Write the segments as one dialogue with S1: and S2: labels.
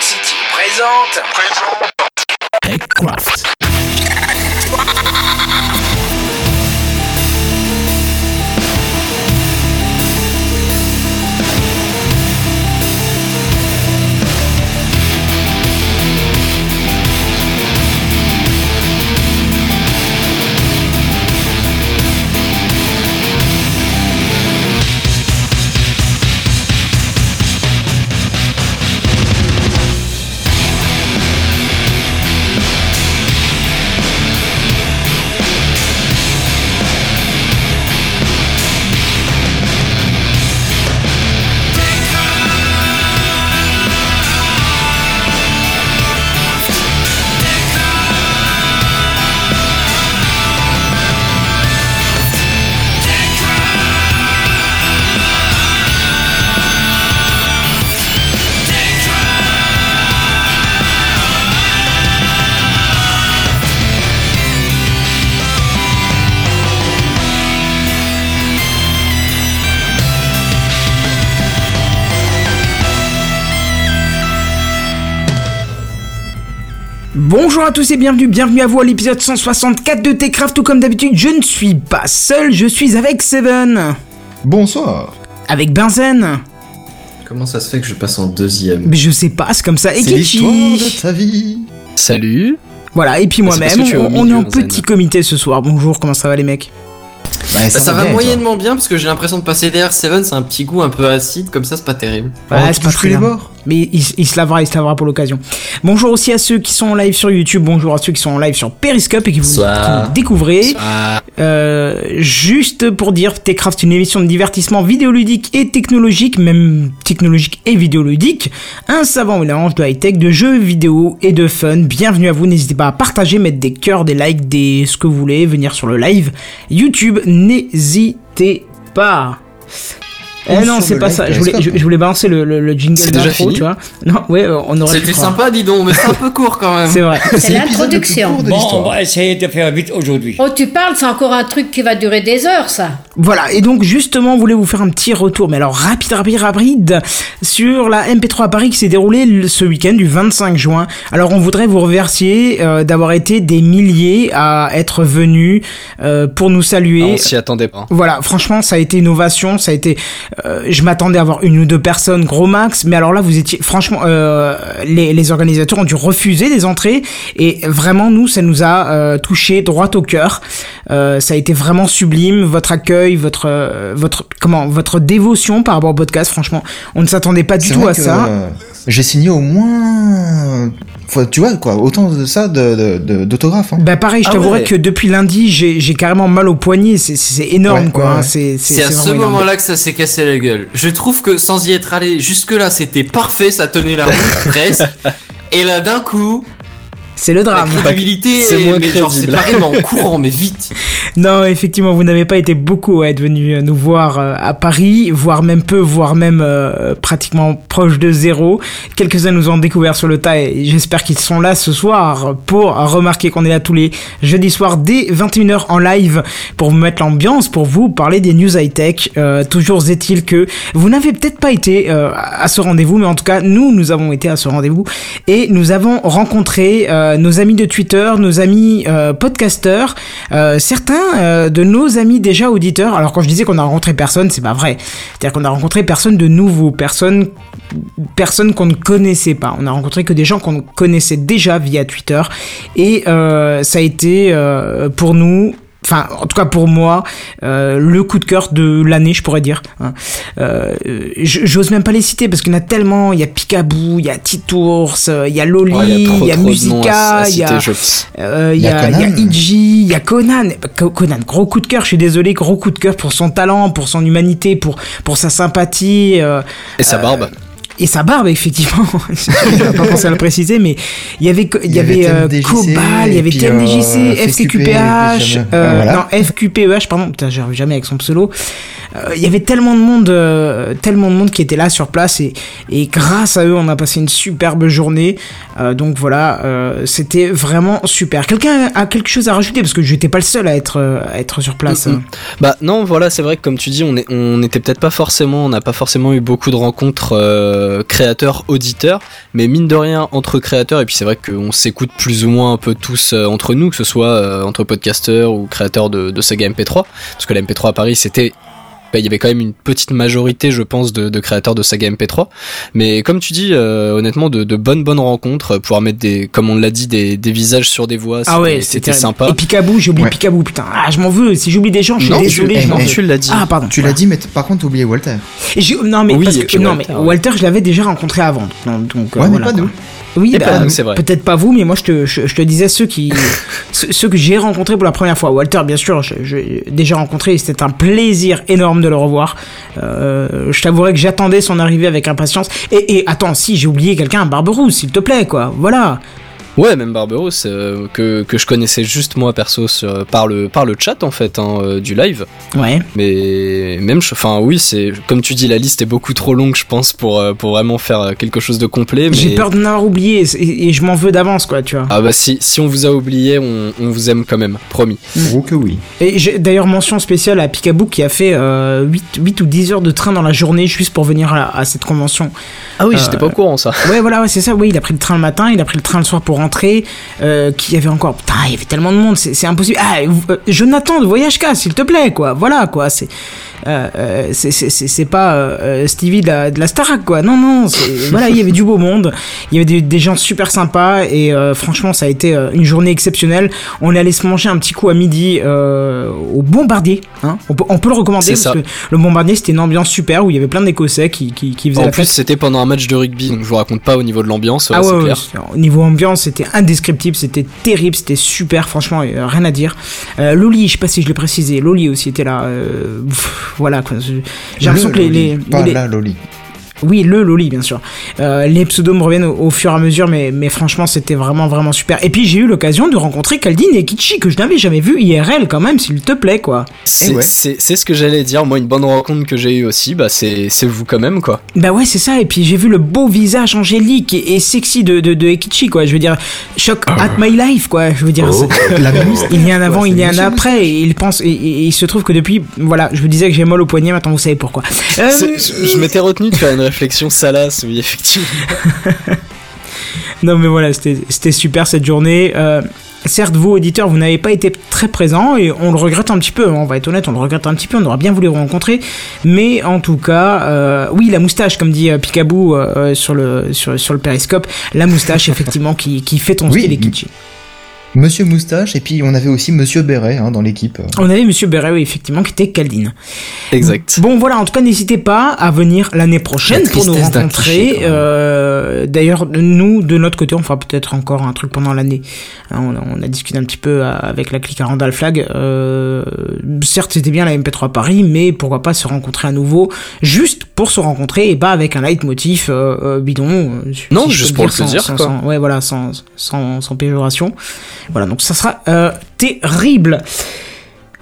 S1: City présente. Présente.
S2: TechCraft. Bonjour à tous et bienvenue, bienvenue à vous à l'épisode 164 de Techcraft. Tout comme d'habitude, je ne suis pas seul, je suis avec Seven,
S3: Bonsoir.
S2: avec Benzen,
S4: Comment ça se fait que je passe en deuxième?
S2: Mais je sais pas, c'est comme ça, et
S3: C'est l'histoire de ta vie.
S5: Salut
S2: Voilà, et puis
S5: Ah, c'est
S2: moi-même,
S5: parce que tu es au
S2: on, on est en
S5: Benzen.
S2: petit comité ce soir. Bonjour, comment ça va les mecs?
S3: Bah,
S4: Bah, ça va
S3: bien,
S4: moyennement bien parce que j'ai l'impression de passer derrière Seven, c'est un petit goût un peu acide, comme ça c'est pas terrible.
S2: Ouais,
S3: Oh,
S2: c'est
S3: tu
S2: pas très
S3: les bords.
S2: Mais il, il se lavera, il se lavera pour l'occasion. Bonjour aussi à ceux qui sont en live sur YouTube, bonjour à ceux qui sont en live sur Periscope et qui vous, qui découvrez. Euh, juste pour dire, Techcraft, une émission de divertissement vidéoludique et technologique, même technologique et vidéoludique, un savant mélange de high-tech, de jeux vidéo et de fun. Bienvenue à vous, n'hésitez pas à partager, mettre des cœurs, des likes, des ce que vous voulez, venir sur le live YouTube, n'hésitez pas. Eh non, c'est pas ça. Je voulais, je, voulais balancer le, le, le jingle
S5: C'est déjà
S2: d'intro,
S5: fini
S2: tu vois. Non, ouais, euh, on aurait pu
S4: C'était sympa, dis donc, mais c'est un peu court quand même.
S2: C'est vrai.
S6: C'est l'introduction.
S7: Bon, on va essayer de faire vite aujourd'hui.
S6: Oh, tu parles, c'est encore un truc qui va durer des heures, ça.
S2: Voilà, et donc justement, on voulait vous faire un petit retour, mais alors rapide, rapide, rapide, sur la MP3 à Paris qui s'est déroulée ce week-end du 25 juin. Alors on voudrait vous remercier euh, d'avoir été des milliers à être venus euh, pour nous saluer.
S5: on s'y attendait pas.
S2: Voilà, franchement, ça a été une ovation, ça a été. Euh, je m'attendais à avoir une ou deux personnes, gros max, mais alors là, vous étiez. Franchement, euh, les, les organisateurs ont dû refuser des entrées, et vraiment, nous, ça nous a euh, touché droit au cœur. Euh, ça a été vraiment sublime, votre accueil, votre, euh, votre, comment, votre dévotion par rapport au podcast. Franchement, on ne s'attendait pas du tout à ça.
S3: J'ai signé au moins. Faut- tu vois, quoi, autant de ça de- de- de- d'autographes. hein.
S2: Bah pareil, je
S4: Ah
S2: t'avouerais
S4: ouais.
S2: que depuis lundi, j'ai j'ai carrément mal au poignet. C'est- C'est énorme,
S3: Ouais,
S2: quoi.
S3: ouais,
S2: hein. C'est
S4: C'est à
S2: c'est
S4: ce moment-là que ça s'est cassé la gueule. Je trouve que sans y être allé jusque-là, c'était parfait, ça tenait la route presque. Et là, d'un coup,
S2: C'est le
S4: la
S2: drame.
S4: crédibilité,
S5: c'est
S4: est-
S5: moins
S4: mais genre, c'est pareil, mais en courant, mais vite.
S2: Non, effectivement, vous n'avez pas été beaucoup à être venus nous voir euh, à Paris, voire même peu, voire même euh, pratiquement proche de zéro. Quelques-uns nous ont découvert sur le tas et j'espère qu'ils sont là ce soir pour remarquer qu'on est là tous les jeudis soirs dès 21h en live pour vous mettre l'ambiance, pour vous parler des news high-tech. Euh, toujours est-il que vous n'avez peut-être pas été euh, à ce rendez-vous, mais en tout cas, nous, nous avons été à ce rendez-vous et nous avons rencontré euh, nos amis de Twitter, nos amis euh, podcasteurs, euh, certains euh, de nos amis déjà auditeurs. Alors quand je disais qu'on a rencontré personne, c'est pas vrai. C'est-à-dire qu'on a rencontré personne de nouveau, personne personne qu'on ne connaissait pas. On a rencontré que des gens qu'on connaissait déjà via Twitter et euh, ça a été euh, pour nous Enfin, en tout cas pour moi, euh, le coup de cœur de l'année, je pourrais dire. hein. Euh, J'ose même pas les citer parce qu'il y en a tellement. Il y a Picaboo, il y a Titours, euh, il y a Loli,
S5: Oh, il y a trop,
S2: il y a Musica, il y a euh, Il y,
S3: a
S2: il y a
S3: Conan.
S2: Iji, il y a Conan. Co- Conan, gros coup de cœur, je suis désolé, gros coup de cœur pour son talent, pour son humanité, pour, pour sa sympathie. euh,
S5: Et sa barbe.
S2: Et sa barbe, effectivement. Je pas pensé à le préciser, mais il y avait, il y
S3: avait
S2: euh, Cobal, il y avait
S3: puis,
S2: TMDJC,
S3: euh,
S2: FCQPH,
S3: FCQP,
S2: euh, non, FQPEH, pardon, putain, j'arrive jamais avec son pseudo. Euh, Il y avait tellement de monde, euh, tellement de monde qui était là sur place et, et grâce à eux, on a passé une superbe journée. Euh, donc voilà, c'était vraiment super. Quelqu'un a quelque chose à rajouter? Parce que j'étais pas le seul à être à être sur place.
S5: Mm, mm. Bah non, voilà, c'est vrai que comme tu dis, on est, on n'était peut-être pas forcément, on n'a pas forcément eu beaucoup de rencontres créateurs auditeurs, mais mine de rien entre créateurs et puis c'est vrai qu'on s'écoute plus ou moins un peu tous entre nous, que ce soit entre podcasteurs ou créateurs de, de saga MP3, parce que la MP3 à Paris c'était il y avait quand même une petite majorité, je pense, de, de créateurs de saga MP3. Mais comme tu dis, euh, honnêtement, de, de bonnes bonnes rencontres, euh, pouvoir mettre des, comme on l'a dit, des, des visages sur des voix,
S2: Ah ouais,
S5: c'était sympa.
S2: Et Picaboo, j'ai oublié
S3: Ouais.
S2: Picaboo, putain. Ah, je m'en veux. Si j'oublie des gens, je suis
S3: Non,
S2: désolé.
S3: tu- eh,
S5: l'as dit.
S2: Ah, pardon.
S3: Tu l'as dit, mais par contre, t'as oublié Walter.
S2: Et j'ai- non mais,
S5: Oui,
S2: parce
S5: et
S2: que,
S5: puis
S2: non,
S5: Walter,
S2: mais
S5: ouais.
S2: Walter, je l'avais déjà rencontré avant. Donc, donc, euh,
S3: Ouais, mais
S2: voilà,
S3: pas nous.
S2: Oui, bah,
S5: pas nous, c'est vrai.
S2: peut-être pas vous, mais moi je te, je, je te disais ceux qui, ceux, ceux que j'ai rencontrés pour la première fois. Walter, bien sûr, je, je- déjà rencontré, c'était un plaisir énorme de le revoir. Euh, je t'avouerai que j'attendais son arrivée avec impatience. Et, et attends, si j'ai oublié quelqu'un, Barberousse, s'il te plaît, quoi. Voilà.
S5: Ouais, même Barberousse, euh, que, que je connaissais juste moi perso sur- par, le, par le chat en fait hein, euh, du live.
S2: Ouais.
S5: Mais même, enfin oui, c'est comme tu dis, la liste est beaucoup trop longue, je pense, pour, euh, pour vraiment faire quelque chose de complet. Mais...
S2: J'ai peur d'en avoir oublié et, et je m'en veux d'avance, quoi, tu vois.
S5: Ah bah si, si on vous a oublié, on, on vous aime quand même, promis.
S3: Oh que oui.
S2: Et j'ai d'ailleurs mention spéciale à Picaboo qui a fait euh, 8, 8 ou 10 heures de train dans la journée juste pour venir à, à cette convention.
S5: Ah oui,
S2: Euh,
S5: j'étais pas au courant ça.
S2: Ouais, voilà, ouais, c'est ça. Oui, il a pris le train le matin, il a pris le train le soir pour rentrer. Euh, qui y avait encore. Putain, il y avait tellement de monde, c'est c'est impossible. Ah, euh, Jonathan de Voyage K, s'il te plaît, quoi. Voilà, quoi. C'est. Euh, euh, c'est- c'est c'est- c'est pas euh, euh, Stevie de la, de la Starac, quoi. Non, non. c'est- Voilà, il y avait du beau monde. Il y avait des, des gens super sympas. Et euh, franchement, ça a été euh, une journée exceptionnelle. On est allé se manger un petit coup à midi euh, au Bombardier. Hein. On, peut, on peut le recommander parce
S5: ça.
S2: que le Bombardier, c'était une ambiance super où il y avait plein d'Écossais qui, qui, qui faisaient
S5: En
S2: la
S5: plus, c'était pendant un match de rugby, donc je vous raconte pas au niveau de l'ambiance,
S2: Ah
S5: c'est
S2: ouais, ouais,
S5: clair.
S2: c'est- au niveau ambiance, c'était indescriptible, c'était terrible, c'était super, franchement, euh, rien à dire. Euh, Loli, je sais pas si je l'ai précisé, Loli aussi était là. euh, pff, voilà, J'ai l'impression que les,
S3: Loli,
S2: les-
S3: Pas
S2: les-
S3: la Loli.
S2: Oui, le Loli, bien sûr. Euh, les pseudos me reviennent au, au fur et à mesure, mais, mais franchement, c'était vraiment, vraiment super. Et puis, j'ai eu l'occasion de rencontrer Kaldin et Kichi, que je n'avais jamais vu IRL, quand même, s'il te plaît, quoi.
S5: C'est
S3: ouais.
S5: ce que j'allais dire. Moi, une bonne rencontre que j'ai eue aussi, bah c'est vous quand même, quoi.
S2: Bah ouais, c'est ça. Et puis j'ai vu le beau visage angélique et, et sexy de, de, de Ekichi, quoi. Je veux dire, choc at my life, quoi. Je veux dire,
S3: La moustache,
S2: il y a un avant, il y a un après. Et il pense, et, et- et il se trouve que depuis, voilà, je vous disais que j'ai mal au poignet. Maintenant, vous savez pourquoi. Euh,
S5: je m'étais retenu de faire une réflexion salace, oui, effectivement.
S2: non, mais voilà, c'était super cette journée. Euh, certes, vous, auditeurs, vous n'avez pas été très présents et on le regrette un petit peu. hein, On va être honnête, on le regrette un petit peu. On aurait bien voulu vous rencontrer, mais en tout cas, euh, oui, la moustache, comme dit euh, Picaboo euh, sur le sur, sur le périscope, la moustache effectivement qui, qui fait ton
S3: Oui.
S2: style Ekichi.
S3: Monsieur Moustache, et puis on avait aussi Monsieur Béret hein, dans l'équipe.
S2: On avait Monsieur Béret, oui, effectivement, qui était Caldine.
S5: Exact.
S2: Bon, voilà, en tout cas, n'hésitez pas à venir l'année prochaine
S4: La
S2: pour nous rencontrer. Euh, D'ailleurs, nous, de notre côté, on fera peut-être encore un truc pendant l'année. Hein, On, a- on a discuté un petit peu euh, avec la clique à Randall Flag. Euh, certes, c'était bien la MP3 Paris, mais pourquoi pas se rencontrer à nouveau, juste pour se rencontrer et pas avec un leitmotiv euh, bidon. si
S5: Non, juste pour
S2: dire,
S5: le plaisir,
S2: sans,
S5: quoi.
S2: sans- ouais, voilà, sans, sans, sans péjoration. Voilà, donc ça sera euh, terrible.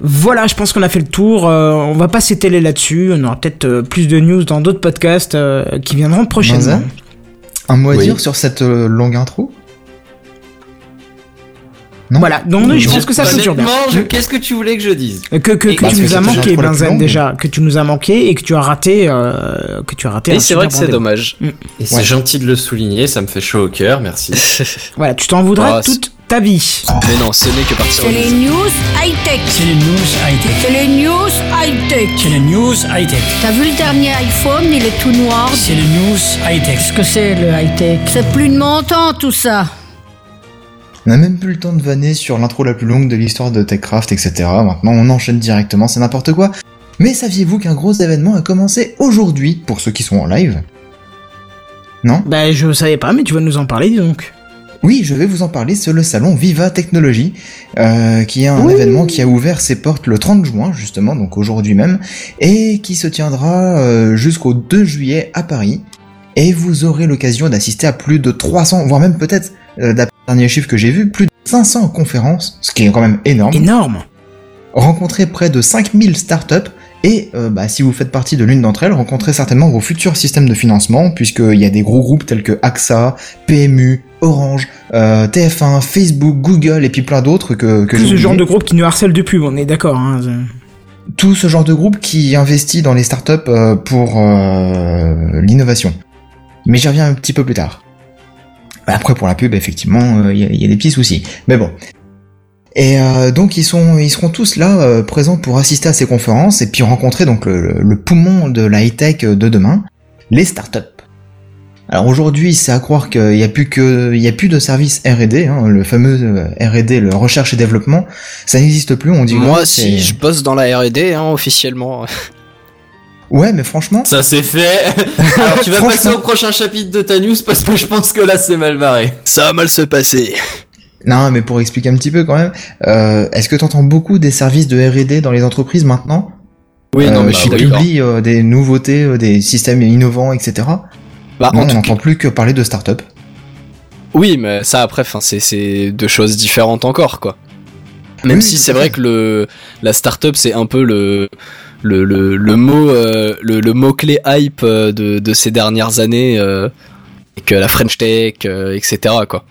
S2: Voilà, je pense qu'on a fait le tour. Euh, on va pas s'étaler là-dessus. On aura peut-être euh, plus de news dans d'autres podcasts euh, qui viendront prochainement.
S3: Un mot à
S4: Oui.
S3: dire sur cette euh, longue intro? Non?
S2: Voilà, donc je pense que ça.
S4: Honnêtement, je- qu'est-ce que tu voulais que je dise?
S2: Que, que, tu nous as manqué, Benzen, déjà. Que tu nous as manqué et que tu as raté. Euh, que tu as raté.
S5: Et c'est vrai que c'est dommage.
S4: Et c'est gentil de le souligner, ça me fait chaud au cœur, merci.
S2: Voilà, tu t'en voudras
S5: c'est-
S2: toute ta vie.
S5: Mais non, ce n'est que partir
S6: C'est les news high-tech.
S7: C'est les news high-tech.
S6: C'est les news high-tech.
S7: C'est les news high-tech.
S6: T'as vu le dernier iPhone, il est tout noir.
S7: C'est les news high-tech.
S6: Qu'est-ce que c'est le high-tech C'est plus de mon temps tout ça.
S3: On a même plus le temps de vanner sur l'intro la plus longue de l'histoire de TechCraft, etc. Maintenant, on enchaîne directement, c'est n'importe quoi. Mais saviez-vous qu'un gros événement a commencé aujourd'hui, pour ceux qui sont en live? Non?
S2: Bah, je savais pas, mais tu vas nous en parler, dis donc.
S3: Oui, je vais vous en parler, c'est le salon Viva Technologie, euh, qui est un événement qui a ouvert ses portes le 30 juin, justement, donc aujourd'hui même, et qui se tiendra euh, jusqu'au 2 juillet à Paris. Et vous aurez l'occasion d'assister à plus de 300, voire même peut-être, euh, d'après le dernier chiffre que j'ai vu, plus de 500 conférences, ce qui est quand même énorme.
S2: Énorme.
S3: rencontrer près de 5000 startups Et euh, bah, si vous faites partie de l'une d'entre elles, rencontrez certainement vos futurs systèmes de financement, puisqu'il y a des gros groupes tels que AXA, PMU, Orange, euh, TF1, Facebook, Google et puis plein d'autres que, que
S2: Tout ce genre de groupe qui nous harcèle de pub, on est d'accord. Hein.
S3: Tout ce genre de groupe qui investit dans les startups euh, pour euh, l'innovation. Mais j'y reviens un petit peu plus tard. Après pour la pub, effectivement, il y, a- il y a des petits soucis. Mais bon. Et euh, donc ils sont, ils seront tous là euh, présents pour assister à ces conférences et puis rencontrer donc le, le- le poumon de la high tech de demain, les startups. Alors aujourd'hui, c'est à croire qu'il n'y a plus que, il y a plus de service R&D, hein, le fameux euh, R&D, le recherche et développement, ça n'existe plus. On dit
S5: Moi,
S3: ouais,
S5: si, je bosse dans la R&D, hein, officiellement.
S3: Ouais, mais franchement,
S4: Ça c'est fait. Alors tu vas passer au prochain chapitre de ta news parce que je pense que là c'est mal barré.
S5: Ça va mal se passer.
S3: Non, mais pour expliquer un petit peu quand même, euh, est-ce que tu entends beaucoup des services de R&D dans les entreprises maintenant?
S5: Oui, non,
S3: Euh,
S5: mais je suis
S3: publient euh, des nouveautés, euh, des systèmes innovants, etc.
S5: Bah,
S3: non,
S5: en
S3: on
S5: tout
S3: n'entend plus que parler de start-up.
S5: Oui, mais ça après, c'est deux choses différentes encore, quoi. Même
S3: Oui,
S5: si c'est vrai que le la startup c'est un peu le le, le, le mot euh, le, le mot clé hype euh, de, de ces dernières années euh, que la French Tech euh, etc quoi.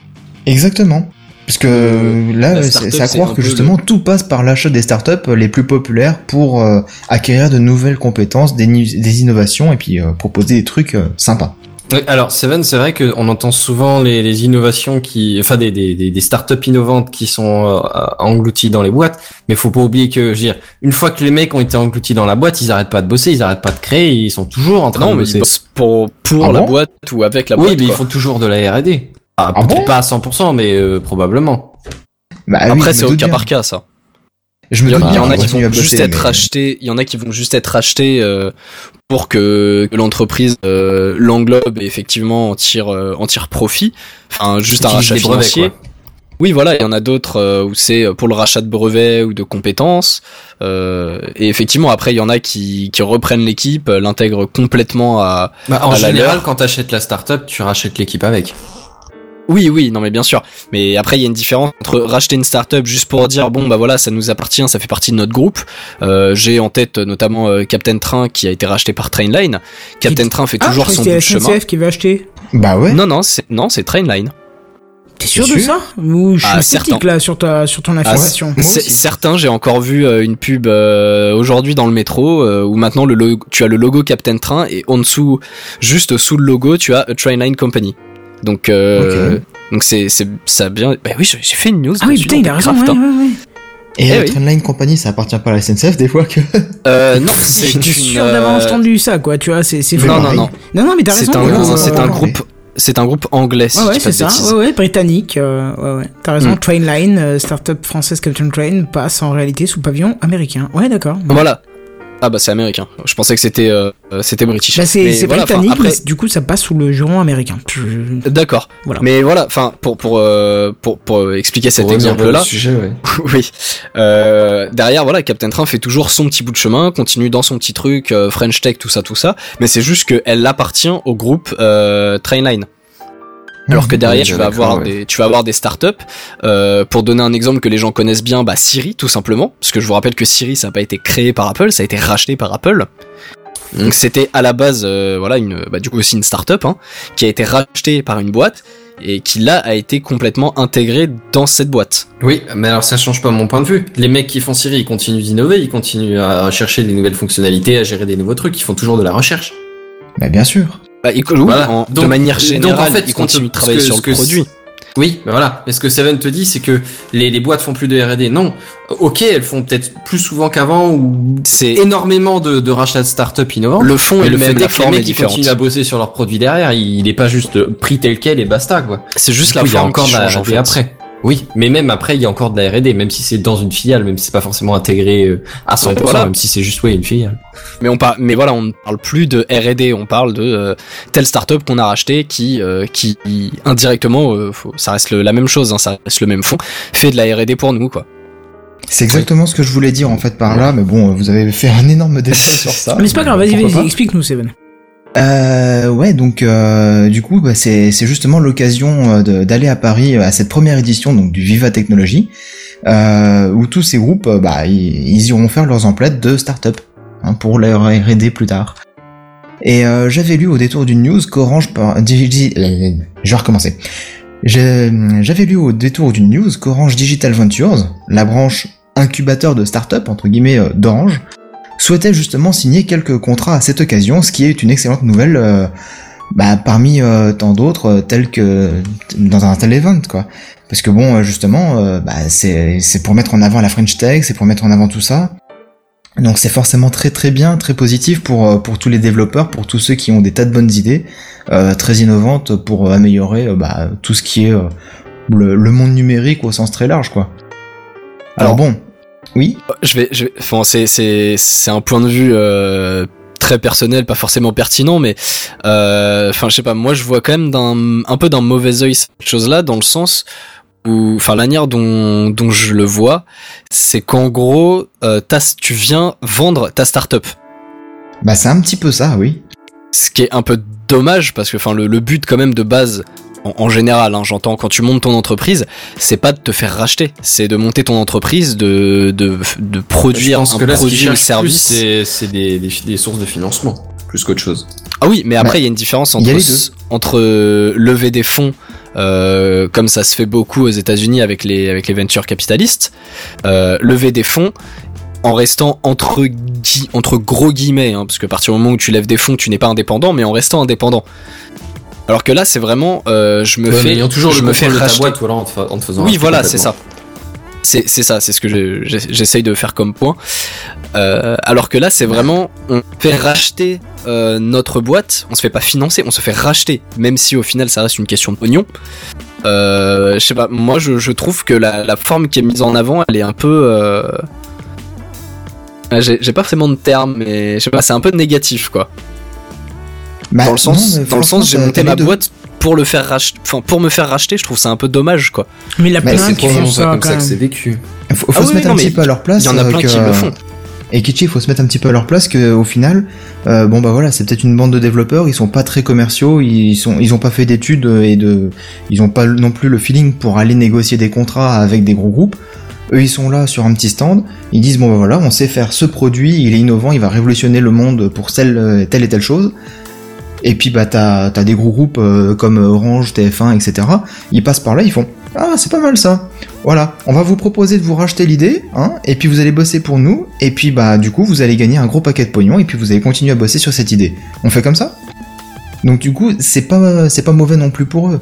S3: Exactement. Parce que là, c'est à croire que justement tout passe par l'achat des startups les plus populaires pour acquérir de nouvelles compétences, des, des innovations et puis proposer des trucs sympas.
S4: Oui, alors Seven, c'est vrai qu'on entend souvent les, les innovations qui, enfin des, des, des, des startups innovantes qui sont euh, englouties dans les boîtes, mais faut pas oublier que, je veux dire, une fois que les mecs ont été engloutis dans la boîte, ils arrêtent pas de bosser, ils arrêtent pas de créer, ils sont toujours en train
S5: Non
S4: de
S5: mais
S4: bosser.
S5: pour pour
S3: Ah
S5: la
S3: bon
S5: boîte ou avec la
S4: oui,
S5: boîte.
S4: mais ils font toujours de la R&D. Ah,
S3: Ah
S4: peut-être
S3: bon
S4: pas à 100%, mais euh, probablement.
S3: Bah, oui,
S5: Après c'est au cas
S3: bien.
S5: par cas ça.
S3: Je me
S5: Il y, en- il y
S3: bien
S5: en a qui vont juste être rachetés, il y en a qui vont juste être rachetés euh, pour que, que l'entreprise euh, l'englobe et effectivement en tire euh, en tire profit. Enfin juste un rachat
S4: brevets,
S5: financier.
S4: quoi.
S5: Oui, voilà, il y en a d'autres euh, où c'est pour le rachat de brevets ou de compétences. Euh, et effectivement, après, il y en a qui, qui reprennent l'équipe, l'intègrent complètement à.
S4: Bah, en
S5: À la
S4: général,
S5: leur.
S4: quand t'achètes la startup, tu rachètes l'équipe avec.
S5: Oui, oui, non, mais bien sûr. Mais après, il y a une différence entre racheter une startup juste pour dire bon, bah voilà, ça nous appartient, ça fait partie de notre groupe. Euh, J'ai en tête euh, notamment euh, Captain Train qui a été racheté par Trainline. Captain Train fait
S2: Ah,
S5: toujours
S2: je
S5: son bout chemin.
S2: SNCF qui avait acheté.
S3: Bah ouais.
S5: Non, non, c'est non, c'est Trainline.
S2: T'es sûr
S3: T'es
S2: de ça Ou je suis
S5: Ah,
S2: sceptique
S5: certain.
S2: là sur ta sur ton affirmation.
S5: C'est-
S3: aussi.
S5: Certains, j'ai encore vu euh, une pub euh, aujourd'hui dans le métro euh, où maintenant le logo, tu as le logo Captain Train et en dessous, juste sous le logo, tu as a Trainline Company. Donc, euh, donc c'est c'est ça a bien. Bah oui, j'ai fait une news.
S2: Ah oui, putain, il a raison.
S5: Craft,
S2: Ouais,
S5: hein.
S2: ouais, ouais.
S3: Et
S5: Eh
S3: la
S5: oui.
S3: Trainline Company, ça appartient pas à la SNCF des fois que.
S5: Euh, non, c'est une,
S2: sûr d'avoir
S5: euh,
S2: entendu ça, quoi. Tu vois, c'est
S5: Non, non, non.
S2: Non, non, mais t'as raison.
S5: C'est un, c'est un
S2: ouais.
S5: groupe. C'est un groupe anglais, si
S2: Ouais, ouais, c'est ça. Ouais, ouais, britannique. euh, ouais, ouais. T'as raison.
S5: Mm.
S2: Trainline, euh, start-up française Captain Train, passe en réalité sous pavillon américain. Ouais, d'accord.
S5: Voilà. Ah bah c'est américain. Je pensais que c'était euh, euh, c'était british.
S2: Bah, c'est
S5: voilà,
S2: britannique,
S5: après-
S2: mais du coup, ça passe sous le juron américain.
S5: D'accord.
S2: Voilà.
S5: Mais voilà, enfin pour pour euh, pour pour expliquer cet exemple-là,
S4: ouais.
S5: oui. Euh, derrière, voilà, Captain Train fait toujours son petit bout de chemin, continue dans son petit truc, euh, French Tech, tout ça, tout ça. Mais c'est juste qu'elle appartient au groupe euh, Trainline. Alors que
S3: Mhm.
S5: derrière,
S4: Oui,
S5: tu vas avoir
S4: ouais.
S5: des, tu vas avoir des startups. Euh, pour donner un exemple que les gens connaissent bien, bah Siri, tout simplement, parce que je vous rappelle que Siri, ça n'a pas été créé par Apple, ça a été racheté par Apple. Donc c'était à la base, euh, voilà, une, bah du coup aussi une startup, hein, qui a été rachetée par une boîte et qui là a été complètement intégrée dans cette boîte.
S4: Oui, mais alors ça change pas mon point de vue. Les mecs qui font Siri, ils continuent d'innover, ils continuent à chercher des nouvelles fonctionnalités, à gérer des nouveaux trucs, ils font toujours de la recherche.
S3: Bah bien sûr.
S5: Bah, ils- oui,
S4: Voilà.
S5: en- de
S4: Donc-
S5: manière
S4: donc,
S5: générale,
S4: en fait,
S5: ils continuent de travailler
S4: que-
S5: sur
S4: ce
S5: le produit.
S4: Oui, ben voilà. Mais ce que Seven te dit, c'est que les, les boîtes font plus de R&D. Non. Ok, elles font peut-être plus souvent qu'avant ou
S5: C'est
S4: énormément de, de rachats de start-up innovantes.
S5: le fond et
S4: le fait
S5: même,
S4: est
S5: la
S4: les
S5: forme est différente.
S4: continuent à bosser sur leurs produits derrière. Il il est pas juste pris tel quel et basta, quoi.
S5: C'est juste
S4: Du
S5: la
S4: coup, il y a
S5: forme
S4: encore
S5: qui change en fait.
S4: après. Oui, mais même après, il y a encore de la R&D, même si c'est dans une filiale, même si c'est pas forcément intégré euh, à 100%,
S5: Voilà.
S4: même si c'est juste ouais une filiale.
S5: Mais on parle, mais voilà, on ne parle plus de R&D, on parle de euh, telle startup qu'on a racheté qui, euh, qui indirectement, euh, faut- ça reste le- la même chose, hein, ça reste le même fond, fait de la R&D pour nous quoi.
S3: C'est exactement ce que je voulais dire en fait par là, mais bon, vous avez fait un énorme débat sur ça.
S2: Mais c'est pas grave, vas-y, vas-y, explique-nous, Seven.
S3: Euh, ouais, donc euh, du coup, bah, c'est justement l'occasion euh, d'aller à Paris euh, à cette première édition donc du Viva Technologie, euh, où tous ces groupes, euh, bah, ils, iront faire leurs emplettes de start-up. hein, pour leur R&D plus tard. Et j'avais lu au détour d'une news qu'Orange Je vais recommencer. J'avais lu au détour d'une news qu'Orange Digital Ventures, la branche incubateur de start-up entre guillemets d'Orange, souhaitait justement signer quelques contrats à cette occasion, ce qui est une excellente nouvelle euh, bah, parmi euh, tant d'autres, euh, tels que dans un tel event quoi. Parce que bon, justement, euh, bah, c'est c'est pour mettre en avant la French Tech, c'est pour mettre en avant tout ça. Donc c'est forcément très très bien, très positif pour pour tous les développeurs, pour tous ceux qui ont des tas de bonnes idées, euh, très innovantes pour améliorer euh, bah, tout ce qui est euh, le, le monde numérique au sens très large quoi. Alors bon, oui.
S5: Je vais, je vais, enfin, c'est, c'est, c'est un point de vue euh, très personnel, pas forcément pertinent, mais euh, enfin, je sais pas. Moi, je vois quand même d'un, un peu d'un mauvais œil cette chose-là, dans le sens où, enfin, la manière dont, dont je le vois, c'est qu'en gros, euh, t'as- tu viens vendre ta startup.
S3: Bah c'est un petit peu ça, oui.
S5: Ce qui est un peu dommage parce que, enfin, le, le but quand même de base. En, en général, hein, j'entends quand tu montes ton entreprise, c'est pas de te faire racheter, c'est de monter ton entreprise, de de, de produire un
S4: là,
S5: produit ou service.
S4: c'est c'est des, des, des sources de financement, plus qu'autre chose.
S5: Ah oui, mais après
S3: Bah,
S5: il y a une différence entre entre euh, lever des fonds euh, comme ça se fait beaucoup aux États-Unis avec les avec les ventures capitalistes, euh, lever des fonds en restant entre gui- entre gros guillemets, hein, parce que à partir du moment où tu lèves des fonds, tu n'es pas indépendant, mais en restant indépendant. Alors que là, c'est vraiment, euh, je me
S4: Ouais,
S5: fais,
S4: toujours
S5: je me fais
S4: ta
S5: racheter.
S4: boîte, voilà, en te, fa- en te faisant
S5: Oui, voilà, c'est ça. C'est c'est ça, c'est ce que je- j'essaye de faire comme point. Euh, alors que là, c'est vraiment, on fait racheter euh, notre boîte, on se fait pas financer, on se fait racheter, même si au final ça reste une question de pognon. Je sais pas, moi je, je trouve que la, la forme qui est mise en avant, elle est un peu. J'ai j'ai pas forcément de terme, mais je sais pas, c'est un peu négatif quoi.
S3: Bah,
S5: Dans le sens,
S3: non,
S5: dans le sens, j'ai monté ma boîte pour le faire racheter, enfin pour me faire racheter, je trouve ça un peu dommage quoi.
S2: Mais il y a plein
S3: c'est
S2: qui font ça
S4: comme ça que c'est vécu.
S3: Il faut, faut
S5: Ah
S3: se
S5: oui,
S3: mettre
S5: non,
S3: un petit peu à leur place.
S5: Il y en a
S3: euh,
S5: plein
S3: que-
S5: qui le font.
S3: Et Kichi, il faut se mettre un petit peu à leur place que au final, euh, bon bah voilà, c'est peut-être une bande de développeurs, ils sont pas très commerciaux, ils sont, ils ont pas fait d'études et de, ils ont pas non plus le feeling pour aller négocier des contrats avec des gros groupes. Eux, ils sont là sur un petit stand, ils disent bon bah voilà, on sait faire ce produit, il est innovant, il va révolutionner le monde pour telle, telle et telle chose. Et puis bah t'as as des gros groupes euh, comme Orange, TF1, etc. Ils passent par là, ils font ah c'est pas mal ça. Voilà, on va vous proposer de vous racheter l'idée, hein, et puis vous allez bosser pour nous, et puis bah du coup vous allez gagner un gros paquet de pognon, et puis vous allez continuer à bosser sur cette idée. On fait comme ça? Donc du coup c'est pas mauvais non plus pour eux.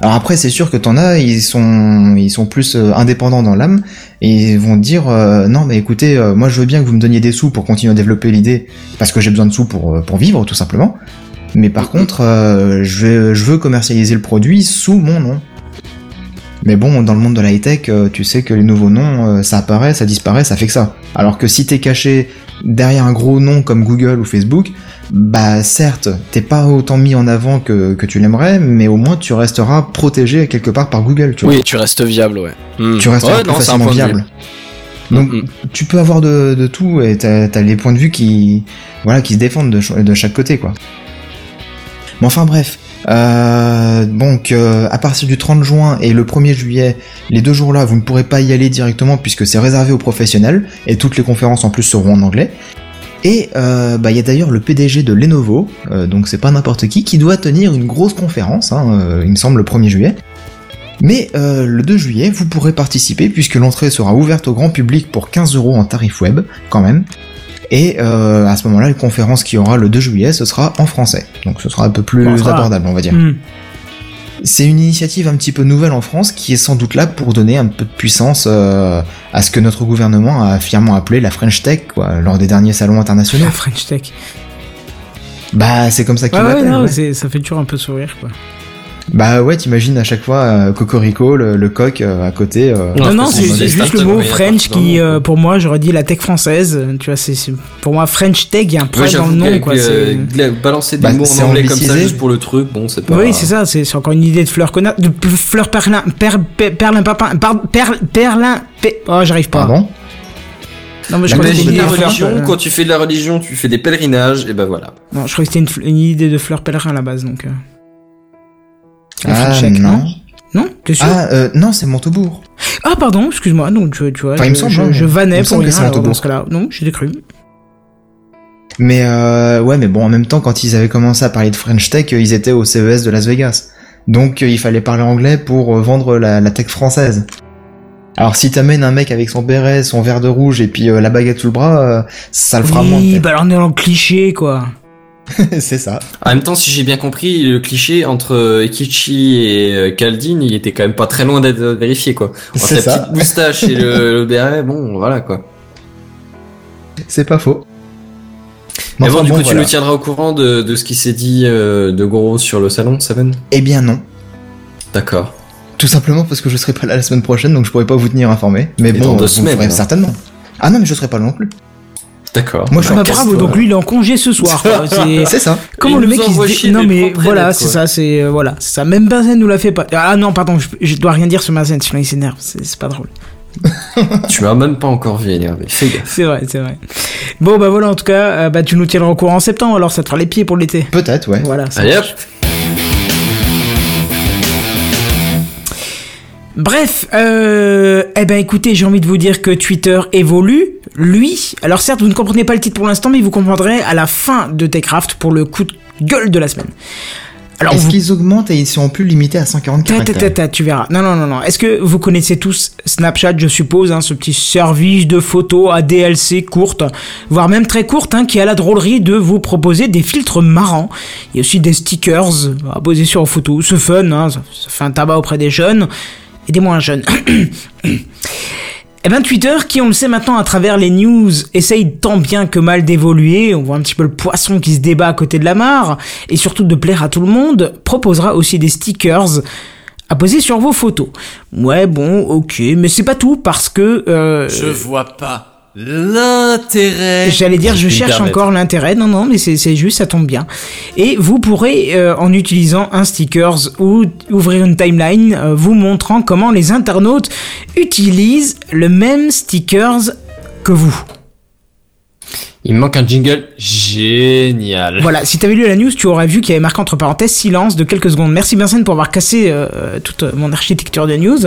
S3: Alors après c'est sûr que t'en as, ils sont plus euh, indépendants dans l'âme, et ils vont dire euh, non mais écoutez moi je veux bien que vous me donniez des sous pour continuer à développer l'idée, parce que j'ai besoin de sous pour pour vivre tout simplement. Mais par contre euh, je veux, je veux commercialiser le produit sous mon nom. Mais bon, dans le monde de la high-tech, euh, tu sais que les nouveaux noms, euh, ça apparaît, ça disparaît, ça fait que ça. Alors que si t'es caché derrière un gros nom comme Google ou Facebook, bah certes, t'es pas autant mis en avant que, que tu l'aimerais, mais au moins tu resteras protégé quelque part par Google, tu vois.
S5: Oui, tu restes viable, ouais. Hmm.
S3: Tu resteras
S5: Ouais,
S3: facilement viable. Donc
S5: Mm, mm.
S3: tu peux avoir de, de tout et t'as as les points de vue qui voilà qui se défendent de chaque côté quoi. Mais enfin bref. Euh, donc euh, à partir du 30 juin et le 1er juillet, les deux jours là, vous ne pourrez pas y aller directement puisque c'est réservé aux professionnels et toutes les conférences en plus seront en anglais. Et euh, bah, il y a d'ailleurs le PDG de Lenovo, donc c'est pas n'importe qui, qui doit tenir une grosse conférence, hein, il me semble le 1er juillet. Mais le 2 juillet, vous pourrez participer puisque l'entrée sera ouverte au grand public pour 15 euros en tarif web, quand même. Et euh, à ce moment-là, la conférence qui aura le 2 juillet, ce sera en français. Donc ce sera un peu plus abordable, on va dire.
S2: Hmm.
S3: C'est une initiative un petit peu nouvelle en France qui est sans doute là pour donner un peu de puissance euh, à ce que notre gouvernement a fièrement appelé la French Tech, quoi, lors des derniers salons internationaux.
S2: La French Tech.
S3: Bah c'est comme ça qu'ils
S2: Ouais, ouais,
S3: ouais.
S2: ça fait toujours un peu sourire, quoi.
S3: Bah ouais, t'imagines à chaque fois euh, Cocorico, le, le coq euh, à côté. euh,
S4: Ouais,
S2: non, non, c'est juste le mot French qui, euh, pour moi, j'aurais dit la tech française. Tu vois, c'est pour moi French Tech, il y a un
S4: Ouais,
S2: prêt dans
S4: j'avoue
S2: le nom, quoi.
S4: euh, balancer des
S3: Bah,
S4: mots en anglais comme ça juste pour le truc, bon, c'est pas.
S2: Oui, c'est ça, c'est encore une idée de fleur conna... de fleur perlin, per, per- perlin papin, per- perlin, pe- oh, j'arrive pas.
S3: Pardon?
S2: Non, mais je
S3: La
S2: crois que c'était une
S4: religion, quand tu fais de la religion, tu fais des pèlerinages, et ben voilà.
S2: Non, je crois que c'était une, une idée de fleur pèlerin à la base, donc. La
S3: Ah
S2: Tech,
S3: non.
S2: Non, t'es sûr
S3: Ah euh, non, c'est.
S2: Ah, pardon, excuse-moi, donc tu, tu vois,
S3: Enfin, il
S2: je,
S3: me semble,
S2: je, je vannais pour rien alors, dans ce cas-là. Non, j'ai cru.
S3: Mais euh, ouais, mais bon, en même temps, quand ils avaient commencé à parler de French Tech, euh, ils étaient au CES de Las Vegas. Donc il fallait parler anglais pour vendre la, la tech française. Alors si t'amènes un mec avec son béret, son verre de rouge et puis euh, la baguette sous le bras, ça le fera moins.
S2: Oui, bah alors on est dans le cliché, quoi.
S3: c'est ça.
S4: En même temps, si j'ai bien compris, le cliché entre euh, Ekichi et euh, Kaldin, il était quand même pas très loin d'être vérifié, quoi. Entre
S3: C'est
S4: la
S3: ça.
S4: petite moustache et le, le béret, bon, voilà, quoi.
S3: C'est pas faux.
S4: Mais bon, du coup, tu nous tiendras au courant de, de ce qui s'est dit euh, de gros sur le salon, Seven?
S3: Eh bien non.
S4: D'accord.
S3: Tout simplement parce que je serai pas là la semaine prochaine, donc je pourrai pas vous tenir informé. Mais
S4: Et
S3: bon,
S4: dans deux
S3: vous
S4: semaines,
S3: ferez certainement. Ah non, mais je serai pas là non plus.
S4: D'accord.
S3: Moi, je
S2: Ah
S3: suis en
S2: bravo, donc lui il est en congé ce soir. C'est-
S3: C'est ça.
S2: Comment
S4: Il
S2: le mec il se dé- non mais voilà c'est ça c'est euh, voilà c'est ça même Benzen nous l'a fait pas ah non pardon je, je dois rien dire sur Benzen sinon il s'énerve c'est pas drôle
S4: Tu m'as même pas encore vu énervé. Fais gaffe.
S2: c'est vrai c'est vrai bon bah voilà en tout cas euh, bah tu nous tiendras au courant en septembre alors ça te fera les pieds pour l'été
S3: Peut-être, ouais.
S2: voilà ça
S4: Allez hop.
S2: Bref, euh, eh ben écoutez, j'ai envie de vous dire que Twitter évolue. Lui, alors certes, vous ne comprenez pas le titre pour l'instant, mais vous comprendrez à la fin de Techcraft pour le coup de gueule de la semaine. Alors,
S3: Est-ce
S2: vous
S3: qu'ils augmentent et ils sont plus limités à 140
S2: Ta, ta, ta,
S3: caractères
S2: ta, tu verras. Non, non, non, non. Est-ce que vous connaissez tous Snapchat, je suppose, hein, ce petit service de photos à DLC courte, voire même très courte, hein, qui a la drôlerie de vous proposer des filtres marrants. Il y a aussi des stickers à poser sur vos photos. C'est fun, hein, ça, ça fait un tabac auprès des jeunes et des moins jeunes. Eh ben Twitter, qui on le sait maintenant à travers les news, essaye tant bien que mal d'évoluer, on voit un petit peu le poisson qui se débat à côté de la mare, et surtout de plaire à tout le monde, proposera aussi des stickers à poser sur vos photos. Ouais bon, ok, mais c'est pas tout, parce que... Euh,
S8: Je vois pas l'intérêt.
S2: J'allais dire, je cherche encore l'intérêt. Non, non, mais c'est c'est juste, ça tombe bien. Et vous pourrez, euh, en utilisant un stickers ou ouvrir une timeline, euh, vous montrant comment les internautes utilisent le même stickers que vous.
S4: Il me manque un jingle génial.
S2: Voilà, si t'avais lu la news, tu aurais vu qu'il y avait marqué entre parenthèses silence de quelques secondes. Merci Vincent pour avoir cassé euh, toute mon architecture de news.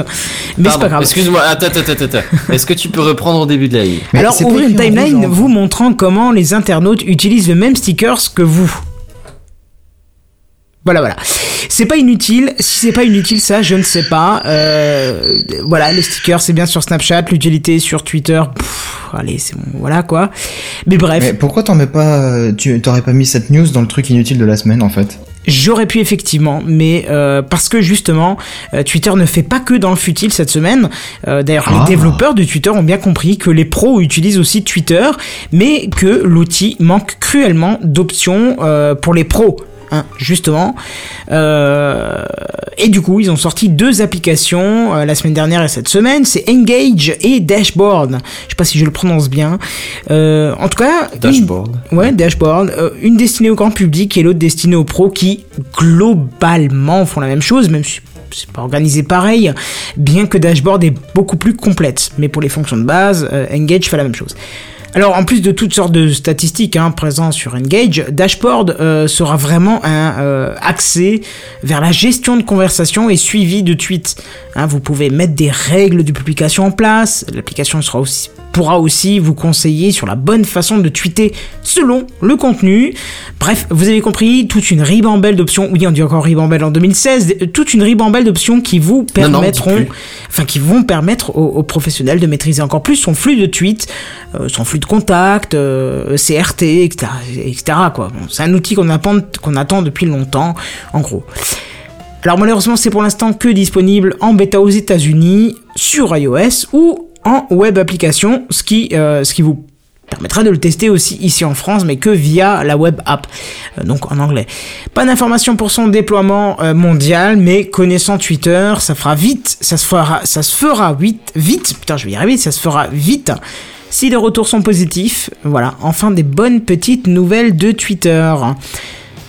S2: Mais c'est pas grave.
S4: Excuse-moi, attends, attends, attends, attends. Est-ce que tu peux reprendre au début de la ligne?
S2: Alors, ouvrez une timeline vous montrant comment les internautes utilisent le même stickers que vous. Voilà, voilà. C'est pas inutile. Si c'est pas inutile, ça, je ne sais pas. Euh, voilà, les stickers, c'est bien sur Snapchat. L'utilité sur Twitter, pff, allez, c'est bon, voilà quoi. Mais bref,
S3: Mais pourquoi t'en mets pas, euh, tu t'aurais pas mis cette news dans le truc inutile de la semaine en fait?
S2: J'aurais pu effectivement, mais euh, parce que justement, euh, Twitter ne fait pas que dans le futile cette semaine. Euh, D'ailleurs,
S3: Ah.
S2: les développeurs de Twitter ont bien compris que les pros utilisent aussi Twitter, mais que l'outil manque cruellement d'options pour les pros. Hein, justement. Euh, et du coup, ils ont sorti deux applications euh, la semaine dernière et cette semaine. C'est Engage et Dashboard. Je sais pas si je le prononce bien. Euh, en tout cas, une-
S4: Dashboard.
S2: Ouais, dashboard. Une destinée au grand public et l'autre destinée aux pros qui, globalement, font la même chose, même si c'est pas organisé pareil, bien que dashboard est beaucoup plus complète. Mais pour les fonctions de base, Engage fait la même chose. Alors, en plus de toutes sortes de statistiques hein, présentes sur Engage, Dashboard euh, sera vraiment un euh, accès vers la gestion de conversation et suivi de tweets. Hein, vous pouvez mettre des règles de publication en place. L'application sera aussi pourra aussi vous conseiller sur la bonne façon de tweeter selon le contenu. Bref, vous avez compris, toute une ribambelle d'options. Oui, on dit encore ribambelle en 2016. Toute une ribambelle d'options qui vous
S4: Non, non,
S2: permettront, enfin qui vont permettre aux, aux professionnels de maîtriser encore plus son flux de tweets, euh, son flux de contacts, euh, CRT, etc., etc. Quoi. Bon, c'est un outil qu'on attend, qu'on attend depuis longtemps, en gros. Alors malheureusement, c'est pour l'instant que disponible en bêta aux États-Unis, sur iOS ou en web application, ce qui, euh, ce qui vous permettra de le tester aussi ici en France, mais que via la web app, euh, donc en anglais. Pas d'informations pour son déploiement euh, mondial, mais connaissant Twitter, ça fera vite, ça se fera, ça se fera vite, vite, putain, je vais y arriver, ça se fera vite. Si les retours sont positifs, voilà, enfin des bonnes petites nouvelles de Twitter.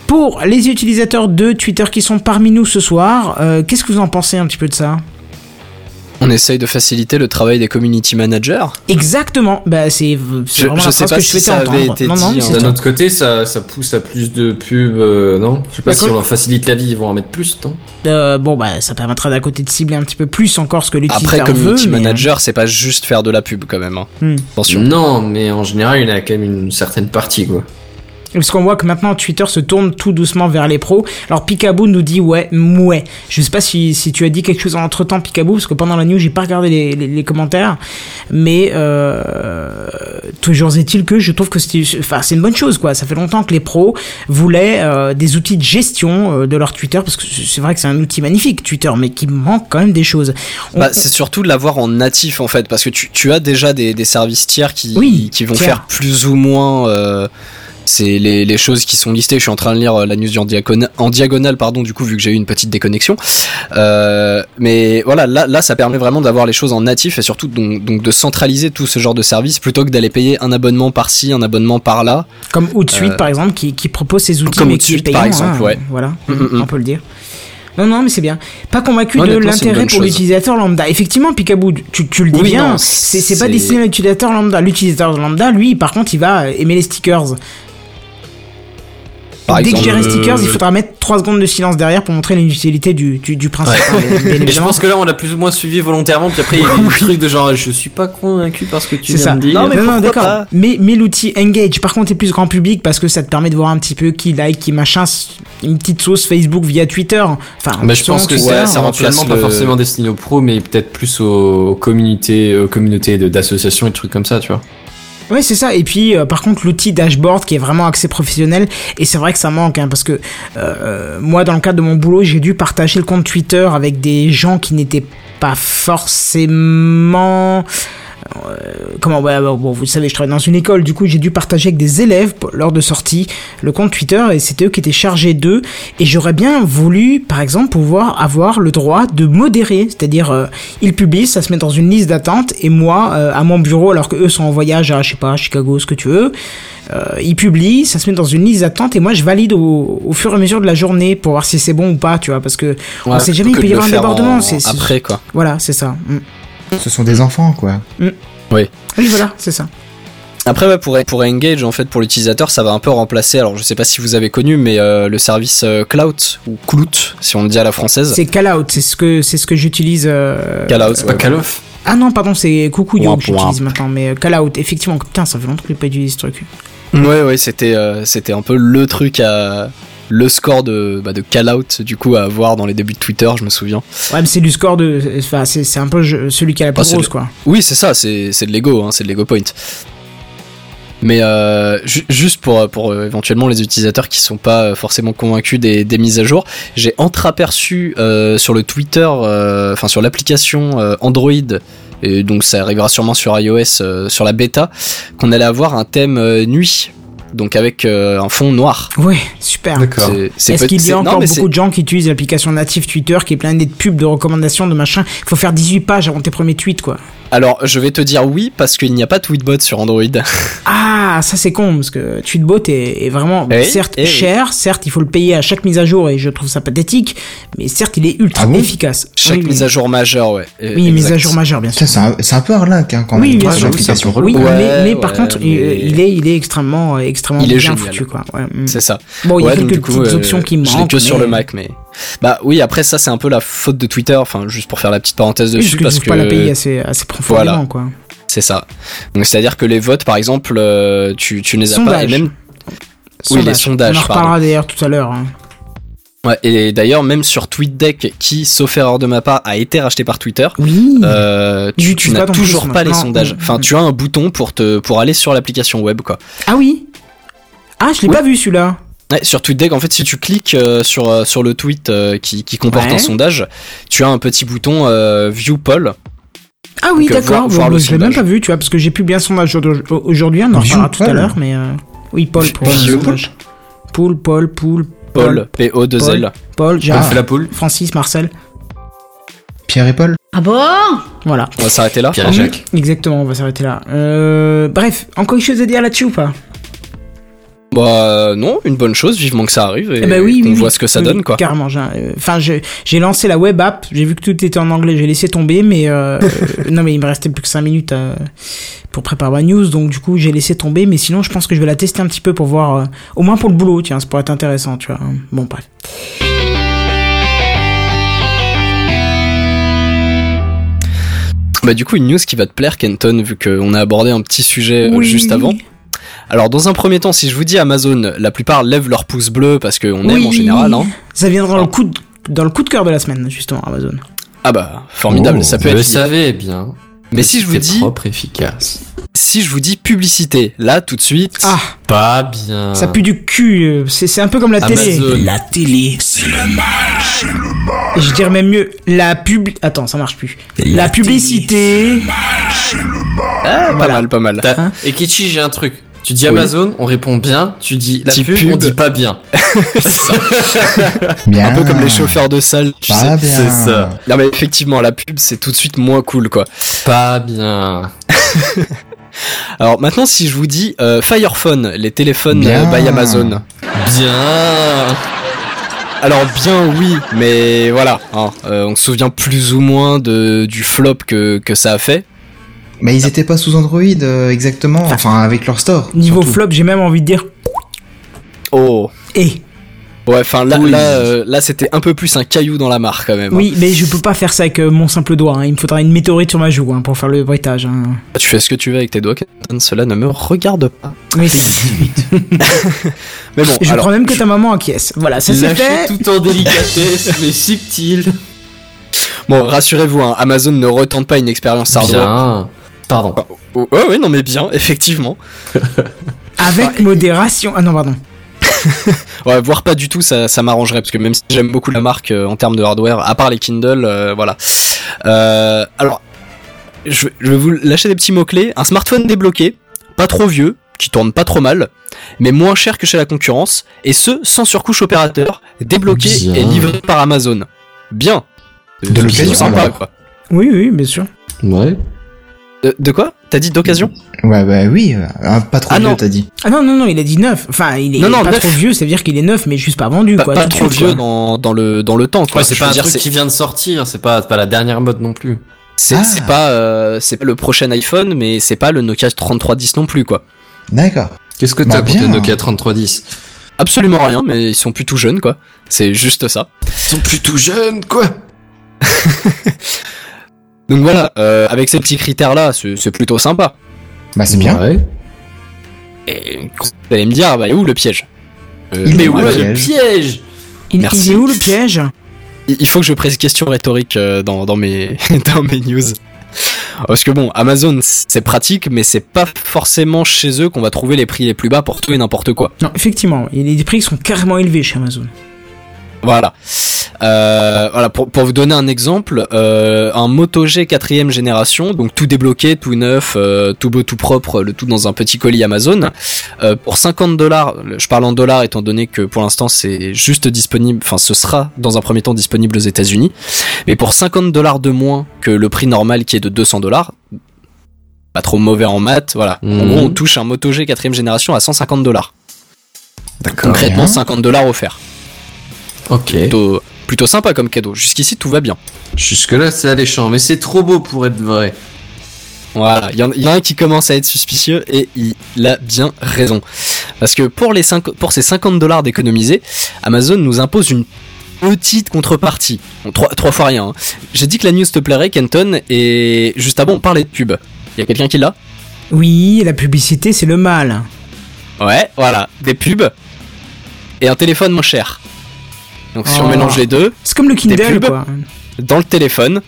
S2: Pour les utilisateurs de Twitter qui sont parmi nous ce soir, qu'est-ce que vous en pensez un petit peu de ça?
S5: On essaye de faciliter le travail des community managers.
S2: Exactement, bah c'est
S5: Je- je sais
S2: phrase
S5: pas
S2: que je
S5: si
S2: souhaitais
S5: ça avait
S2: entendre.
S5: été
S2: non, non,
S5: dit,
S2: mais
S5: hein.
S4: D'un
S2: ça.
S4: autre côté, ça, ça pousse à plus de pubs, euh, non? Je sais pas
S2: Bah,
S4: si on leur facilite la vie, ils vont en mettre plus, non?
S2: Euh, bon bah ça permettra d'un côté de cibler un petit peu plus encore ce que
S5: Après,
S2: l'utilisateur
S5: community
S2: veut. mais,
S5: manager, c'est pas juste faire de la pub quand même. hein.
S2: Hmm.
S5: Attention.
S4: Non, mais en général, il y en a quand même une certaine partie, quoi.
S2: Parce qu'on voit que maintenant Twitter se tourne tout doucement vers les pros. Alors Picaboo nous dit ouais, mouais. Je sais pas si, si tu as dit quelque chose entre temps Picaboo, parce que pendant la news j'ai pas regardé les, les, les commentaires. Mais euh, toujours est-il que je trouve que c'est enfin, une bonne chose quoi. Ça fait longtemps que les pros voulaient euh, des outils de gestion euh, de leur Twitter, parce que c'est vrai que c'est un outil magnifique Twitter, mais qui manque quand même des choses. On-
S5: Bah, c'est surtout de l'avoir en natif en fait, parce que tu, tu as déjà des, des services tiers qui,
S2: Oui,
S5: qui vont
S2: tiers.
S5: faire plus ou moins c'est les, les choses qui sont listées. Je suis en train de lire euh, la news en diagonale, en diagonale pardon, du coup, vu que j'ai eu une petite déconnexion. Euh, mais voilà, là, là, ça permet vraiment d'avoir les choses en natif et surtout donc, donc de centraliser tout ce genre de service plutôt que d'aller payer un abonnement par-ci, un abonnement par-là.
S2: Comme Outsuite
S5: Euh,
S2: par exemple, qui, qui propose ses outils
S5: comme
S2: mais qui est
S5: Outsuite,
S2: payant.
S5: par exemple,
S2: hein,
S5: ouais.
S2: Voilà,
S5: Mm, mm, mm.
S2: on peut le dire. Non, non, mais c'est bien. Pas convaincu de l'intérêt pour l'utilisateur lambda. Effectivement, Picaboo, tu, tu le dis
S5: Oui,
S2: bien, c'est pas destiné à l'utilisateur lambda. L'utilisateur lambda, lui, par contre, il va aimer les stickers.
S5: Par
S2: Dès que j'ai les stickers,
S4: euh,
S2: il faudra mettre 3 secondes de silence derrière pour montrer l'inutilité du, du, du principe. hein, bien
S4: Et je pense que là, on l'a plus ou moins suivi volontairement, puis après, il y a des trucs de genre, je suis pas convaincu par ce que tu
S2: C'est
S4: viens
S2: ça.
S4: de dire.
S5: Non, mais
S2: non, d'accord. Mais, mais l'outil Engage, par contre, est plus grand public parce que ça te permet de voir un petit peu qui like, qui machin, une petite sauce Facebook via Twitter. Enfin,
S4: Bah, je pense que
S2: Twitter,
S5: ouais,
S4: c'est
S5: ça remplace
S4: éventuellement pas
S5: le-
S4: forcément destiné aux pros, mais peut-être plus aux, communautés, aux communautés de- d'associations et trucs comme ça, tu vois.
S2: Ouais, c'est ça. Et puis, euh, par contre, l'outil dashboard qui est vraiment axé professionnel, et c'est vrai que ça manque, hein, parce que euh, moi, dans le cadre de mon boulot, j'ai dû partager le compte Twitter avec des gens qui n'étaient pas forcément euh, comment ouais, bon, vous savez je travaille dans une école du coup j'ai dû partager avec des élèves lors de sortie le compte Twitter et c'était eux qui étaient chargés d'eux et j'aurais bien voulu par exemple pouvoir avoir le droit de modérer c'est-à-dire euh, ils publient ça se met dans une liste d'attente et moi euh, à mon bureau alors que eux sont en voyage à je sais pas à Chicago ce que tu veux euh, ils publient ça se met dans une liste d'attente et moi je valide au, au fur et à mesure de la journée pour voir si c'est bon ou pas tu vois parce que on
S5: Ouais,
S2: sait jamais il peut y avoir un débordement
S5: en-
S2: c'est c'est-
S5: après quoi.
S2: voilà c'est ça Mm.
S3: Ce sont des enfants, quoi.
S2: oui voilà c'est ça
S5: Après, ouais, pour, pour Engage, en fait, pour l'utilisateur, ça va un peu remplacer. Alors, je sais pas si vous avez connu, mais euh, le service euh, Cloud ou Clout, si on le dit à la française.
S2: C'est Call Out, c'est ce que c'est ce que j'utilise. euh,
S5: Call Out,
S4: C'est pas
S5: ouais.
S4: Call of
S2: Ah non, pardon, c'est Coucou que j'utilise maintenant, mais euh, Call Out, effectivement, putain, ça fait longtemps que j'ai pas utilisé ce truc.
S5: Ouais, ouais, c'était euh, c'était un peu le truc à le score de bah, de call out du coup à avoir dans les débuts de Twitter, je me souviens.
S2: Ouais, mais c'est du score de. Enfin, c'est c'est un peu celui qui a la plus
S5: Ah,
S2: grosse,
S5: le-
S2: quoi.
S5: Oui, c'est ça, c'est c'est de l'ego, hein, c'est de l'ego point. Mais euh, ju- juste pour, pour euh, éventuellement les utilisateurs qui sont pas euh, forcément convaincus des, des mises à jour, j'ai entreaperçu euh, sur le Twitter, euh, enfin sur l'application euh, Android, et donc ça arrivera sûrement sur iOS, euh, sur la bêta, qu'on allait avoir un thème euh, nuit, donc avec euh, un fond noir.
S2: Ouais, super.
S4: D'accord.
S2: Est-ce qu'il y a encore beaucoup de gens qui utilisent l'application native Twitter qui est pleine de pubs, de recommandations, de machin Il faut faire 18 pages avant tes premiers tweets, quoi.
S5: Alors, je vais te dire oui parce qu'il n'y a pas Tweetbot sur Android.
S2: Ah, ça c'est con, parce que Tweetbot est, est vraiment,
S5: Eh oui,
S2: certes,
S5: eh oui.
S2: cher, certes, il faut le payer à chaque mise à jour, et je trouve ça pathétique, mais certes, il est ultra
S3: Ah bon
S2: efficace.
S5: Chaque
S2: Oui,
S5: mise à jour majeure, ouais.
S2: Oui, mise à jour majeure, bien sûr.
S3: Ça, c'est un, un peu arnaque, hein, quand
S2: Oui,
S3: même,
S2: bien
S3: l'application.
S4: peu
S2: Oui,
S5: Ouais,
S2: mais, mais par contre, il-
S5: mais-
S2: il, est, il est extrêmement, extrêmement
S5: Il est
S2: bien
S5: génial.
S2: foutu, quoi. Ouais, mm.
S5: C'est ça.
S2: Bon, il y a
S5: donc
S2: quelques
S5: coup,
S2: petites
S5: euh,
S2: options qui
S5: je l'ai
S2: manquent.
S5: que sur le Mac, mais bah oui. Après ça, c'est un peu la faute de Twitter. Enfin, juste pour faire la petite parenthèse
S2: Oui,
S5: dessus,
S2: parce
S5: parce
S2: que, pas la payer assez, assez profondément,
S5: Voilà.
S2: quoi.
S5: c'est ça. Donc c'est-à-dire que les votes, par exemple, euh, tu, tu ne les as pas. Et même Oui, les sondages,
S2: On en reparlera d'ailleurs tout à l'heure. hein.
S5: ouais, et d'ailleurs même sur TweetDeck, qui, sauf erreur de ma part, a été racheté par Twitter.
S2: Oui.
S5: Euh, tu, n'as
S2: plus
S5: toujours pas les sondages.
S2: Mm,
S5: Enfin,
S2: mm.
S5: tu as un bouton pour te pour aller sur l'application web, quoi.
S2: Ah oui Ah, je l'ai pas vu celui-là.
S5: Ouais, sur TweetDeck, en fait, si tu cliques euh, sur, euh, sur le tweet euh, qui, qui comporte
S2: Ouais.
S5: un sondage, tu as un petit bouton euh, View Poll.
S2: Ah oui, d'accord. Bon,
S5: le
S2: je l'ai même pas vu, tu vois, parce que j'ai publié un sondage au- aujourd'hui, on en reparlera tout à l'heure, mais. euh, Oui, Paul pour
S5: View
S2: le sondage. Paul, Paul, Paul,
S5: Paul, P-O-2-L.
S2: Paul, Gérard,
S4: la poule.
S2: Francis, Marcel.
S3: Pierre et Paul
S6: Ah bon?
S2: Voilà.
S5: On va s'arrêter là.
S4: Pierre et Jacques.
S2: Exactement, on va s'arrêter là. Euh, bref, encore quelque chose à dire là-dessus ou pas?
S5: Bah non, une bonne chose, vivement que ça arrive et
S2: Eh ben oui,
S5: qu'on
S2: oui,
S5: voit
S2: oui.
S5: ce que ça donne quoi.
S2: Carrément. j'ai- euh, Enfin, j'ai lancé la web app. J'ai vu que tout était en anglais. J'ai laissé tomber, mais euh, non, mais il me restait plus que 5 minutes euh, pour préparer ma news. Donc du coup, j'ai laissé tomber. Mais sinon, je pense que je vais la tester un petit peu pour voir, euh, au moins pour le boulot. Tiens, ça pourrait être intéressant, tu vois. Bon, bref.
S5: Bah du coup une news qui va te plaire Kenton vu qu'on a abordé un petit sujet juste avant. Alors dans un premier temps, si je vous dis Amazon, la plupart lèvent leur pouce bleu parce qu'on aime
S2: Oui.
S5: en général. Hein.
S2: Ça viendra dans le coup de, dans le coup de cœur de la semaine, justement, Amazon.
S5: Ah bah formidable,
S3: Oh,
S5: ça peut
S4: Je le
S5: être.
S4: savais bien.
S5: Mais si je vous
S4: C'est
S5: dis,
S4: propre, efficace.
S5: si je vous dis publicité, là tout de suite.
S2: Ah,
S4: Pas bien.
S2: ça pue du cul. euh, C'est c'est un peu comme la télé.
S4: Amazon.
S7: La télé.
S2: Et Je dirais même mieux, la pub... Attends, ça marche plus. La publicité...
S5: Ah, pas mal, pas mal.
S2: Hein
S4: Et Kichi, j'ai un truc. Tu dis
S5: Oui.
S4: Amazon, on répond bien. Tu dis la pub,
S5: pub.
S4: on dit pas bien.
S3: Bien.
S5: Un peu comme les chauffeurs de salle, tu sais.
S3: Pas bien.
S4: c'est ça.
S5: Non mais effectivement, la pub c'est tout de suite moins cool quoi.
S4: Pas bien.
S5: Alors maintenant, si je vous dis euh, Fire Phone, les téléphones
S3: Bien.
S5: euh, by Amazon.
S4: Bien.
S5: Alors bien oui, mais voilà, hein, euh, on se souvient plus ou moins de du flop que que ça a fait.
S3: Mais ils étaient pas sous Android euh, exactement, enfin avec leur store.
S2: Niveau
S3: surtout.
S2: flop, j'ai même envie de dire...
S5: Oh.
S2: Eh,
S5: Ouais, enfin là,
S4: Oui.
S5: là, euh, là, c'était un peu plus un caillou dans la mare quand même. hein.
S2: oui, mais je peux pas faire ça avec euh, mon simple doigt. hein. Il me faudra une météorite sur ma joue hein, pour faire le bruitage. hein.
S5: Tu fais ce que tu veux avec tes doigts, Kenton, cela ne me regarde pas.
S2: Oui, c'est-
S5: Mais bon,
S2: je
S5: alors,
S2: crois même que ta maman acquiesce. Voilà, ça c'est fait.
S4: tout en délicatesse, mais subtil.
S5: bon, rassurez-vous, hein, Amazon ne retente pas une expérience hardware.
S4: Pardon.
S5: Oh, ouais, ouais, non mais bien, effectivement.
S2: Avec modération. Ah non, pardon.
S5: Ouais, voire pas du tout, ça, ça m'arrangerait parce que même si j'aime beaucoup la marque euh, en termes de hardware, à part les Kindle, euh, voilà. Euh, alors, je, je vais vous lâcher des petits mots clés. Un smartphone débloqué, pas trop vieux, qui tourne pas trop mal, mais moins cher que chez la concurrence, et ce sans surcouche opérateur, débloqué
S4: Bien.
S5: et livré par Amazon. Bien.
S3: De l'occasion,
S5: sympa quoi.
S2: Oui, oui, bien sûr.
S4: Ouais.
S5: De, de quoi? T'as dit d'occasion?
S3: Ouais, bah oui, euh, un- pas trop
S5: Ah
S3: vieux,
S5: non.
S3: t'as dit.
S2: Ah non, non, non, il a dit neuf. Enfin, il est
S5: Non, non,
S2: pas
S5: neuf.
S2: trop vieux, ça veut dire qu'il est neuf, mais juste pas vendu,
S5: Pas,
S2: quoi.
S5: pas
S2: tout
S5: trop vieux dans, dans le dans le temps quoi.
S4: Ouais, c'est pas un
S5: dire,
S4: truc qui vient de sortir. C'est pas, pas la dernière mode non plus.
S5: c'est
S3: Ah.
S5: c'est pas euh, c'est pas le prochain iPhone mais c'est pas le Nokia 3310 non plus quoi.
S3: D'accord.
S4: Qu'est-ce que
S3: Bah,
S4: t'as pour
S3: bien.
S4: tes Nokia 3310
S5: Absolument rien, mais ils sont plutôt jeunes, quoi. C'est juste ça.
S4: Ils sont plutôt jeunes, quoi.
S5: Donc voilà, euh, avec ces petits critères-là, c'est c'est plutôt sympa.
S3: Bah c'est bien.
S4: Ouais.
S5: Et vous allez me dire, bah, il est où le piège? Euh,
S3: Il est
S4: Mais
S3: où, le piège?
S4: piège?
S2: Il,
S5: Merci.
S2: il est où le piège?
S5: Il faut que je prenne question rhétorique euh, dans, dans, mes, dans mes news. Parce que bon, Amazon, c'est pratique, mais c'est pas forcément chez eux qu'on va trouver les prix les plus bas pour tout et n'importe quoi.
S2: Non, effectivement, les prix sont carrément élevés chez Amazon.
S5: Voilà. Euh, voilà, pour, pour vous donner un exemple, euh, un Moto G quatrième génération, donc tout débloqué, tout neuf, euh, tout beau, tout propre, le tout dans un petit colis Amazon, pour 50 dollars, je parle en dollars étant donné que pour l'instant c'est juste disponible, enfin ce sera dans un premier temps disponible aux États-Unis, mais pour 50 dollars de moins que le prix normal qui est de 200 dollars, pas trop mauvais en maths, voilà. En
S4: Mhm.
S5: gros, on touche un Moto G quatrième génération à 150 dollars. Concrètement,
S3: Bien.
S5: 50 dollars offerts.
S4: Ok.
S5: Plutôt, plutôt sympa comme cadeau. Jusqu'ici, tout va bien.
S4: Jusque-là, c'est alléchant, mais c'est trop beau pour être vrai.
S5: Voilà, il y, en- il y en a un qui commence à être suspicieux et il a bien raison. Parce que pour, les cinq- pour ces 50 dollars d'économiser, Amazon nous impose une petite contrepartie. Bon, trois, trois fois rien. hein. J'ai dit que la news te plairait, Kenton, et juste avant, on parlait de pub. Il y a quelqu'un qui l'a?
S2: Oui, la publicité, c'est le mal.
S5: Ouais, voilà, des pubs et un téléphone moins cher. Donc si on
S2: Oh.
S5: mélange les deux,
S2: C'est comme le Kindle, quoi.
S5: dans le téléphone,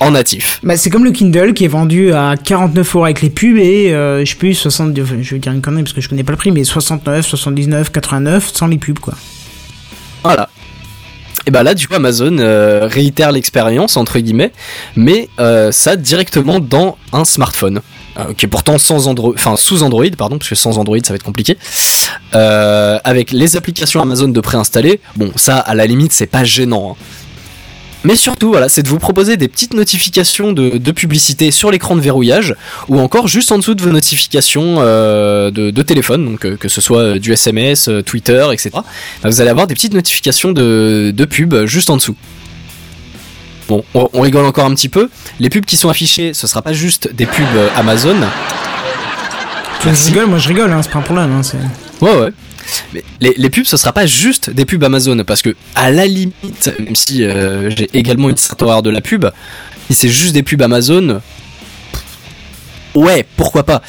S5: en natif.
S2: Bah, c'est comme le Kindle qui est vendu à 49 euros avec les pubs et euh, je sais plus 60 enfin, je vais dire une connerie parce que je connais pas le prix mais 69, 79, 89 sans les pubs quoi.
S5: Voilà. Et bah là, du coup, Amazon euh, réitère l'expérience entre guillemets, mais euh, ça directement dans un smartphone, qui est pourtant sans Android, enfin sous Android, pardon, parce que sans Android ça va être compliqué. Euh, avec les applications Amazon de préinstaller, bon, ça à la limite c'est pas gênant. hein. Mais surtout, voilà, c'est de vous proposer des petites notifications de, publicité sur l'écran de verrouillage, ou encore juste en dessous de vos notifications euh, de, téléphone, donc euh, que ce soit du SMS, Twitter, etc. Bah, vous allez avoir des petites notifications de, de euh, juste en dessous. Bon, on, on rigole encore un petit peu. Les pubs qui sont affichées, ce sera pas juste des pubs euh, Amazon.
S2: Tu je rigole, moi je rigole, hein, c'est pas un problème. Hein,
S5: Ouais, ouais. Mais les, les pubs, ce sera pas juste des pubs Amazon, parce que à la limite, même si euh, j'ai également une certaine horreur de la pub, si c'est juste des pubs Amazon, ouais, pourquoi pas.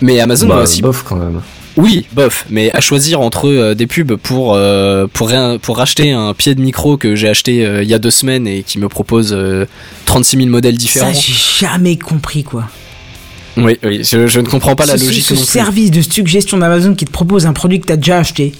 S5: Mais Amazon
S4: Bah,
S5: aussi
S4: bof quand même.
S5: Oui, bof, mais à choisir entre euh, des pubs pour euh, pour pour racheter un pied de micro que j'ai acheté euh, il y a deux semaines et qui me propose euh, 36 000 modèles
S2: Ça,
S5: différents.
S2: j'ai jamais compris, quoi.
S5: oui, oui, je, je ne comprends pas la
S2: ce,
S5: logique
S2: ce
S5: non plus.
S2: service de suggestion d'Amazon qui te propose un produit que t'as déjà acheté.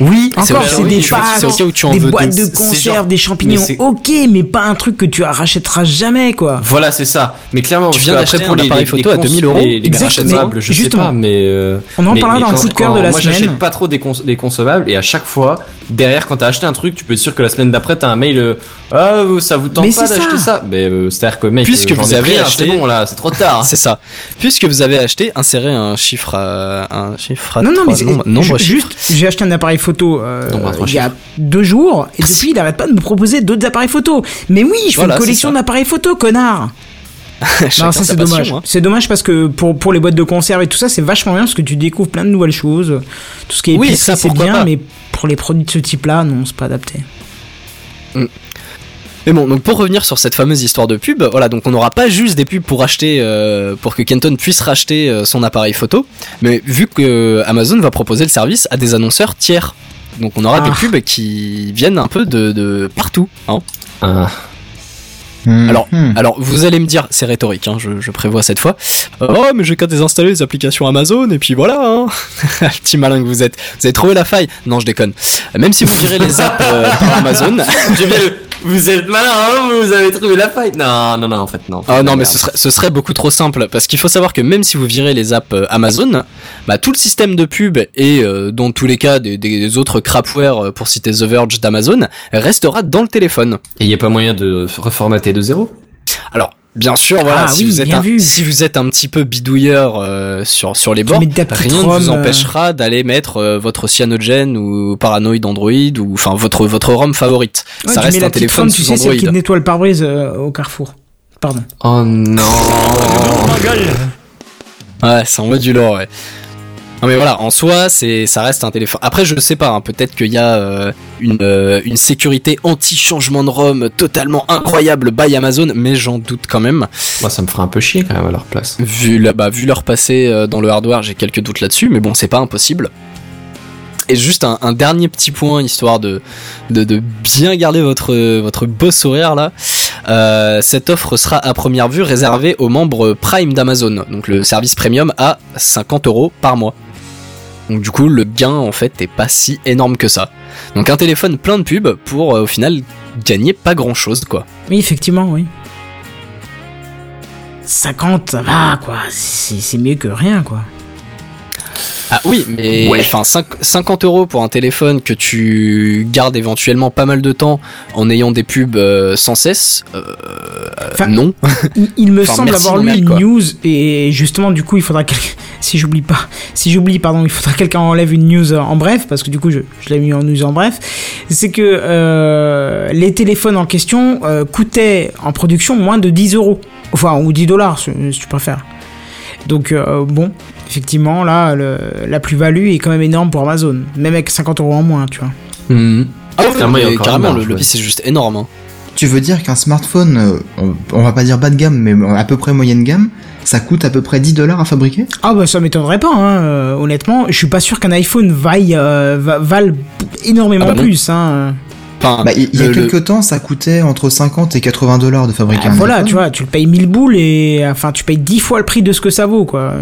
S5: Oui,
S2: Encore, c'est des
S5: où tu en
S2: des
S5: veux
S2: boîtes de conserve, des champignons. Ok, mais pas un truc que tu rachèteras jamais, quoi.
S4: Voilà, c'est ça. Mais clairement,
S5: Tu viens d'acheter un
S4: les,
S5: appareil photo à 2000
S4: cons-
S5: euros.
S4: les, les
S2: Exact,
S4: concevables,
S2: mais
S4: je sais pas, mais euh,
S2: On en parlera dans le coup de cœur de la
S4: moi,
S2: semaine.
S4: j'achète pas trop des, cons- des concevables et à chaque fois, derrière, quand t'as acheté un truc, tu peux être sûr que la semaine d'après, t'as un mail. euh, ah, euh, ça vous tente pas d'acheter
S2: ça.
S4: Mais c'est-à-dire que mec,
S5: Puisque vous avez acheté-
S4: bon là, c'est trop tard.
S5: C'est ça. Puisque vous avez acheté, insérez un chiffre à un chiffre
S2: Non, non, mais
S5: nombre chiffre.
S2: juste, j'ai acheté un appareil photo euh, il y a deux jours, et depuis, il arrête pas de me proposer d'autres appareils photo. Mais oui, je fais
S5: Voilà,
S2: une collection d'appareils photo, connard. Non, ça c'est dommage.
S5: hein.
S2: C'est dommage parce que pour, pour les boîtes de conserve et tout ça, c'est vachement bien parce que tu découvres plein de nouvelles choses. Tout ce qui est
S5: Oui,
S2: c'est bien,
S5: pas.
S2: mais pour les produits de ce type-là, non, c'est pas adapté.
S5: Mais bon, donc pour revenir sur cette fameuse histoire de pub, voilà, donc on n'aura pas juste des pubs pour acheter, euh, pour que Kenton puisse racheter euh, son appareil photo, mais vu que Amazon va proposer le service à des annonceurs tiers. Donc on aura
S2: Ah.
S5: des pubs qui viennent un peu de, de partout. Hein.
S4: Ah.
S3: Hmm.
S5: Alors,
S3: Hmm.
S5: Alors vous allez me dire, c'est rhétorique, hein, je, je prévois cette fois. Euh, oh mais j'ai qu'à désinstaller les applications Amazon et puis voilà. Hein. Petit malin que vous êtes. Vous avez trouvé la faille Non, je déconne. Même si vous virez les apps euh, par Amazon.
S4: J'aime bien le- Vous êtes malin, hein, vous avez trouvé la faille. Non, non, non, en fait, non.
S5: Ah non mais ce serait, ce serait beaucoup trop simple parce qu'il faut savoir que même si vous virez les apps euh, Amazon, bah, tout le système de pub et euh, dans tous les cas des, des autres crapware euh, pour citer The Verge d'Amazon restera dans le téléphone.
S4: Et y a pas moyen de reformater de zéro?
S5: Alors bien sûr voilà
S2: Ah
S5: si,
S2: oui,
S5: vous êtes un, si vous êtes un petit peu bidouilleur euh, sur sur les bords, rien ne vous
S2: euh,
S5: empêchera d'aller mettre euh, votre cyanogen ou paranoïde Android ou enfin votre votre ROM favorite.
S2: Ouais,
S5: Ça
S2: tu
S5: reste un téléphone
S2: tu
S5: sous
S2: sais, celle
S5: Android.
S2: qui nettoie le pare-brise euh, au carrefour. Pardon.
S4: Oh non.
S5: Ouais, ça envoie du lourd, ouais. Non mais voilà, en soi, c'est ça reste un téléphone. Après, je sais pas, hein, peut-être qu'il y a euh, une euh, une sécurité anti-changement de ROM totalement incroyable by Amazon, mais j'en doute quand même.
S4: Moi, ça me ferait un peu chier quand même à leur place.
S5: Vu la, bah, vu leur passé euh, dans le hardware, j'ai quelques doutes là-dessus, mais bon, c'est pas impossible. Et juste un, un dernier petit point, histoire de, de, de bien garder votre, votre beau sourire là. Euh, cette offre sera à première vue réservée aux membres Prime d'Amazon, donc le service premium à 50 euros par mois. Donc du coup, le gain en fait est pas si énorme que ça. Donc un téléphone plein de pubs pour euh, au final gagner pas grand chose quoi.
S2: Oui, effectivement, oui. 50, ça va, quoi. C'est c'est mieux que rien, quoi.
S5: Ah oui, mais enfin cinq- 50 euros pour un téléphone que tu gardes éventuellement pas mal de temps en ayant des pubs euh, sans cesse, euh,
S2: Enfin,
S5: non.
S2: Il, il me
S5: Enfin,
S2: semble avoir lu une news et justement du coup il faudra quelqu'un si j'oublie pas si j'oublie pardon il faudra que quelqu'un enlève une news en bref parce que du coup je, je l'ai mis en news en bref. C'est que euh, les téléphones en question coûtaient en production moins de 10 euros. Enfin ou 10 dollars si, si tu préfères. Donc euh, bon effectivement là le- la plus-value est quand même énorme pour Amazon même avec 50 euros en moins tu vois
S4: Mhm.
S5: Ah oui,
S4: Clairement, il y a
S5: mais
S4: encore
S5: carrément, le, le
S4: ouais.
S5: pis c'est juste énorme. hein.
S3: Tu veux dire qu'un smartphone, euh, on va pas dire bas de gamme, mais à peu près moyenne gamme, ça coûte à peu près 10 dollars à fabriquer?
S2: Ah bah ça m'étonnerait pas, hein, euh, honnêtement. Je suis pas sûr qu'un iPhone vaille, euh, va- vale énormément
S5: Ah bah
S2: plus. Hein.
S5: Enfin,
S3: Bah, il y a
S5: le- le-
S3: quelques temps, ça coûtait entre 50 et 80 dollars de fabriquer
S2: Ah,
S3: un
S2: voilà,
S3: iPhone.
S2: tu vois, tu le payes 1000 boules et enfin tu payes 10 fois le prix de ce que ça vaut, quoi.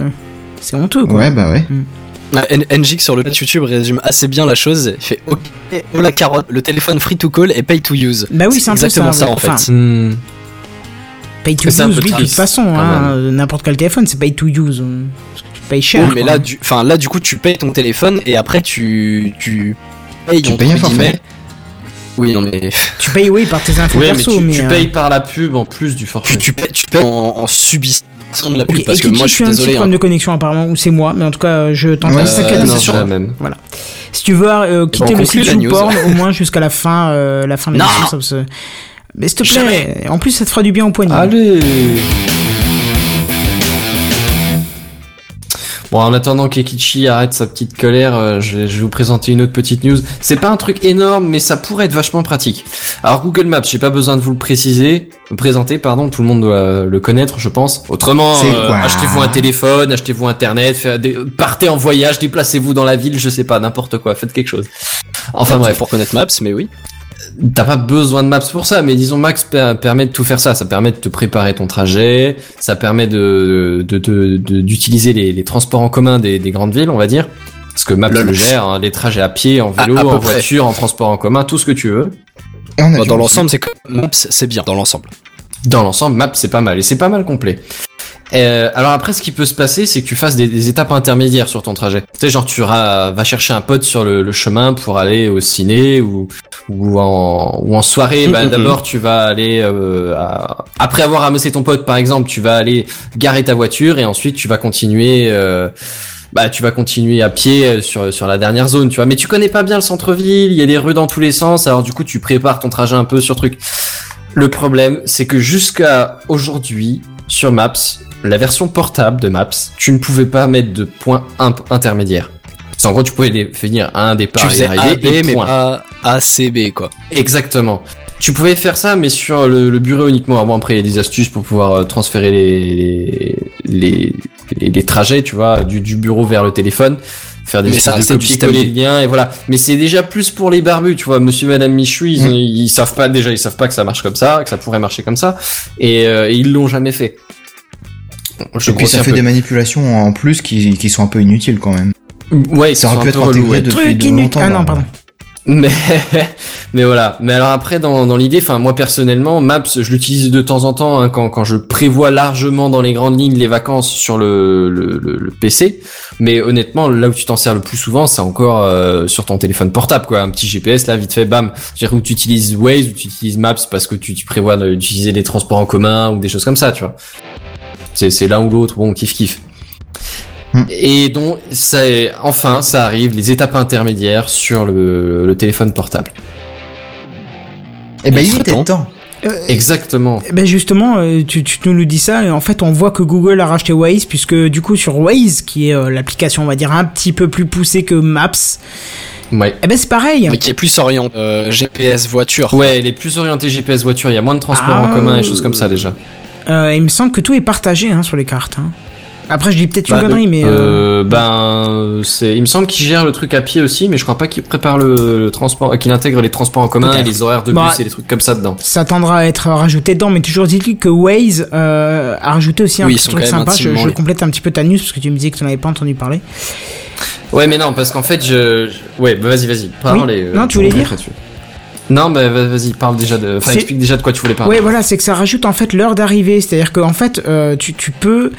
S2: C'est honteux, quoi.
S3: Ouais, bah ouais.
S5: Ah, N- NGX sur le chat YouTube résume assez bien la chose. Il fait OK, oh la carotte, le téléphone free to call et pay to use.
S2: Bah oui, c'est un peu
S5: exactement
S2: ça,
S5: ça,
S2: ouais.
S5: en fait.
S2: Enfin,
S4: Hmm.
S2: Pay to
S4: C'est un
S2: use, oui, de toute façon, hein, euh, n'importe quel téléphone, c'est pay to use. parce que tu payes cher.
S5: Oui, mais
S2: quoi.
S5: là, du, enfin là, du coup, tu payes ton téléphone et après tu, tu payes.
S3: Tu payes un forfait.
S5: Oui, non mais
S2: Tu payes, oui, par tes infos
S4: Ouais, mais tu,
S2: mais.
S4: tu
S2: euh,
S4: payes par la pub en plus du forfait.
S5: tu, tu payes, tu payes en, en subissant de la pub parce
S2: et
S5: que moi, je suis
S2: un petit
S5: désolé.
S2: problème
S5: hein.
S2: de connexion apparemment, ou c'est moi, mais en tout cas, je
S5: euh,
S2: c'est
S4: c'est
S2: sûr.
S4: la même.
S2: Si tu veux euh, quitter le site. YouPorn, au moins jusqu'à la fin, euh, la fin de l'émission, ça se- Mais s'il te plaît, en plus ça te fera du bien au poignet.
S4: Allez Bon, en attendant qu'Ekichi arrête sa petite colère, euh, je, vais, je vais vous présenter une autre petite news. C'est pas un truc énorme, mais ça pourrait être vachement pratique. Alors Google Maps, j'ai pas besoin de vous le préciser, présenter, pardon, tout le monde doit le connaître, je pense. Autrement, euh, achetez-vous un téléphone, achetez-vous internet, des- partez en voyage, déplacez-vous dans la ville, je sais pas, n'importe quoi, faites quelque chose. Enfin bref,
S5: pour connaître Maps, mais oui.
S4: T'as pas besoin de Maps pour ça, mais disons Maps per- permet de tout faire ça. Ça permet de te préparer ton trajet, ça permet de de- de- de- d'utiliser les, les transports en commun des, des grandes villes, on va dire. Parce que Maps le gère, hein, les trajets à pied, en vélo,
S5: À- à peu
S4: en
S5: près.
S4: voiture, en transport en commun, tout ce que tu veux.
S5: Bah, dans l'ensemble, c'est que Maps, c'est bien dans l'ensemble.
S4: Dans l'ensemble, Maps c'est pas mal et c'est pas mal complet. Euh, alors après, ce qui peut se passer, c'est que tu fasses des, des étapes intermédiaires sur ton trajet. Tu sais, genre tu ra- vas chercher un pote sur le, le chemin pour aller au ciné ou ou en ou en soirée. Bah,
S5: Mhm.
S4: D'abord, tu vas aller euh, à- après avoir ramassé ton pote, par exemple, tu vas aller garer ta voiture et ensuite tu vas continuer. euh, bah, tu vas continuer à pied euh, sur sur la dernière zone, tu vois. Mais tu connais pas bien le centre-ville, il y a des rues dans tous les sens. Alors du coup, tu prépares ton trajet un peu sur truc. Le problème, c'est que jusqu'à aujourd'hui, sur Maps, la version portable de Maps, tu ne pouvais pas mettre de points imp- intermédiaires. C'est en gros, tu pouvais les- finir à un départ
S5: Tu
S4: et arriver
S5: mais pas ACB, quoi.
S4: Exactement. Tu pouvais faire ça, mais sur le, le bureau uniquement. Bon, après, il y a des astuces pour pouvoir euh, transférer les, les, les, les trajets, tu vois, du, du bureau vers le téléphone. Faire des
S5: Mais ça
S4: de copier-coller et voilà. Mais c'est déjà plus pour les barbus, tu vois. Monsieur, madame Michou, ils,
S3: Mm.
S4: ils savent pas, déjà, ils savent pas que ça marche comme ça, que ça pourrait marcher comme ça. Et, euh, et ils l'ont jamais fait. Je
S3: Et puis ça fait
S4: peu.
S3: des manipulations en plus qui, qui sont un peu inutiles quand même.
S4: Ouais,
S3: Ça aurait pu
S4: un
S3: être intégré depuis de longtemps.
S2: Ah non, pardon.
S4: Mais, mais voilà. Mais alors après, dans, dans l'idée, enfin moi personnellement, Maps, je l'utilise de temps en temps hein, quand, quand je prévois largement dans les grandes lignes les vacances sur le, le, le- PC. Mais honnêtement, là où tu t'en sers le plus souvent, c'est encore euh, sur ton téléphone portable, quoi. Un petit GPS, là, vite fait, bam. C'est-à-dire où tu utilises Waze, ou tu utilises Maps parce que tu, tu prévois d'utiliser les transports en commun ou des choses comme ça, tu vois. C'est, c'est l'un ou l'autre, bon, kiff kiff.
S3: Hmm.
S4: Et donc, ça, est- enfin, ça arrive, les étapes intermédiaires sur le, le téléphone portable.
S3: Eh ben
S5: Il
S3: était
S5: temps.
S3: temps.
S4: Exactement.
S2: Ben justement, euh, tu, tu nous le dis ça, et en fait on voit que Google a racheté Waze, puisque du coup sur Waze, qui est euh, l'application on va dire un petit peu plus poussée que Maps,
S4: Ouais.
S2: eh ben c'est pareil.
S5: Mais qui est plus orienté euh, GPS voiture.
S4: Ouais, elle est plus orientée GPS voiture, il y a moins de transports
S2: Ah.
S4: en commun et choses comme ça déjà.
S2: Euh, il me semble que tout est partagé hein, sur les cartes. hein. Après je dis peut-être une
S5: Bah,
S2: connerie, mais... euh,
S4: Euh, ben, c'est, il me semble qu'il gère le truc à pied aussi, mais je crois pas qu'il prépare le, le transport, euh, qu'il intègre les transports en commun et les horaires de
S2: Bah,
S4: bus et les trucs comme ça dedans.
S2: ça tendra à être rajouté dedans, mais toujours dit que Waze euh, a rajouté aussi un
S5: Oui,
S2: petit truc sympa. Je, complète un petit peu ta news parce que tu me disais que tu n'en avais pas entendu parler.
S4: Ouais, mais non, parce qu'en fait, je, je- ouais, bah, vas-y, vas-y, parle.
S2: Oui.
S4: euh,
S2: Non, tu voulais dire.
S4: Non, bah, va- vas-y, parle déjà de, enfin, explique déjà de quoi tu voulais parler.
S2: Ouais, voilà, c'est que ça rajoute en fait l'heure d'arrivée. C'est-à-dire qu'en fait, euh, tu, tu peux.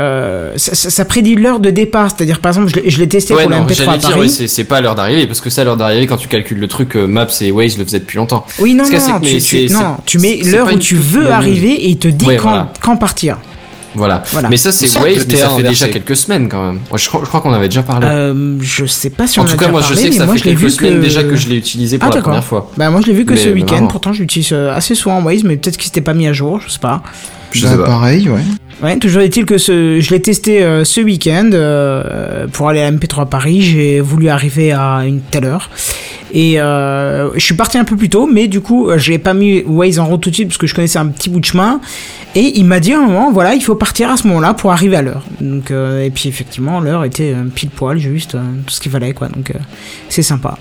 S2: Euh, ça, ça- ça prédit l'heure de départ. C'est-à-dire, par exemple, je l'ai- je l'ai testé
S4: Ouais,
S2: pour la
S4: non,
S2: MP3
S4: j'allais
S2: à
S4: dire,
S2: Paris.
S4: ouais, c'est, c'est pas l'heure d'arrivée, parce que ça, l'heure d'arrivée, quand tu calcules le truc, euh, Maps et Waze le faisaient depuis longtemps.
S2: oui, non, non,
S4: c'est
S2: non, tu,
S4: mais
S2: tu-
S4: c'est-
S2: non,
S4: c'est-
S2: tu mets
S4: c'est
S2: l'heure où
S4: une
S2: tu veux arriver et il te dit
S4: Ouais,
S2: quand,
S4: voilà.
S2: quand partir.
S4: Voilà.
S2: Voilà.
S4: Mais ça, c'est
S5: Ça,
S4: Waze, mais ça fait déjà quelques semaines quand même. Moi, je, crois- je crois qu'on avait déjà parlé.
S2: Euh, je sais pas si on
S4: en
S2: a
S4: tout cas,
S2: déjà
S4: moi, je
S2: parlé,
S4: sais que ça fait
S2: je
S4: quelques semaines
S2: que...
S4: déjà que je l'ai utilisé pour
S2: Ah,
S4: la première fois.
S2: Bah, moi, je l'ai vu que
S4: Mais-
S2: ce week-end. Pourtant, je l'utilise euh, assez souvent Waze, mais peut-être qu'il s'était pas mis à jour, je sais pas.
S4: Je
S3: Bah,
S4: sais pas.
S3: pareil, ouais.
S2: Ouais, toujours est-il que je l'ai testé euh, ce week-end euh, pour aller à MP3 Paris. J'ai voulu arriver à une telle heure. Et euh, je suis parti un peu plus tôt, mais du coup, je n'ai pas mis Waze en route tout de suite parce que je connaissais un petit bout de chemin. Et il m'a dit à un moment, voilà, il faut partir à ce moment-là pour arriver à l'heure. Donc, et puis effectivement, l'heure était pile poil, juste tout ce qu'il fallait, quoi. Donc, c'est sympa.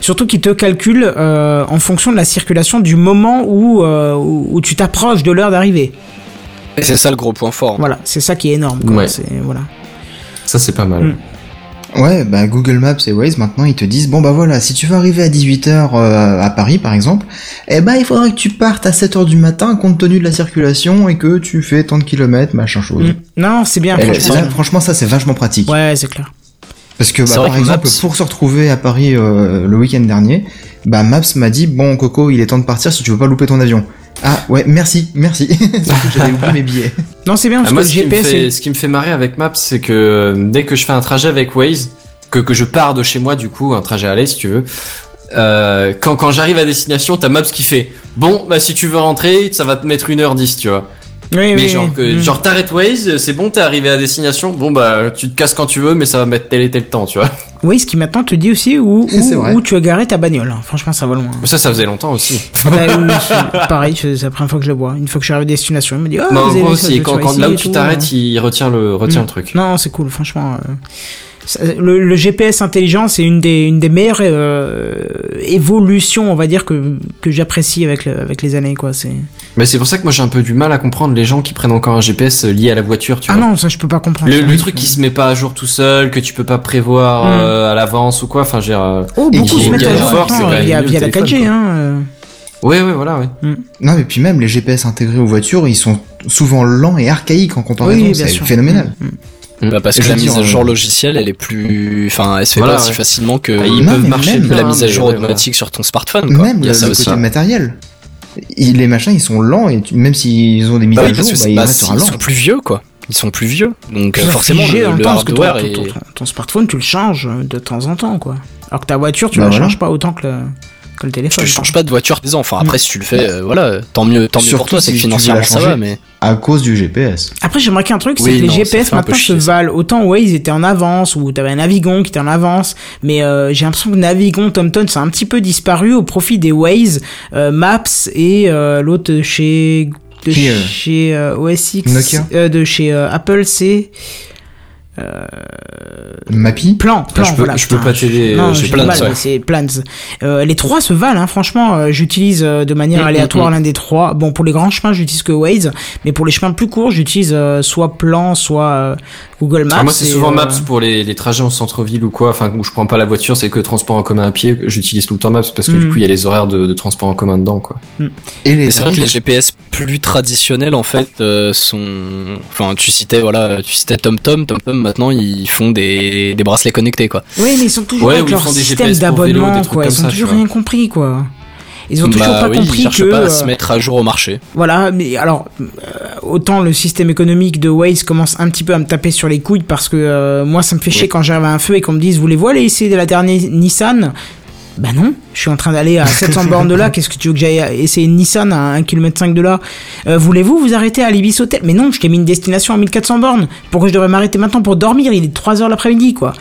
S2: Surtout qu'il te calcule en fonction de la circulation du moment où, où tu t'approches de l'heure d'arrivée.
S5: Et C'est ça le gros point fort.
S2: Voilà, c'est ça qui est énorme. Quoi.
S4: Ouais.
S2: C'est- Voilà.
S4: Ça, c'est pas mal.
S2: Mm.
S3: Ouais, bah Google Maps et Waze maintenant ils te disent bon bah voilà, si tu veux arriver à 18h à Paris par exemple, eh ben il faudra que tu partes à 7h du matin compte tenu de la circulation et que tu fais tant de kilomètres, machin chose.
S2: Mm. Non, c'est bien. Franchement.
S3: là, franchement ça c'est vachement pratique.
S2: Ouais, c'est clair.
S3: Parce que bah, par
S5: que
S3: exemple
S5: Maps-
S3: pour se retrouver à Paris euh, le week-end dernier, bah Maps m'a dit bon Coco il est temps de partir si tu veux pas louper ton avion. Ah ouais merci merci. J'avais oublié mes billets.
S2: Non, c'est bien
S4: Ah,
S2: parce
S4: moi,
S2: que
S4: ce
S2: le
S4: qui, me
S2: GPS.
S4: fait,
S2: est-
S4: ce qui me fait marrer avec Maps, c'est que euh, dès que je fais un trajet avec Waze, que, que je pars de chez moi, du coup, un trajet aller, si tu veux, euh, quand, quand j'arrive à destination, t'as Maps qui fait Bon, bah si tu veux rentrer, ça va te mettre 1h10, tu vois.
S2: Oui,
S4: Mais
S2: oui,
S4: genre, que,
S2: mm.
S4: genre t'arrêtes Waze, c'est bon, t'es arrivé à destination, bon bah tu te casses quand tu veux, mais ça va mettre tel et tel temps, tu vois.
S2: Oui, ce qui maintenant te dit aussi où, où, tu as garé ta bagnole. hein. Franchement, ça va loin.
S4: Ça, ça faisait longtemps aussi.
S2: Bah, pareil, c'est la première fois que je le vois. Une fois que je suis arrivé à destination, il me dit Ah,
S4: non,
S2: vous avez
S4: moi
S2: vu ça,
S4: aussi, quand, quand là où tu t'arrêtes,
S2: hein.
S4: il retient le, retient
S2: Mm.
S4: le truc.
S2: Non, c'est cool, franchement. euh, le, le GPS intelligent, c'est une des, une des meilleures euh, évolutions, on va dire, que, que j'apprécie avec, le- avec les années. quoi. C'est
S4: Mais c'est pour ça que moi j'ai un peu du mal à comprendre les gens qui prennent encore un GPS lié à la voiture, tu
S2: Ah
S4: vois.
S2: non, ça, je peux pas comprendre.
S4: Le, truc qui se met pas à jour tout seul, que tu peux pas prévoir
S2: Mm.
S4: euh, à l'avance ou quoi, enfin j'ai... euh,
S2: Oh, beaucoup se mettent à jour via, via la
S4: téléphone,
S2: 4G.
S4: quoi.
S2: Hein, euh.
S4: Ouais, ouais, voilà, ouais.
S3: Non, mais puis même les GPS intégrés aux voitures, ils sont souvent lents et archaïques en comparaison.
S2: Oui,
S3: c'est phénoménal.
S5: Bah parce
S3: Et
S5: que la mise à jour
S3: euh,
S5: logicielle, elle est plus, enfin, elle se fait
S4: Voilà,
S5: pas aussi
S4: ouais.
S5: facilement que,
S4: Ah, ils
S3: Non,
S4: peuvent marcher
S3: même
S5: la mise à jour automatique sur ton smartphone. Quoi.
S3: Même
S5: Il y
S3: le,
S5: a ça
S3: le
S5: aussi.
S3: côté matériel. Il- les machins, ils sont lents et tu- même s'ils ont des mises
S5: Bah
S3: à jour, bah, ils
S5: bah, ils sont plus vieux, quoi. Ils sont plus vieux, donc euh, forcément le,
S2: dans
S5: le
S2: temps, parce que
S5: hardware
S2: ton, ton, ton- ton smartphone, tu le changes de temps en temps, quoi. Alors que ta voiture, tu
S3: Bah
S2: la
S3: voilà.
S2: changes pas autant que le, que le téléphone.
S5: Tu changes pas de voiture tous les ans. Enfin, après, si tu le fais, euh, voilà, tant mieux, tant mieux
S3: Surtout
S5: pour toi, c'est que
S3: si
S5: financièrement ça va, mais.
S3: À cause du GPS.
S2: Après, j'ai remarqué un truc, c'est
S5: Oui,
S2: que les
S5: non,
S2: GPS maintenant se valent. Autant Waze était en avance, ou t'avais un Navigon qui était en avance, mais euh, j'ai l'impression que Navigon, TomTom, ça a un petit peu disparu au profit des Waze, euh, Maps et euh, l'autre de chez de
S3: Qui, euh,
S2: chez euh, OS X,
S3: Nokia
S2: euh, de chez euh, Apple, c'est
S3: Mappy?
S2: Plan, plan,
S4: je peux-
S2: voilà.
S4: je peux pas t'aider,
S2: Non,
S4: euh, j'ai
S5: ouais.
S2: mais c'est Plans. Euh, les trois se valent, hein, franchement. euh, j'utilise euh, de manière
S5: Mm,
S2: aléatoire
S5: mm, mm.
S2: l'un des trois. Bon, pour les grands chemins, j'utilise que Waze, mais pour les chemins plus courts, j'utilise euh, soit Plan, soit euh, Google Maps.
S4: Ah, moi c'est souvent
S2: euh,
S4: Maps pour les, les trajets en centre-ville ou quoi, enfin où je prends pas la voiture, c'est que transport en commun à pied, j'utilise tout le temps Maps parce que
S2: Mm.
S4: du coup il y a les horaires de, de transport en commun dedans quoi.
S3: et les
S5: c'est vrai que les GPS plus traditionnels en fait euh, sont, enfin tu citais voilà, tu citais TomTom, TomTom maintenant ils font des, des bracelets connectés quoi.
S2: Oui, mais ils sont toujours
S4: Ouais,
S2: avec leur système d'abonnement, quoi. Ils ont
S4: ça,
S2: toujours rien compris, quoi. Ils ont toujours
S5: bah
S2: pas
S5: oui,
S2: compris
S5: ils cherchent
S2: que
S5: pas
S2: euh,
S5: à se mettre à jour au marché.
S2: Voilà, mais alors euh, autant le système économique de Waze commence un petit peu à me taper sur les couilles parce que euh, moi ça me fait chier quand j'arrive à un feu et qu'on me dise voulez-vous aller essayer de la dernière Nissan? Bah non, je suis en train d'aller à 700 bornes de là, qu'est-ce que tu veux que j'aille essayer une Nissan à 1 km de là Euh, Voulez-vous vous arrêter à l'Ibis Hotel? Mais non, je t'ai mis une destination à 1400 bornes. Pourquoi je devrais m'arrêter maintenant pour dormir? Il est 3h l'après-midi quoi.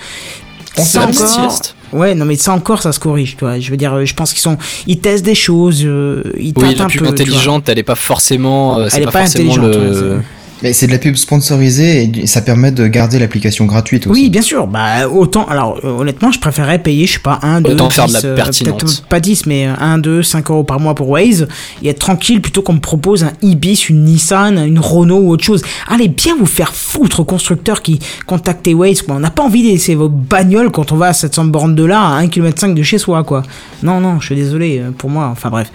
S5: Petite
S2: encore,
S5: sieste.
S2: ouais, non mais ça encore, ça se corrige, tu vois. Je veux dire, euh, je pense qu'ils sont, ils testent des choses, euh, ils
S5: Oui, la
S2: un
S5: pub
S2: peu,
S5: intelligente, elle est pas forcément, euh, c'est
S2: Elle est
S5: pas,
S2: pas
S5: forcément
S2: intelligente,
S5: le.
S2: ouais,
S3: Mais c'est de la pub sponsorisée et ça permet de garder l'application gratuite aussi.
S2: Oui, bien sûr. Bah, autant. Alors, euh, honnêtement, je préférerais payer, je sais pas, 1, 2,
S5: Autant faire de
S2: 10,
S5: la
S2: euh, pas 10, mais 1, 2, 5 euros par mois pour Waze et être tranquille plutôt qu'on me propose un Ibis, une Nissan, une Renault ou autre chose. Allez bien vous faire foutre, constructeurs qui contactez Waze, quoi. On n'a pas envie de laisser vos bagnoles quand on va à 700 bornes de là, à 1 km de chez soi, quoi. Non, non, je suis désolé euh, pour moi. Enfin, bref.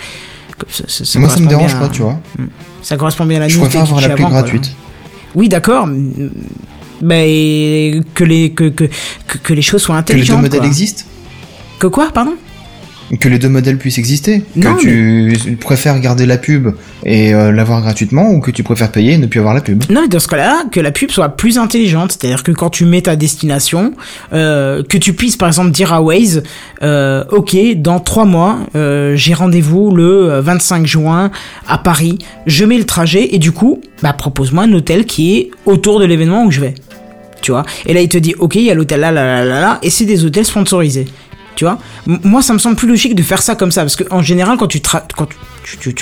S2: Ça- ça- ça
S3: Moi, ça me dérange
S2: bien
S3: pas,
S2: à-
S3: tu vois.
S2: Ça correspond bien à la
S3: Je préfère avoir
S2: avant, quoi.
S3: gratuite.
S2: Oui, d'accord. Mais que les que, que, que, les choses soient
S3: Que les deux
S2: intelligentes.
S3: modèles existent
S2: Que quoi, pardon?
S3: Que les deux modèles puissent exister
S2: Non,
S3: Que tu préfères garder la pub et euh, l'avoir gratuitement ou que tu préfères payer et ne plus avoir la pub
S2: Non, mais dans ce cas-là, que la pub soit plus intelligente, c'est-à-dire que quand tu mets ta destination, euh, que tu puisses par exemple dire à Waze, euh, ok, dans trois mois, j'ai rendez-vous le euh, 25 juin à Paris, je mets le trajet et du coup, bah propose-moi un hôtel qui est autour de l'événement où je vais, tu vois? Et là il te dit, ok, il y a l'hôtel là, là, là, là, là, et c'est des hôtels sponsorisés. Moi ça me semble plus logique de faire ça comme ça parce que en général quand tu quand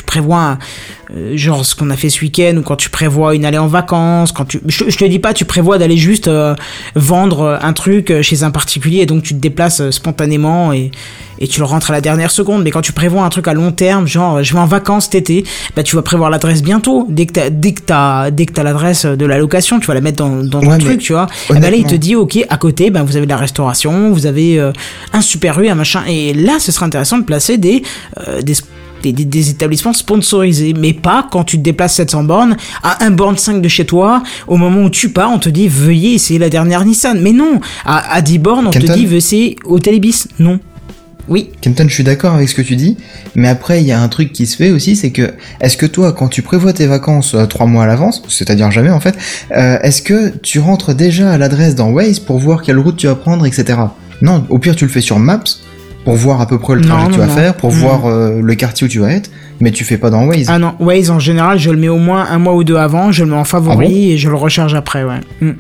S2: prévois euh, genre ce qu'on a fait ce week-end ou quand tu prévois une allée en vacances, quand tu je, je te dis pas tu prévois d'aller juste euh, vendre euh, un truc chez un particulier et donc tu te déplaces spontanément et et tu le rentres à la dernière seconde mais quand tu prévois un truc à long terme genre je vais en vacances cet été bah tu vas prévoir l'adresse bientôt dès que t'as dès que t'as dès que t'as l'adresse de la location tu vas la mettre dans dans
S3: Ouais,
S2: truc tu vois et ben là il te dit ok à côté ben vous avez de la restauration vous avez euh, un super rue un machin et là ce serait intéressant de placer des euh, des des, des- des établissements sponsorisés, mais pas quand tu te déplaces 700 bornes à un borne 5 de chez toi. Au moment où tu pars, on te dit veuillez essayer la dernière Nissan. Mais non, à, à 10 bornes, on te dit veuillez essayer Hôtel Ibis. Non. Oui.
S3: Kenton, je suis d'accord avec ce que tu dis, mais après il y a un truc qui se fait aussi, c'est que est-ce que toi, quand tu prévois tes vacances euh, trois mois à l'avance, c'est-à-dire jamais en fait, euh, est-ce que tu rentres déjà à l'adresse dans Waze pour voir quelle route tu vas prendre, etc. Non, au pire tu le fais sur Maps, pour voir à peu près le trajet
S2: Non,
S3: que tu
S2: non,
S3: vas
S2: non.
S3: faire, pour voir euh, le quartier où tu vas être, mais tu fais pas dans Waze.
S2: Ah non, Waze en général, je le mets au moins un mois ou deux avant, je le mets en favori
S3: Ah bon?
S2: et je le recharge après, ouais. Mm.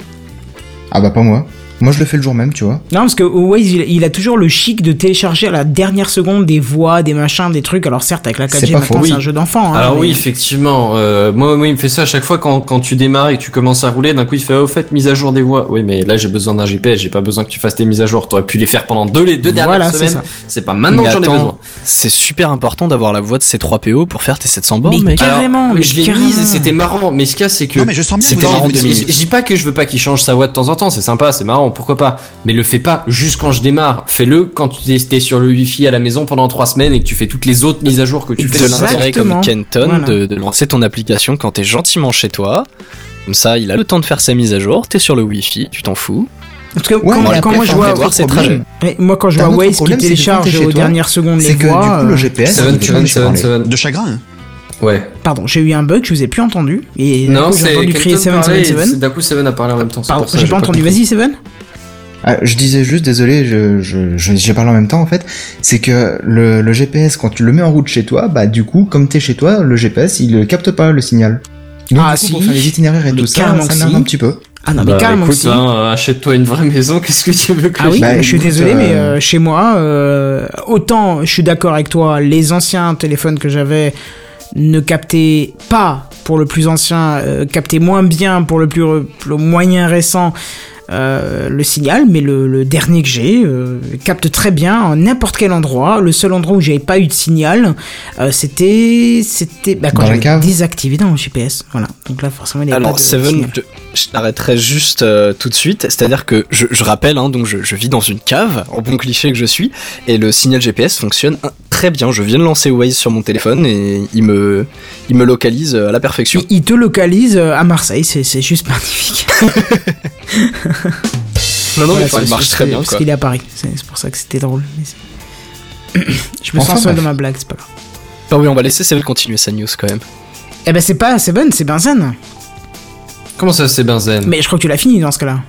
S3: Ah bah pas moi. Moi je le fais le jour même, tu vois.
S2: Non, parce que Waze, il, il a toujours le chic de télécharger à la dernière seconde des voix, des machins, des trucs. Alors certes, avec la
S3: C'est
S2: 4G
S3: pas
S2: maintenant,
S3: faux.
S2: c'est un jeu d'enfant. hein,
S4: Alors
S2: mais-
S4: oui, effectivement. Euh, moi, moi, il me fait ça à chaque fois quand, quand tu démarres et que tu commences à rouler. D'un coup, il fait au fait mise à jour des voies. Oui, mais là, j'ai besoin d'un GPS. J'ai pas besoin que tu fasses tes mises à jour. T'aurais pu les faire pendant deux les deux dernières
S2: Voilà, c'est
S4: semaines.
S2: ça.
S4: C'est pas maintenant
S5: Mais
S4: que j'en ai besoin.
S5: C'est super important d'avoir la voix de C3PO pour faire tes 700 bornes,
S2: Mais car- Carrément,
S4: Alors,
S2: mais
S4: je l'ai
S2: carrément.
S4: mise et c'était marrant. Mais ce qu'il y a, c'est que
S9: Non, mais je sens bien
S4: je dis pas que je veux pas qu'il change sa voix de temps en temps, c'est sympa, c'est marrant, pourquoi pas. Mais le fais pas juste quand je démarre. Fais-le quand tu es sur le wifi à la maison pendant trois semaines et que tu fais toutes les autres mises à jour que tu fais.
S5: de
S4: sur
S5: l'intérêt
S2: Exactement.
S5: comme Kenton
S2: Voilà.
S5: de, de lancer ton application quand t'es gentiment chez toi. Comme ça, il a le temps de faire sa mise à jour, t'es sur le wifi, tu t'en fous.
S2: Parce que
S3: Ouais,
S2: quand, moi je vois,
S5: voir ses.
S2: Ouais, moi quand je vois Waze qui télécharge aux
S3: toi,
S2: dernières secondes les
S3: C'est que du coup le
S2: euh,
S3: GPS,
S4: Seven,
S3: tu
S4: seven,
S3: vas
S4: seven,
S3: parler.
S4: seven.
S9: De chagrin.
S4: Ouais.
S2: Pardon, j'ai eu un bug, je vous ai plus entendu. Et
S4: Non,
S2: j'ai
S4: c'est
S2: entendu crier
S4: Kenton parlait et
S2: 777.
S4: c'est- D'un coup, Seven a parlé en même temps.
S2: Pardon, j'ai pas entendu. Vas-y, Seven.
S3: Ah, je disais juste, désolé, je, je, je- j'ai parlé en même temps en fait, c'est que le, le GPS, quand tu le mets en route chez toi, bah du coup, comme t'es chez toi, le GPS, il capte pas le signal. Donc
S2: Ah,
S3: coup,
S2: si.
S3: pour faire les itinéraires et
S2: Mais
S3: tout ça, ça
S2: si.
S3: un petit peu.
S2: Ah non, mais
S4: Bah,
S2: carrément
S4: écoute,
S2: aussi.
S4: hein, euh, achète-toi une vraie maison, qu'est-ce que tu veux que
S2: Ah oui,
S4: je-
S3: Bah,
S2: je suis désolé,
S3: euh,
S2: mais euh, chez moi, euh, autant je suis d'accord avec toi, les anciens téléphones que j'avais ne captaient pas pour le plus ancien, euh, captaient moins bien pour le plus re- le moyen récent. euh, le signal, mais le, le dernier que j'ai euh, capte très bien en n'importe quel endroit. Le seul endroit où j'avais pas eu de signal, euh, c'était c'était bah, quand j'avais désactivé dans le GPS. Voilà. Donc là, forcément, il y avait pas
S5: Alors
S2: de
S5: Seven,
S2: signal.
S5: Je, t'arrêterai juste euh, tout de suite. C'est-à-dire que je, je rappelle, hein, donc je, je vis dans une cave, en bon cliché que je suis, et le signal GPS fonctionne hein, très bien. Je viens de lancer Waze sur mon téléphone et il me, il me localise euh, à la perfection.
S2: Il, il te localise euh, à Marseille, c'est c'est juste magnifique.
S5: Non, non,
S2: Voilà,
S5: mais ça
S2: c'est-
S5: marche
S2: c'est-
S5: très bien.
S2: Parce qu'il est à Paris, c'est c'est pour ça que c'était drôle. mais c'est- Je me
S3: Enfin,
S2: sens seul de
S3: bref.
S2: ma blague, c'est pas grave.
S5: Ah oui, on va laisser Seven continuer sa news quand même.
S2: Eh ben c'est pas Seven, c'est Benzen.
S4: Comment ça, c'est Benzen
S2: Mais je crois que tu l'as fini dans ce cas-là.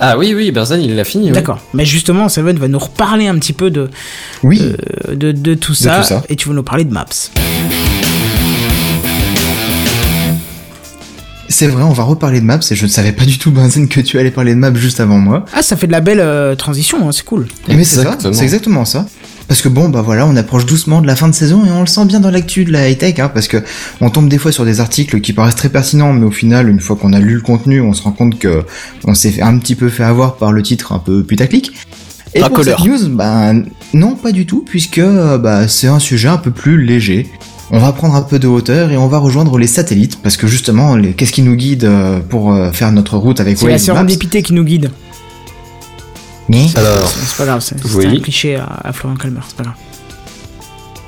S4: Ah oui, oui, Benzen, il l'a fini. oui.
S2: D'accord. Mais justement, Seven va nous reparler un petit peu de,
S3: Oui,
S2: euh, de, de tout ça,
S3: tout ça.
S2: Et tu vas nous parler de Maps.
S3: c'est vrai, on va reparler de Maps et je ne savais pas du tout, Benzen, que tu allais parler de Maps juste avant moi.
S2: Ah, ça fait de la belle euh, transition, hein, c'est cool.
S3: Mais c'est ça, c'est exactement ça. Parce que bon, bah voilà, on approche doucement de la fin de saison et on le sent bien dans l'actu de la high-tech, hein, parce que on tombe des fois sur des articles qui paraissent très pertinents, mais au final, une fois qu'on a lu le contenu, on se rend compte que on s'est fait un petit peu fait avoir par le titre un peu putaclic. Et pour cette news, bah non, pas du tout, puisque bah c'est un sujet un peu plus léger. On va prendre un peu de hauteur et on va rejoindre les satellites, parce que justement, les- qu'est-ce qui nous guide euh, pour euh, faire notre route avec
S2: C'est la
S3: Waze
S2: sérendipité qui nous guide.
S3: Ni
S4: Alors,
S2: C'est pas grave, c'est c'est
S4: Oui.
S2: un cliché à, à Florian Calmer, c'est pas grave.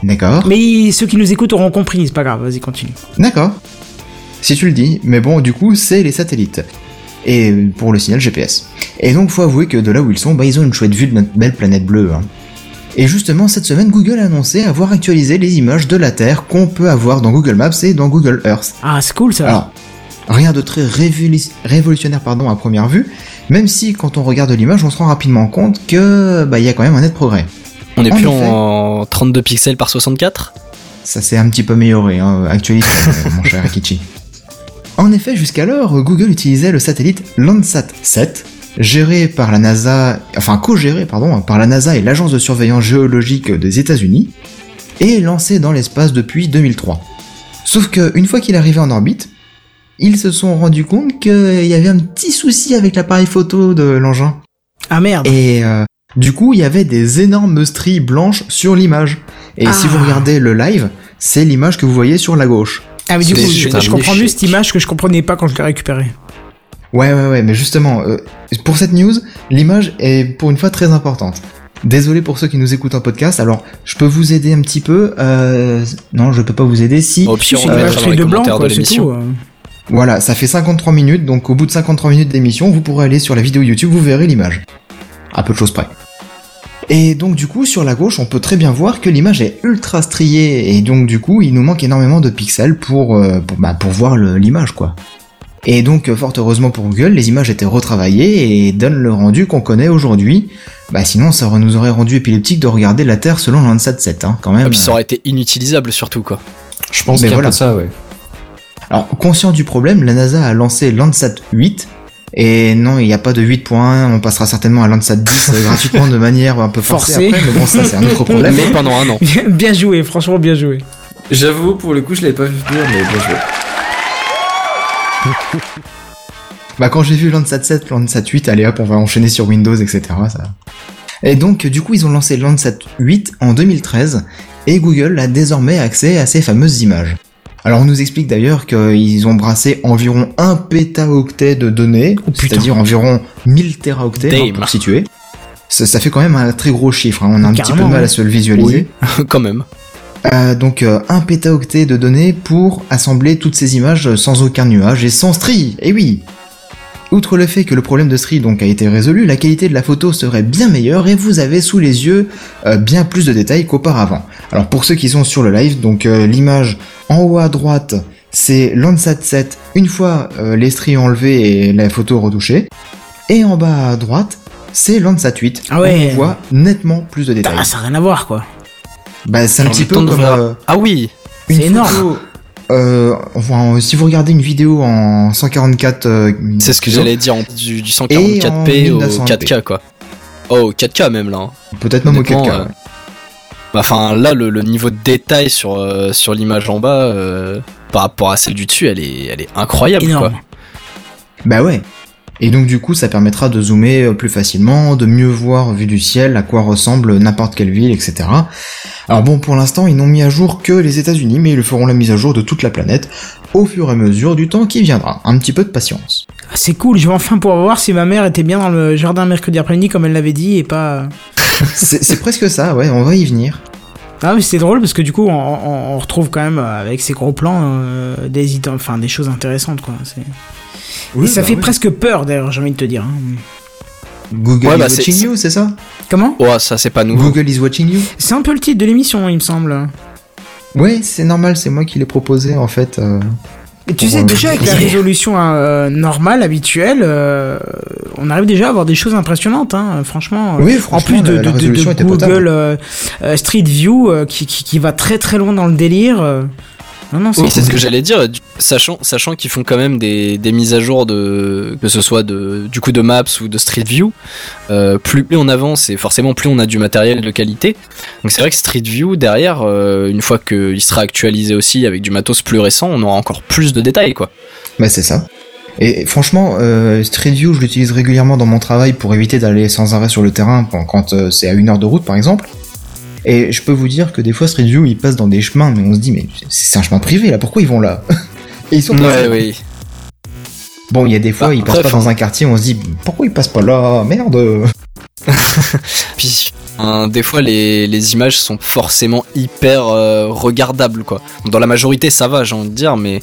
S3: D'accord.
S2: Mais ceux qui nous écoutent auront compris, c'est pas grave, vas-y, continue.
S3: D'accord. Si tu le dis, mais bon, du coup, c'est les satellites. Et pour le signal GPS. Et donc, faut avouer que de là où ils sont, bah, ils ont une chouette vue de notre belle planète bleue. hein. Et justement, cette semaine, Google a annoncé avoir actualisé les images de la Terre qu'on peut avoir dans Google Maps et dans Google Earth.
S2: Ah, c'est cool ça.
S3: Alors, rien de très révolu- révolutionnaire pardon, à première vue, même si quand on regarde l'image, on se rend rapidement compte que bah, y a quand même un net progrès.
S5: On est
S3: En
S5: plus
S3: effet.
S5: en 32 pixels par 64
S3: Ça s'est un petit peu amélioré, hein, actualisé, euh, mon cher Akichi. En effet, jusqu'alors, Google utilisait le satellite Landsat 7, géré par la NASA, enfin co-géré, pardon, par la NASA et l'agence de surveillance géologique des États-Unis, et lancé dans l'espace depuis 2003. Sauf que, une fois qu'il est arrivé en orbite, ils se sont rendus compte qu'il y avait un petit souci avec l'appareil photo de l'engin.
S2: Ah merde.
S3: Et euh, du coup, il y avait des énormes stries blanches sur l'image. Et si
S2: Ah.
S3: vous regardez le live, c'est l'image que vous voyez sur la gauche.
S2: Ah, mais du coup, je, je comprends mieux cette image que je comprenais pas quand je l'ai récupérée.
S3: Ouais, ouais, ouais, mais justement, euh, pour cette news, l'image est pour une fois très importante. Désolé pour ceux qui nous écoutent en podcast. Alors, je peux vous aider un petit peu. Euh, non, je peux pas vous aider. Si,
S5: Au pire, on
S2: image
S5: mettra dans les
S2: de blanc, quoi,
S5: de
S2: c'est
S5: l'émission.
S3: Voilà, ça fait 53 minutes, donc au bout de 53 minutes d'émission, vous pourrez aller sur la vidéo YouTube, vous verrez l'image. À peu de choses près. Et donc du coup, sur la gauche, on peut très bien voir que l'image est ultra striée, et donc du coup, il nous manque énormément de pixels pour, euh, pour, bah, pour voir l'image, quoi. Et donc, fort heureusement pour Google, les images étaient retravaillées et donnent le rendu qu'on connaît aujourd'hui, Bah sinon, ça nous aurait rendu épileptique de regarder la Terre selon Landsat 7, hein, quand même.
S5: Et puis ça aurait été inutilisable surtout quoi.
S4: Je pense
S3: Mais
S4: qu'il y a un
S3: voilà.
S4: peu de ça, ouais.
S3: Alors, conscient du problème, la NASA a lancé Landsat 8. Et non, il n'y a pas de 8.1, on passera certainement à Landsat 10 euh, gratuitement de manière un peu forcée après, mais bon, ça c'est un autre problème.
S5: Mais pendant un an.
S2: Bien, bien joué, franchement bien joué.
S4: J'avoue, pour le coup, je l'avais pas vu venir, mais bien joué.
S3: Bah quand j'ai vu Landsat 7, Landsat 8, allez hop, on va enchaîner sur Windows, etc. Ça. Et donc du coup ils ont lancé Landsat 8 en 2013 et Google a désormais accès à ces fameuses images. Alors on nous explique d'ailleurs qu'ils ont brassé environ 1 pétaoctet de données,
S2: Oh,
S3: c'est-à-dire environ 1000 téraoctets hein, pour situer. Ça, ça fait quand même un très gros chiffre, hein, on a un petit peu de mal à se le visualiser.
S5: Quand même.
S3: Euh, donc euh, un pétaoctet de données pour assembler toutes ces images sans aucun nuage et sans strie. Et oui. Outre le fait que le problème de strie donc a été résolu, la qualité de la photo serait bien meilleure et vous avez sous les yeux euh, bien plus de détails qu'auparavant. Alors pour ceux qui sont sur le live, donc euh, l'image en haut à droite, c'est Landsat 7 une fois euh, les stries enlevées et la photo retouchée. Et en bas à droite, c'est Landsat 8.
S2: Ah ouais.
S3: On voit nettement plus de détails.
S2: Ah, ça n'a rien à voir quoi.
S3: Bah c'est un petit peu comme euh,
S5: Ah oui.
S3: une
S2: C'est énorme.
S3: Euh, enfin, si vous regardez une vidéo en 144, euh,
S5: C'est ce que j'allais dire en, du, du
S3: Et en
S5: 144p au
S3: 1900p.
S5: 4K quoi. Oh 4K même là. hein.
S3: Peut-être même au
S5: Honnêtement,
S3: 4K.
S5: euh,
S3: ouais.
S5: Bah, Enfin là le, le niveau de détail sur euh, sur l'image en bas euh, par rapport à celle du dessus elle est elle est incroyable
S2: Énorme.
S5: quoi.
S3: Bah ouais. Et donc du coup, ça permettra de zoomer euh, plus facilement, de mieux voir vu du ciel à quoi ressemble n'importe quelle ville, etc. Alors bon, pour l'instant, ils n'ont mis à jour que les États-Unis, mais ils feront la mise à jour de toute la planète au fur et à mesure du temps qui viendra. Un petit peu de patience.
S2: Ah, C'est cool, je vais enfin pouvoir voir si ma mère était bien dans le jardin mercredi après-midi comme elle l'avait dit et pas.
S3: C'est c'est presque ça, ouais. On va y venir.
S2: Ah mais c'est drôle parce que du coup on, on- on retrouve quand même euh, avec ces gros plans euh, des enfin des choses intéressantes quoi. C'est- et ça
S3: bah
S2: fait
S3: oui.
S2: presque peur d'ailleurs j'ai envie de te dire. hein.
S3: Google
S5: Ouais,
S3: is
S5: bah, c'est-
S3: watching you, c'est ça
S2: Comment
S5: Oh ça c'est pas nouveau.
S3: Google is watching you.
S2: C'est un peu le titre de l'émission il me semble.
S3: Ouais, c'est normal, c'est moi qui l'ai proposé en fait. euh.
S2: Et tu sais
S3: euh,
S2: déjà avec la résolution euh, normale habituelle, euh, on arrive déjà à avoir des choses impressionnantes hein, franchement.
S3: Oui,
S2: en
S3: franchement,
S2: plus de,
S3: la- la
S2: de- de-
S3: résolution
S2: de. Google Street View euh, qui, qui, qui va très très loin dans le délire. Non non c'est
S5: Oui, c'est ce que j'allais dire, du- sachant, sachant qu'ils font quand même des, des mises à jour de, que ce soit de, du coup de Maps ou de Street View, euh, plus on avance et forcément plus on a du matériel de qualité. Donc c'est vrai que Street View derrière, euh, une fois qu'il sera actualisé aussi avec du matos plus récent, on aura encore plus de détails quoi.
S3: Bah c'est ça. Et franchement, euh, Street View, je l'utilise régulièrement dans mon travail pour éviter d'aller sans arrêt sur le terrain quand, quand, euh, c'est à une heure de route par exemple. Et je peux vous dire que des fois Street View il passe dans des chemins, mais on se dit mais c'est un chemin privé là, pourquoi ils vont là Et ils sont
S5: Ouais, oui.
S3: Bon, il y a des fois
S5: Bah,
S3: ils passent pas dans un quartier, on se dit pourquoi ils passent pas là, merde.
S5: Puis hein, des fois les, les images sont forcément hyper euh, regardables quoi. Dans la majorité ça va j'ai envie de dire mais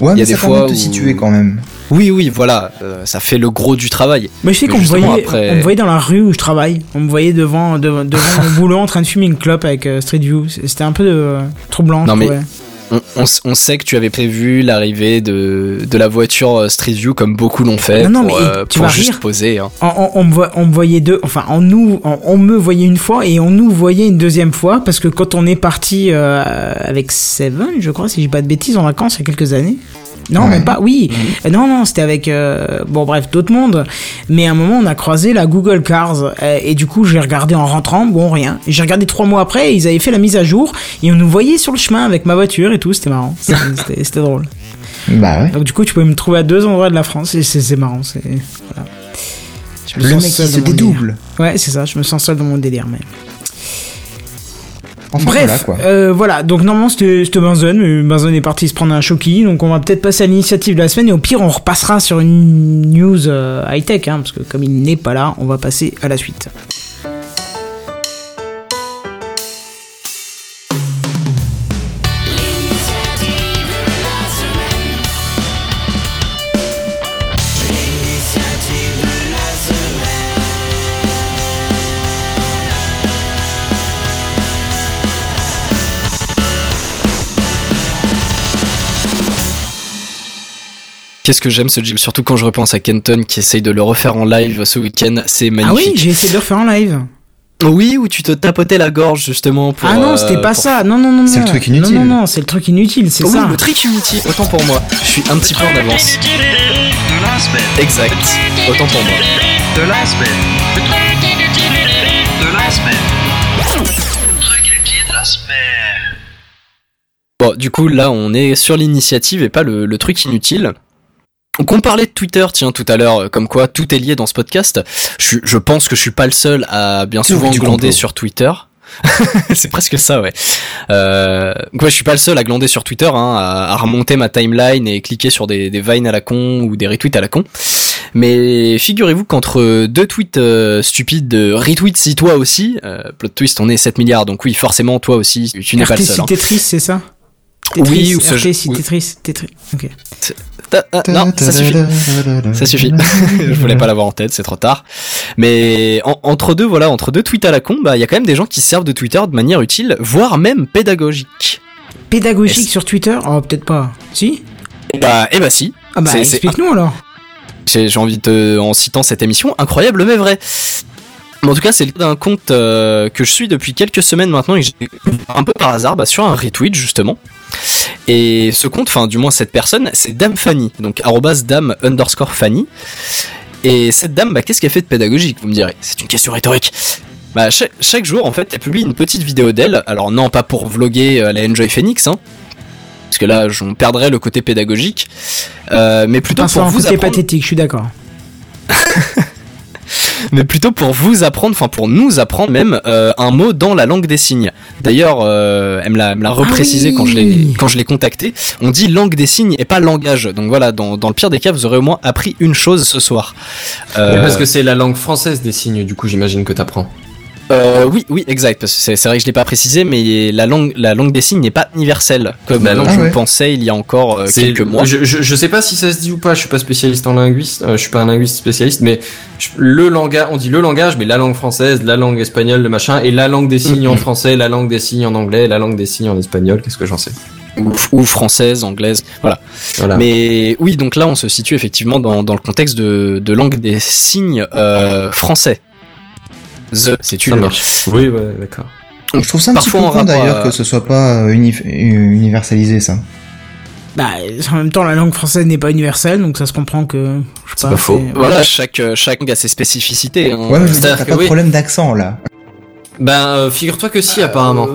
S3: Ouais,
S5: Il y a des fois
S3: de te
S5: où-
S3: situer quand même.
S5: Oui oui voilà euh, ça fait le gros du travail.
S2: Mais je sais qu'on me voyait,
S5: après-
S2: on me voyait dans la rue où je travaille. On me voyait devant, devant, devant mon boulot en train de fumer une clope avec euh, Street View. C'était un peu euh, troublant.
S5: Non,
S2: je
S5: mais-. On, on s- on sait que tu avais prévu l'arrivée de, de la voiture Street View comme beaucoup l'ont fait
S2: Non, non,
S5: pour,
S2: mais
S5: euh,
S2: tu
S5: pour
S2: vas
S5: juste
S2: rire.
S5: poser. hein.
S2: On, on- on me voyait deux, enfin, on nous, on, me voyait une fois et on nous voyait une deuxième fois parce que quand on est parti euh, avec Seven, je crois, si j'ai pas de bêtises, en vacances il y a quelques années. Non,
S3: Ouais.
S2: même pas. Oui. Euh, Non, non, c'était avec euh, bon bref d'autres mondes. Mais à un moment, on a croisé la Google Cars euh, et du coup, j'ai regardé en rentrant. Bon, rien. J'ai regardé trois mois après. ils avaient fait la mise à jour et on nous voyait sur le chemin avec ma voiture et tout. C'était marrant. C'était- drôle.
S3: Bah ouais.
S2: Donc du coup, tu pouvais me trouver à deux endroits de la France et c'est marrant. C'est voilà. Je me
S3: Le
S2: sens
S3: mec
S2: seul
S3: qui se
S2: délire. Ouais, c'est ça. Je me sens seul dans mon délire, mais.
S3: Enfin
S2: Bref,
S3: voilà quoi.
S2: euh, voilà. Donc normalement c'était Benzen, mais Benzen est parti se prendre un choki, donc on va peut-être passer à l'initiative de la semaine et au pire on repassera sur une news high tech, hein, parce que comme il n'est pas là, on va passer à la suite.
S5: Qu'est-ce que j'aime ce jingle, surtout quand je repense à Kenton qui essaye de le refaire en live ce week-end, c'est
S2: Ah oui,
S5: magnifique.
S2: j'ai essayé de le refaire en live.
S5: oui, où tu te tapotais la gorge justement pour.
S2: ah non,
S5: euh,
S2: c'était pas
S5: pour-
S2: ça. Non, non, non, non.
S3: C'est le truc inutile.
S2: Non, non, non, c'est le truc inutile, c'est
S5: Oui,
S2: ça.
S5: le trick inutile, autant pour moi. Je suis un petit peu en avance. Exact, autant pour moi.
S1: Truc. Truc.
S5: Bon, du coup, là, on est sur l'initiative et pas le, le truc inutile. Donc on parlait de Twitter, tiens, tout à l'heure, euh, comme quoi tout est lié dans ce podcast. Je, pense que je suis pas le seul à bien souvent glander sur Twitter. c'est presque ça, ouais. Euh, donc ouais, je suis pas le seul à glander sur Twitter, hein, à, à remonter ma timeline et cliquer sur des, des vines à la con ou des retweets à la con. Mais figurez-vous qu'entre deux tweets euh, stupides de retweet si toi aussi, euh, plot twist, on est 7 milliards, donc oui, forcément, toi aussi, tu n'es pas le seul.
S2: si
S5: hein.
S2: Tetris, c'est ça?
S5: Oui,
S2: Tetris,
S5: ou ce
S2: RT
S5: jeu-
S2: si
S5: oui.
S2: Tetris, Tetris. Ok.
S5: Ah, non, ça suffit. Ça suffit. je voulais pas l'avoir en tête, c'est trop tard. Mais en- entre deux, voilà, entre deux tweets à la con, bah il y a quand même des gens qui se servent de Twitter de manière utile, voire même pédagogique.
S2: Pédagogique sur Twitter? Oh, peut-être pas. Si?
S5: Bah, eh bah si.
S2: Ah bah, explique-nous alors.
S5: J'ai envie de, en citant cette émission, incroyable mais vrai. Mais en tout cas, c'est le cas d'un compte euh, que je suis depuis quelques semaines maintenant et que j'ai un peu par hasard bah, sur un retweet justement. Et ce compte, enfin du moins cette personne, c'est Dame Fanny, donc arrobas dame underscore Fanny. Et cette dame, bah, qu'est-ce qu'elle fait de pédagogique, vous me direz? C'est une question rhétorique. Bah, chaque, chaque jour, en fait, elle publie une petite vidéo d'elle. Alors non, pas pour vloguer euh, la Enjoy Phoenix, hein, parce que là, on perdrait le côté pédagogique, euh, mais plutôt pour vous apprendre
S2: pathétique, je suis d'accord.
S5: mais plutôt pour vous apprendre, enfin pour nous apprendre même euh, un mot dans la langue des signes. D'ailleurs, euh, elle me l'a, l'a reprécisé
S2: oui.
S5: quand je l'ai quand je l'ai contacté. On dit langue des signes et pas langage. Donc voilà, dans, dans le pire des cas, vous aurez au moins appris une chose ce soir. Euh,
S4: Parce que c'est la langue française des signes, du coup, j'imagine que t'apprends.
S5: Euh, oui, oui, exact. Parce que c'est, vrai que je l'ai pas précisé, mais la langue la langue des signes n'est pas universelle comme
S4: Bah non.
S3: Ah
S5: je
S3: ouais.
S5: le pensais il y a encore euh, quelques mois.
S4: Je, je, je sais pas si ça se dit ou pas, je suis pas spécialiste en linguiste, euh, je suis pas un linguiste spécialiste, mais je- le langage, on dit le langage, mais la langue française, la langue espagnole, le machin, et la langue des signes en français, la langue des signes en anglais, la langue des signes en espagnol, qu'est-ce que j'en sais?
S5: Ou, ou française, anglaise, voilà.
S4: Voilà.
S5: Mais oui, donc là, on se situe effectivement dans, dans le contexte de, de langue des signes euh, français. The, c'est tu
S4: ça
S5: le
S4: marche. Oui, ouais, d'accord.
S3: Je trouve ça un
S5: Parfois
S3: petit peu d'ailleurs
S5: à-
S3: que ce soit pas euh, euh, universalisé ça.
S2: Bah, en même temps, la langue française n'est pas universelle, donc ça se comprend que.
S4: C'est pas faux.
S5: Voilà, chaque, euh, chaque langue a ses spécificités. hein.
S3: Ouais, mais je veux dire, t'as pas de
S4: oui.
S3: problème d'accent là.
S4: Ben, euh, figure-toi que si, apparemment.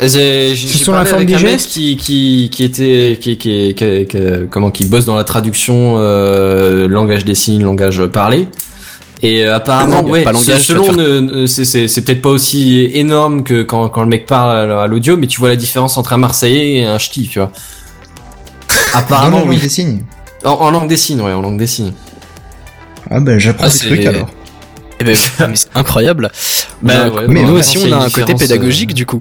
S4: J'ai, j'ai
S2: sur la
S4: parlé
S2: forme
S4: avec
S2: des
S4: un mec qui, qui, qui était, qui, qui, qui, qui- comment, qui bosse dans la traduction, euh, langage des signes, langage parlé. Et euh, apparemment,
S5: Langue,
S4: ouais, selon, ne- c'est, peut-être pas aussi énorme que quand, quand le mec parle à l'audio, mais tu vois la différence entre un Marseillais et un ch'ti, tu vois. Apparemment,
S3: la langue
S4: oui.
S3: des signes.
S4: En, en langue des signes, ouais, en langue des signes.
S3: Ah ben j'apprends
S5: Ah,
S3: des
S5: c'est-
S3: trucs alors.
S5: Eh ben, mais c'est incroyable. A-
S4: ouais,
S5: mais nous aussi, on a un côté
S4: différence,
S5: pédagogique
S4: euh,
S5: du coup.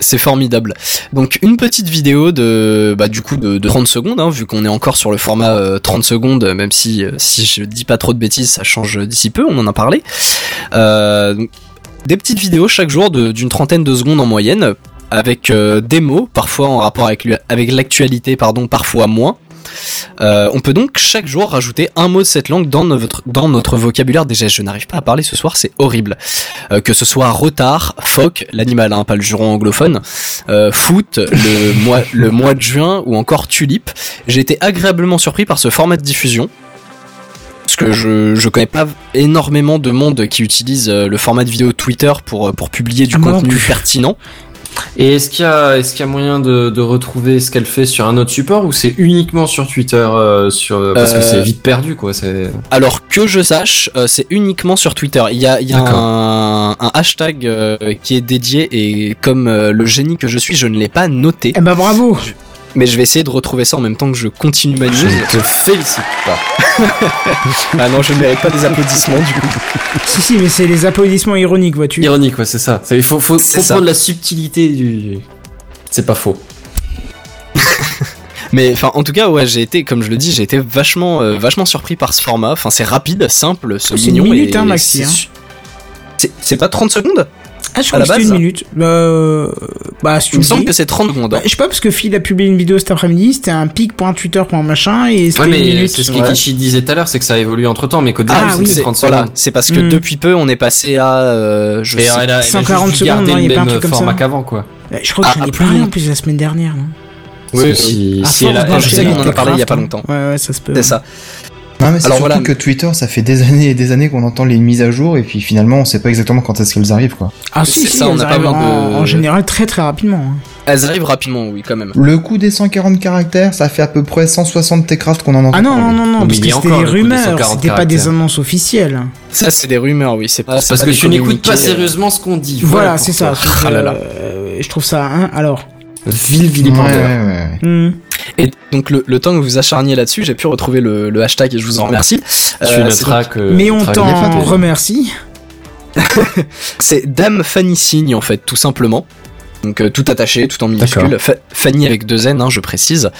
S5: C'est formidable. Donc une petite vidéo de bah du coup de, de 30 secondes hein, vu qu'on est encore sur le format euh, 30 secondes même si euh, si je dis pas trop de bêtises ça change d'ici peu on en a parlé. Euh, des petites vidéos chaque jour de- d'une trentaine de secondes en moyenne avec euh, des mots parfois en rapport avec avec l'actualité pardon parfois moins. Euh, on peut donc chaque jour rajouter un mot de cette langue dans notre, dans notre vocabulaire. Déjà, je n'arrive pas à parler ce soir, c'est horrible. Euh, que ce soit retard, phoque, l'animal, hein, pas le juron anglophone, euh, foot, le mois, le mois de juin ou encore tulipe. J'ai été agréablement surpris par ce format de diffusion. Parce que je, je connais pas énormément de monde qui utilise le format de vidéo Twitter pour, pour publier du
S2: Ah, moi
S5: contenu pertinent.
S4: Et est-ce qu'il y a, est-ce qu'il y a moyen de, de retrouver ce qu'elle fait sur un autre support ou c'est uniquement sur Twitter, euh, sur, parce que
S5: Euh,
S4: c'est vite perdu, quoi. C'est.
S5: Alors que je sache, euh, c'est uniquement sur Twitter. Il y a, il y a
S4: D'accord.
S5: un, un hashtag euh, qui est dédié et comme euh, le génie que je suis, je ne l'ai pas noté.
S2: Eh bah bravo
S5: Mais je vais essayer de retrouver ça en même temps que je continue ma
S4: Je
S5: news.
S4: ne te félicite pas.
S5: Ah non, je ne mérite pas des applaudissements du coup.
S2: Si, si, mais c'est les applaudissements ironiques, vois-tu.
S4: Ironique, ouais, c'est ça. C'est- Il faut, faut
S5: C'est
S4: comprendre
S5: ça.
S4: la subtilité du. C'est pas faux.
S5: Mais enfin, en tout cas, ouais, j'ai été, comme je le dis, j'ai été vachement, euh, vachement surpris par ce format. Enfin, c'est rapide, simple, c'est
S2: C'est
S5: mignon.
S2: une minute,
S5: et
S2: hein, Maxi,
S5: c'est
S2: hein.
S5: C'est c'est pas 30 secondes?
S2: Ah, je
S5: À
S2: crois
S5: la
S2: que c'était
S5: base
S2: une minute. Euh, bah, si tu
S5: Il me
S2: le
S5: semble
S2: dis.
S5: que c'est 30 secondes.
S2: Bah, je sais pas, parce que Phil a publié une vidéo cet après-midi, c'était un pic.twitter.machin, et c'était
S4: Ouais,
S2: une
S4: mais
S2: minute.
S4: c'est ce
S5: ouais.
S4: qu'Ikichi disait tout à l'heure, c'est que ça a évolué entre temps, mais qu'au début,
S2: Ah, oui,
S4: c'était
S5: c'est
S4: 30
S5: voilà,
S4: secondes.
S5: c'est parce que
S2: Hmm.
S5: depuis peu, on est passé à euh, je
S4: Et
S5: sais-
S4: elle a, elle a juste
S2: 140
S4: dû garder
S2: secondes, non, il y a pas un truc comme
S4: format
S2: ça.
S4: qu'avant, quoi.
S2: Euh, Je crois que
S5: Ah,
S2: j'en ai
S5: plus.
S2: parlé en plus la semaine dernière, non
S5: Oui,
S4: si, si
S5: je sais qu'on en a parlé il y a pas
S2: Craft,
S5: longtemps.
S2: hein. Ouais, ouais, ça se peut.
S5: c'est ça.
S3: Non, mais c'est
S5: Alors
S3: surtout
S5: voilà.
S3: que Twitter, ça fait des années et des années qu'on entend les mises à jour, et puis finalement, on sait pas exactement quand est-ce qu'elles arrivent, quoi.
S2: Ah si, si,
S5: ça, on
S2: elles
S5: a pas
S2: arrivent
S5: besoin
S2: en,
S5: de-
S2: en général très très rapidement. hein.
S5: Elles arrivent rapidement, oui, quand même.
S3: Le coût des 140 caractères, ça fait à peu près 160 Techcraft qu'on en entend
S2: Ah non, non, non, non,
S4: Mais
S2: parce que c'était des rumeurs,
S4: 140
S2: c'était pas des annonces officielles.
S5: Ça, c'est des rumeurs, oui. C'est pas.
S4: Parce que
S5: pas
S4: tu n'écoutes pas sérieusement ce qu'on dit.
S2: Voilà, c'est ça.
S5: Ah là là.
S2: euh, je trouve ça, hein, alors.
S4: Vil
S3: Ouais,
S4: vilipendeur.
S3: ouais, ouais.
S2: Hmm.
S5: Et donc le, le temps que vous acharniez là-dessus, j'ai pu retrouver le, le hashtag et je vous en remercie.
S4: Tu
S5: Euh,
S4: noteras que.
S2: Mais on
S4: tu
S2: t'en remercie.
S5: C'est Dame Fanny Signe en fait, tout simplement. Donc euh, tout attaché, tout en minuscule. Fa- Fanny avec deux N, hein, je précise.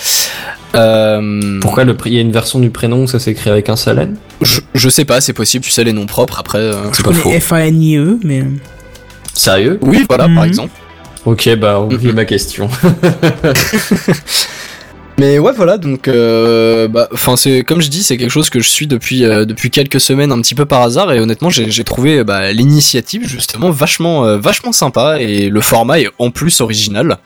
S5: Euh,
S4: Pourquoi le prix- il y a une version du prénom où ça s'écrit avec un seul N?
S5: Je, je sais pas, c'est possible, tu sais les noms propres après. euh,
S2: Je connais F-A-N-I-E, E, mais.
S4: Sérieux?
S5: Oui, voilà,
S2: Mhm.
S5: par exemple.
S4: Ok, bah oublie ma question.
S5: Mais ouais, voilà, donc, euh, bah, enfin, c'est comme je dis, c'est quelque chose que je suis depuis euh, depuis quelques semaines, un petit peu par hasard, et honnêtement, j'ai trouvé bah, l'initiative justement vachement euh, vachement sympa, et le format est en plus original.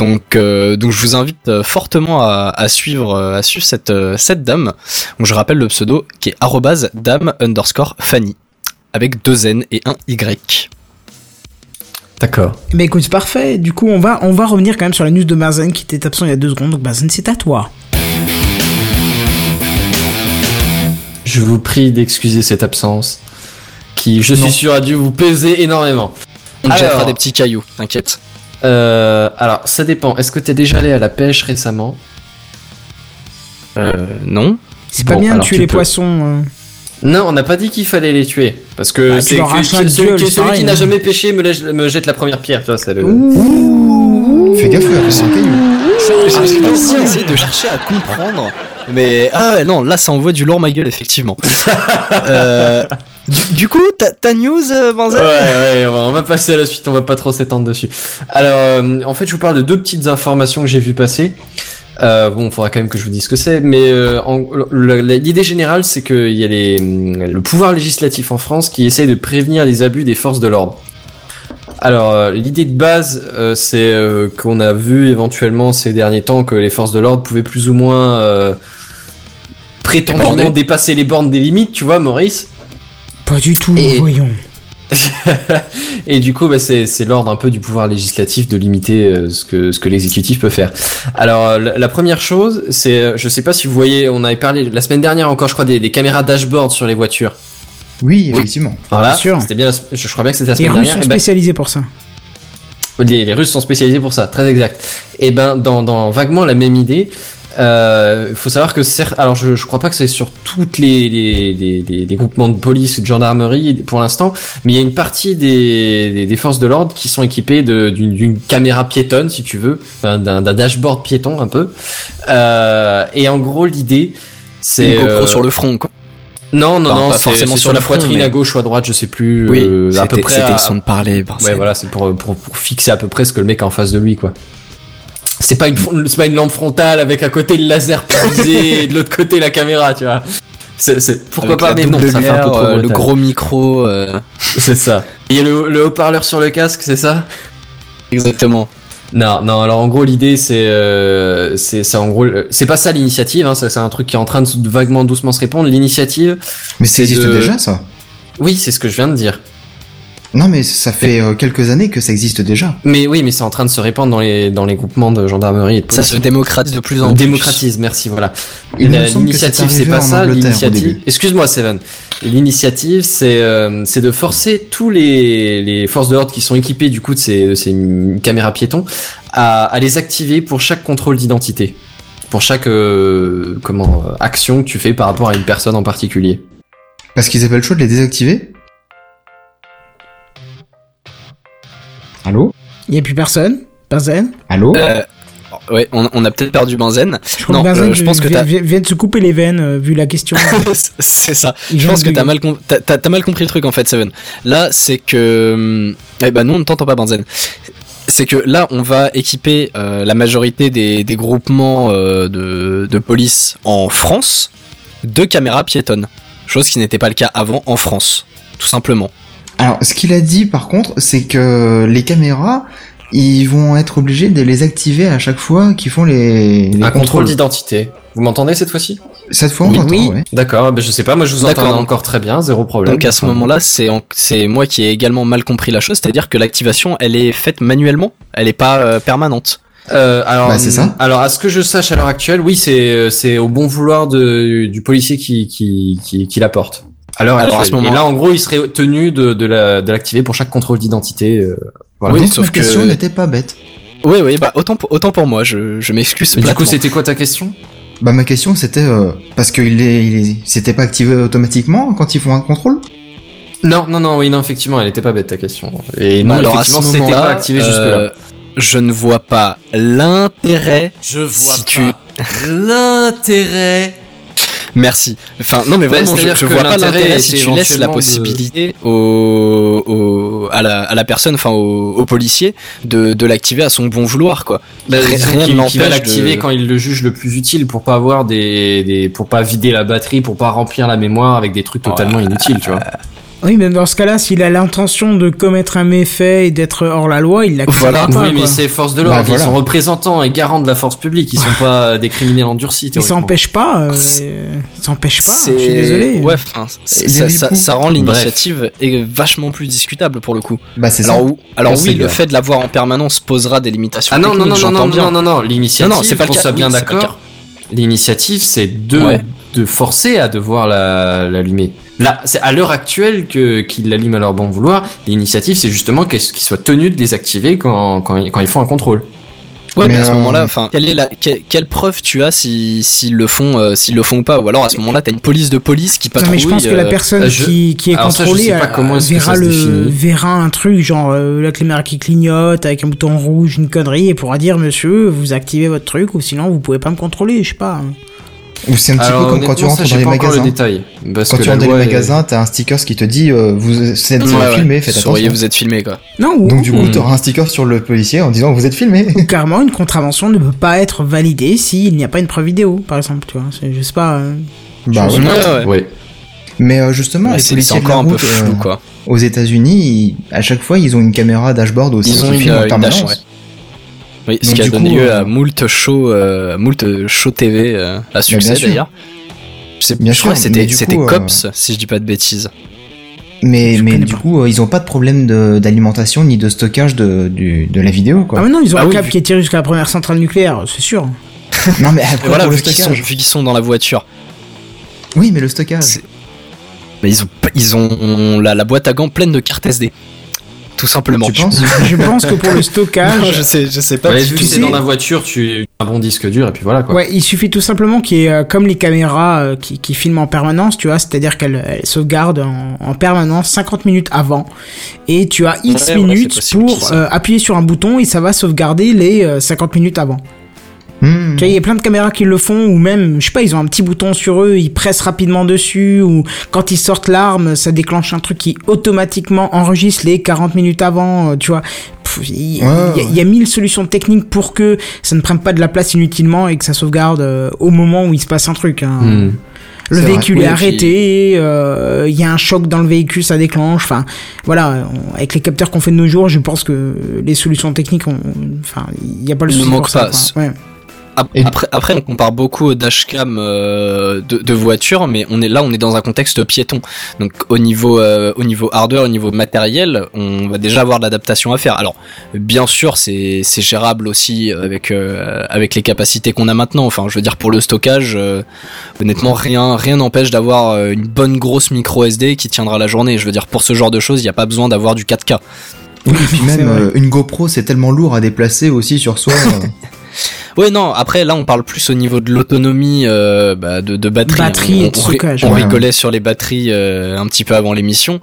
S5: Donc, euh, donc, je vous invite fortement à, suivre à suivre cette cette dame. Donc, je rappelle le pseudo qui est dame underscore Fanny avec deux N et un Y.
S4: D'accord.
S2: Bah écoute, parfait. Du coup, on va, on va revenir quand même sur la news de Marzen qui était absent il y a deux secondes. Donc Marzen, c'est à toi.
S4: Je vous prie d'excuser cette absence, qui, je
S3: Non.
S4: suis sûr, a dû vous peser énormément.
S5: On jettera des petits cailloux, t'inquiète.
S4: Euh, alors, ça dépend. Est-ce que t'es déjà allé à la pêche récemment?
S5: Euh, non.
S2: C'est pas
S4: Bon,
S2: bien de tuer
S4: tu
S2: les
S4: peux.
S2: poissons. euh.
S4: Non, on n'a pas dit qu'il fallait les tuer. Parce que
S2: Bah,
S4: c'est celui,
S2: gueule,
S4: qui n'a
S2: hein.
S4: jamais pêché me, lèche- me jette la première pierre. Tu vois, c'est le...
S3: Fais gaffe, c'est un caillou.
S5: J'ai aussi essayé de chercher à comprendre, mais ah ouais, non, là ça envoie du lourd ma gueule effectivement. euh, du, du coup, ta, news, euh, Benzel
S4: Ouais, ouais, on va, on va passer à la suite, on va pas trop s'étendre dessus. Alors, euh, en fait, je vous parle de deux petites informations que j'ai vues passer. Euh, bon, il faudra quand même que je vous dise ce que c'est, mais euh, l'idée générale, c'est qu'il y a les, le pouvoir législatif en France qui essaye de prévenir les abus des forces de l'ordre. Alors, euh, l'idée de base, euh, c'est euh, qu'on a vu éventuellement ces derniers temps que les forces de l'ordre pouvaient plus ou moins euh, prétendument dépasser les bornes des limites, tu vois, Maurice?
S2: Pas du tout,
S4: Et-
S2: voyons.
S4: Et du coup, bah, c'est l'ordre un peu du pouvoir législatif de limiter euh, ce que ce que l'exécutif peut faire. Alors, euh, la, la première chose, c'est, euh, je sais pas si vous voyez, on avait parlé la semaine dernière encore, je crois, des, des caméras dashboard sur les voitures.
S3: Oui, effectivement.
S4: Voilà,
S2: Bien sûr.
S4: c'était bien. Je, crois bien que c'était la
S2: Les
S4: semaine
S2: Russes
S4: dernière.
S2: sont
S4: Eh ben,
S2: spécialisés pour ça.
S4: les, les Russes sont spécialisés pour ça, très exact. Et ben, dans, dans vaguement la même idée, euh, faut savoir que certes, alors je, je crois pas que c'est sur toutes les, les, les, les- les groupements de police ou de gendarmerie pour l'instant, mais il y a une partie des, des, des forces de l'ordre qui sont équipées d'une caméra piétonne, si tu veux, d'un dashboard piéton un peu. Euh, et en gros, l'idée, c'est
S5: Une GoPro
S4: euh,
S5: sur le front, quoi.
S4: non, non,
S5: Enfin,
S4: non,
S5: pas
S4: c'est
S5: forcément sur
S4: sur la
S5: front,
S4: poitrine
S5: mais-
S4: à gauche ou à droite, je sais plus.
S5: Oui,
S4: euh, à peu près.
S5: c'était
S4: à-
S5: le son de parler.
S4: Ouais, voilà, c'est pour, pour, pour fixer à peu près ce que le mec a en face de lui, quoi. C'est pas une, c'est pas une lampe frontale avec à côté le laser prisé et de l'autre côté la caméra, tu vois. C'est, c'est, pourquoi
S5: Avec
S4: pas, mais non, ça fait un peu
S5: lumière,
S4: trop
S5: euh, le gros micro. euh,
S4: C'est ça. Il y a le, le haut-parleur sur le casque, c'est ça?
S5: Exactement.
S4: Non, non, alors en gros, l'idée, c'est, euh, c'est, c'est en gros, euh, c'est pas ça l'initiative, hein, ça, c'est un truc qui est en train de vaguement doucement se répondre. L'initiative,
S3: Mais ça
S4: C'est
S3: existe
S4: de-
S3: déjà, ça?
S4: Oui, c'est ce que je viens de dire.
S3: Non, mais ça fait euh, quelques années que ça existe déjà.
S4: Mais oui, mais c'est en train de se répandre dans les, dans les groupements de gendarmerie et de
S5: Ça se démocratise de plus en plus.
S4: démocratise, merci, voilà. L'initiative, c'est pas ça. L'initiative, excuse-moi, Seven. L'initiative, c'est euh, c'est de forcer tous les, les forces de l'ordre qui sont équipées du coup de ces, de ces caméras piétons à, à les activer pour chaque contrôle d'identité, pour chaque euh, comment euh, action que tu fais par rapport à une personne en particulier.
S3: Parce qu'ils le choix de les désactiver? Allô
S2: Il y a plus personne. Benzen.
S3: Allô
S5: Euh, Ouais, on, on a peut-être perdu Benzen.
S2: Je crois
S5: Non,
S2: que Benzen
S5: euh, je pense que
S2: vient,
S5: t'as-
S2: vient- vient de se couper les veines euh, vu la question.
S5: c'est ça.
S2: Il
S5: Je pense
S2: de
S5: que t'as mal, com- t'as- t'as- t'as mal compris le truc en fait, Seven. Là, c'est que, eh ben nous on ne t'entend pas, Benzen. C'est que là, on va équiper euh, la majorité des, des groupements euh, de, de police en France de caméras piétonnes, chose qui n'était pas le cas avant en France, tout simplement.
S3: Alors, ce qu'il a dit par contre, c'est que les caméras, ils vont être obligés de les activer à chaque fois qu'ils font les, les
S4: Un contrôle d'identité. Vous m'entendez cette fois-ci?
S3: Cette fois, on
S5: Oui.
S2: Oui.
S3: ouais.
S4: D'accord, ben je sais pas, moi je vous entends encore très bien, zéro problème.
S5: Donc à ce moment-là, c'est en- c'est moi qui ai également mal compris la chose, c'est-à-dire que l'activation, elle est faite manuellement, elle est pas euh, permanente.
S4: Euh, alors,
S3: Bah, c'est ça.
S4: alors, à ce que je sache à l'heure actuelle, oui, c'est euh, c'est au bon vouloir de, du policier qui qui qui, qui l'apporte. L'heure
S5: Alors, à ce moment-
S4: Et là, en gros, il serait tenu de de la de l'activer pour chaque contrôle d'identité. euh, voilà.
S5: Oui,
S3: Donc,
S5: sauf
S3: ma question
S5: que-
S3: n'était pas bête.
S5: Oui, oui, bah autant pour, autant pour moi, je, je m'excuse.
S4: Mais du coup, c'était quoi ta question?
S3: Bah, ma question, c'était, euh, parce qu'il est, il est, c'était pas activé automatiquement quand ils font un contrôle?
S4: Non, non, non, oui, non, effectivement, elle était pas bête ta question. Et non,
S5: Bah, alors à
S4: effectivement,
S5: ce
S4: c'était
S5: moment-là,
S4: pas activé jusque là.
S5: euh, je ne vois pas l'intérêt.
S8: Je vois
S5: Si
S8: pas
S5: tu-
S8: l'intérêt.
S5: Merci. Enfin, non, mais
S4: Ouais,
S5: vraiment, je, je vois pas
S4: l'intérêt
S5: si tu laisses la
S4: de-
S5: possibilité au, au- à, la, à la personne, enfin au, au policier, de, de l'activer à son bon vouloir, quoi.
S4: Bah,
S5: Rien-
S4: qu'il va l'activer
S5: de-
S4: quand il le juge le plus utile pour pas avoir des, des pour pas vider la batterie, pour pas remplir la mémoire avec des trucs totalement inutiles, tu vois.
S2: oui, mais dans ce cas-là, s'il a l'intention de commettre un méfait et d'être hors la loi, il l'activera
S5: Voilà.
S2: pas.
S4: oui, mais c'est force de l'ordre,
S3: Bah, voilà.
S4: ils sont représentants et garants de la force publique, ils sont pas des criminels endurcis.
S2: Il
S4: théoriquement.
S2: s'empêche pas. euh,
S5: C'est-
S2: il s'empêche pas. Je suis désolé.
S5: Ouais, enfin, ça, ça- ça rend l'initiative est vachement plus discutable pour le coup.
S3: Bah, c'est.
S5: Alors, alors oui, le fait de l'avoir en permanence posera des limitations
S4: Ah non, non, non, non, non,
S5: bien.
S4: non, non, non, l'initiative,
S5: Non, non, c'est pas le cas.
S4: bien d'accord. L'initiative, c'est de, de forcer à devoir la- l'allumer. Là, c'est à l'heure actuelle que qu'ils l'allument à leur bon vouloir. L'initiative, c'est justement qu'ils qu'ils soient tenus de désactiver quand, quand, ils- quand ils font un contrôle.
S5: Ouais, mais,
S3: Mais,
S5: à ce
S3: euh,
S5: moment-là, enfin, quelle est la, que- quelle, preuve tu as si s'ils le font, euh, s'ils le font ou pas, ou alors à ce moment-là, t'as une police de police qui
S2: Non,
S5: patrouille.
S2: mais je pense que la
S5: euh,
S2: personne
S4: euh, je-
S2: qui, qui est
S4: alors
S2: contrôlée
S4: sais pas
S2: euh,
S4: comment est-ce que
S2: verra, le, verra un truc, genre euh, la caméra qui clignote avec un bouton rouge, une connerie, et pourra dire Monsieur, vous activez votre truc, ou sinon vous pouvez pas me contrôler, je sais pas.
S3: Ou c'est un petit
S4: Alors,
S3: peu comme quand tu rentres
S4: ça,
S3: dans les magasins.
S4: le détail. Parce
S3: Quand
S4: que
S3: tu rentres dans les
S4: est-
S3: magasins, t'as un sticker qui te dit, euh, vous êtes
S5: ouais, ouais.
S3: filmé, faites
S5: Souriez,
S3: attention.
S5: vous êtes filmé, quoi.
S2: Non, ou,
S3: Donc du coup,
S2: ou-
S3: t'auras un sticker sur le policier en disant vous êtes filmé.
S2: ou carrément une contravention ne peut pas être validée s'il n'y a pas une preuve vidéo, par exemple, tu vois. Je sais pas. euh,
S3: bah ouais.
S5: Ouais, ouais.
S3: Mais euh, justement,
S5: Ouais,
S3: les policiers de la
S5: encore un peu
S3: route,
S5: flou, quoi.
S3: aux États-Unis, ils- à chaque fois, ils ont une caméra dashboard aussi
S5: Ils ont
S3: qui
S5: une,
S3: filme
S5: euh,
S3: en permanence.
S5: Oui, ce
S3: Donc,
S5: qui a
S3: du
S5: donné
S3: coup,
S5: lieu
S3: euh,
S5: à moult show, euh, moult show TV euh, à succès d'ailleurs. Je, sais-
S3: Bien
S5: je crois
S3: sûr,
S5: que c'était
S3: euh,
S5: Cops, si je dis pas de bêtises.
S3: Mais,
S2: Je
S3: mais du
S2: pas.
S3: coup, ils ont pas de problème de- d'alimentation ni de stockage de, du- de la vidéo,
S2: Ah,
S3: quoi.
S2: mais non, ils ont
S5: Ah
S2: un
S5: oui,
S2: câble
S5: vu-
S2: qui est tiré jusqu'à la première centrale nucléaire, c'est sûr.
S3: non, mais après,
S5: voilà, vu qu'ils sont,
S3: stockage.
S5: vu qu'ils sont dans la voiture.
S3: Oui, mais le stockage.
S5: C'est- Mais ils ont, pas- ils ont la, la boîte à gants pleine de cartes SD. Tout simplement.
S3: Tu penses
S2: Je pense que pour le
S5: Non,
S2: stockage.
S5: je sais, je sais pas.
S4: Ouais, c'est
S2: sais-
S4: dans la voiture, tu as un bon disque dur et puis voilà quoi.
S2: Ouais, il suffit tout simplement qu'il y ait, euh, comme les caméras euh, qui, qui filment en permanence, tu vois, c'est-à-dire qu'elles elles sauvegardent en, en permanence 50 minutes avant. Et tu as X
S5: Ouais,
S2: minutes
S5: possible
S2: pour euh, appuyer sur un bouton et ça va sauvegarder les euh, 50 minutes avant.
S3: Hmm.
S2: Tu vois, il y a plein de caméras qui le font, ou même, je sais pas, ils ont un petit bouton sur eux, ils pressent rapidement dessus, ou quand ils sortent l'arme, ça déclenche un truc qui automatiquement enregistre les 40 minutes avant, euh, tu vois. Pff, Il il y, a-
S3: Ouais,
S2: il y a mille solutions techniques pour que ça ne prenne pas de la place inutilement et que ça sauvegarde euh, au moment où il se passe un truc. hein.
S4: Hmm.
S2: Le véhicule
S5: Oui,
S2: est arrêté, euh, il y a un choc dans le véhicule, ça déclenche. Enfin, voilà, on- avec les capteurs qu'on fait de nos jours, je pense que les solutions techniques, enfin, il n'y a pas le
S5: Il ne
S2: souci
S5: manque
S2: ça,
S5: pas.
S2: quoi. Ouais.
S5: Après, après, on compare beaucoup au dashcam euh, de, de voiture, mais on est là, on est dans un contexte piéton. Donc au niveau, euh, au niveau hardware, au niveau matériel, on va déjà avoir de l'adaptation à faire. Alors, bien sûr, c'est c'est gérable aussi avec euh, avec les capacités qu'on a maintenant. Enfin, je veux dire pour le stockage, euh, honnêtement, rien rien n'empêche d'avoir une bonne grosse micro SD qui tiendra la journée. Je veux dire pour ce genre de choses, il n'y a pas besoin d'avoir du 4K.
S3: Oui, et puis même euh, une GoPro, c'est tellement lourd à déplacer aussi sur soi.
S5: Ouais, non, après, là, on parle plus au niveau de l'autonomie euh, bah, de, de batterie.
S2: Batterie
S5: on,
S2: et de stockage,
S5: On
S3: ouais.
S5: rigolait sur les batteries euh, un petit peu avant l'émission,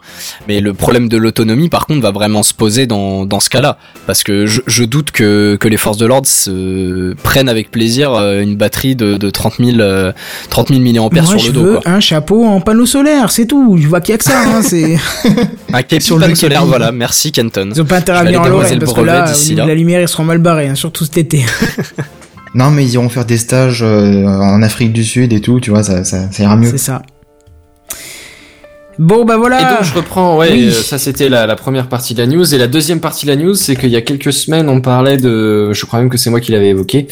S5: mais le problème de l'autonomie, par contre, va vraiment se poser dans, dans ce cas-là. Parce que je, je doute que, que les forces de l'ordre se prennent avec plaisir euh, une batterie de, de 30 000, euh, 30 000 mAh
S2: Moi,
S5: sur
S2: je
S5: le dos.
S2: veux
S5: Quoi.
S2: un chapeau en panneau solaire, c'est tout. Je vois qu'il y a que ça. Hein, c'est...
S5: Un cape
S3: Sur le
S5: panneau solaire, voilà, merci Kenton.
S2: Ils ont pas intérêt à venir en Lorraine parce que là,
S5: là.
S2: la lumière, ils seront mal barrés, hein, surtout cet été.
S3: Non, mais ils iront faire des stages euh, en Afrique du Sud et tout, tu vois, ça, ça, ça ira mieux.
S2: c'est ça. Bon, bah
S4: Et
S2: voilà.
S4: donc je reprends, ouais,
S2: Oui.
S4: euh, ça c'était la, la première partie de la news. Et la deuxième partie de la news, c'est qu'il y a quelques semaines, on parlait de, je crois même que c'est moi qui l'avais évoqué,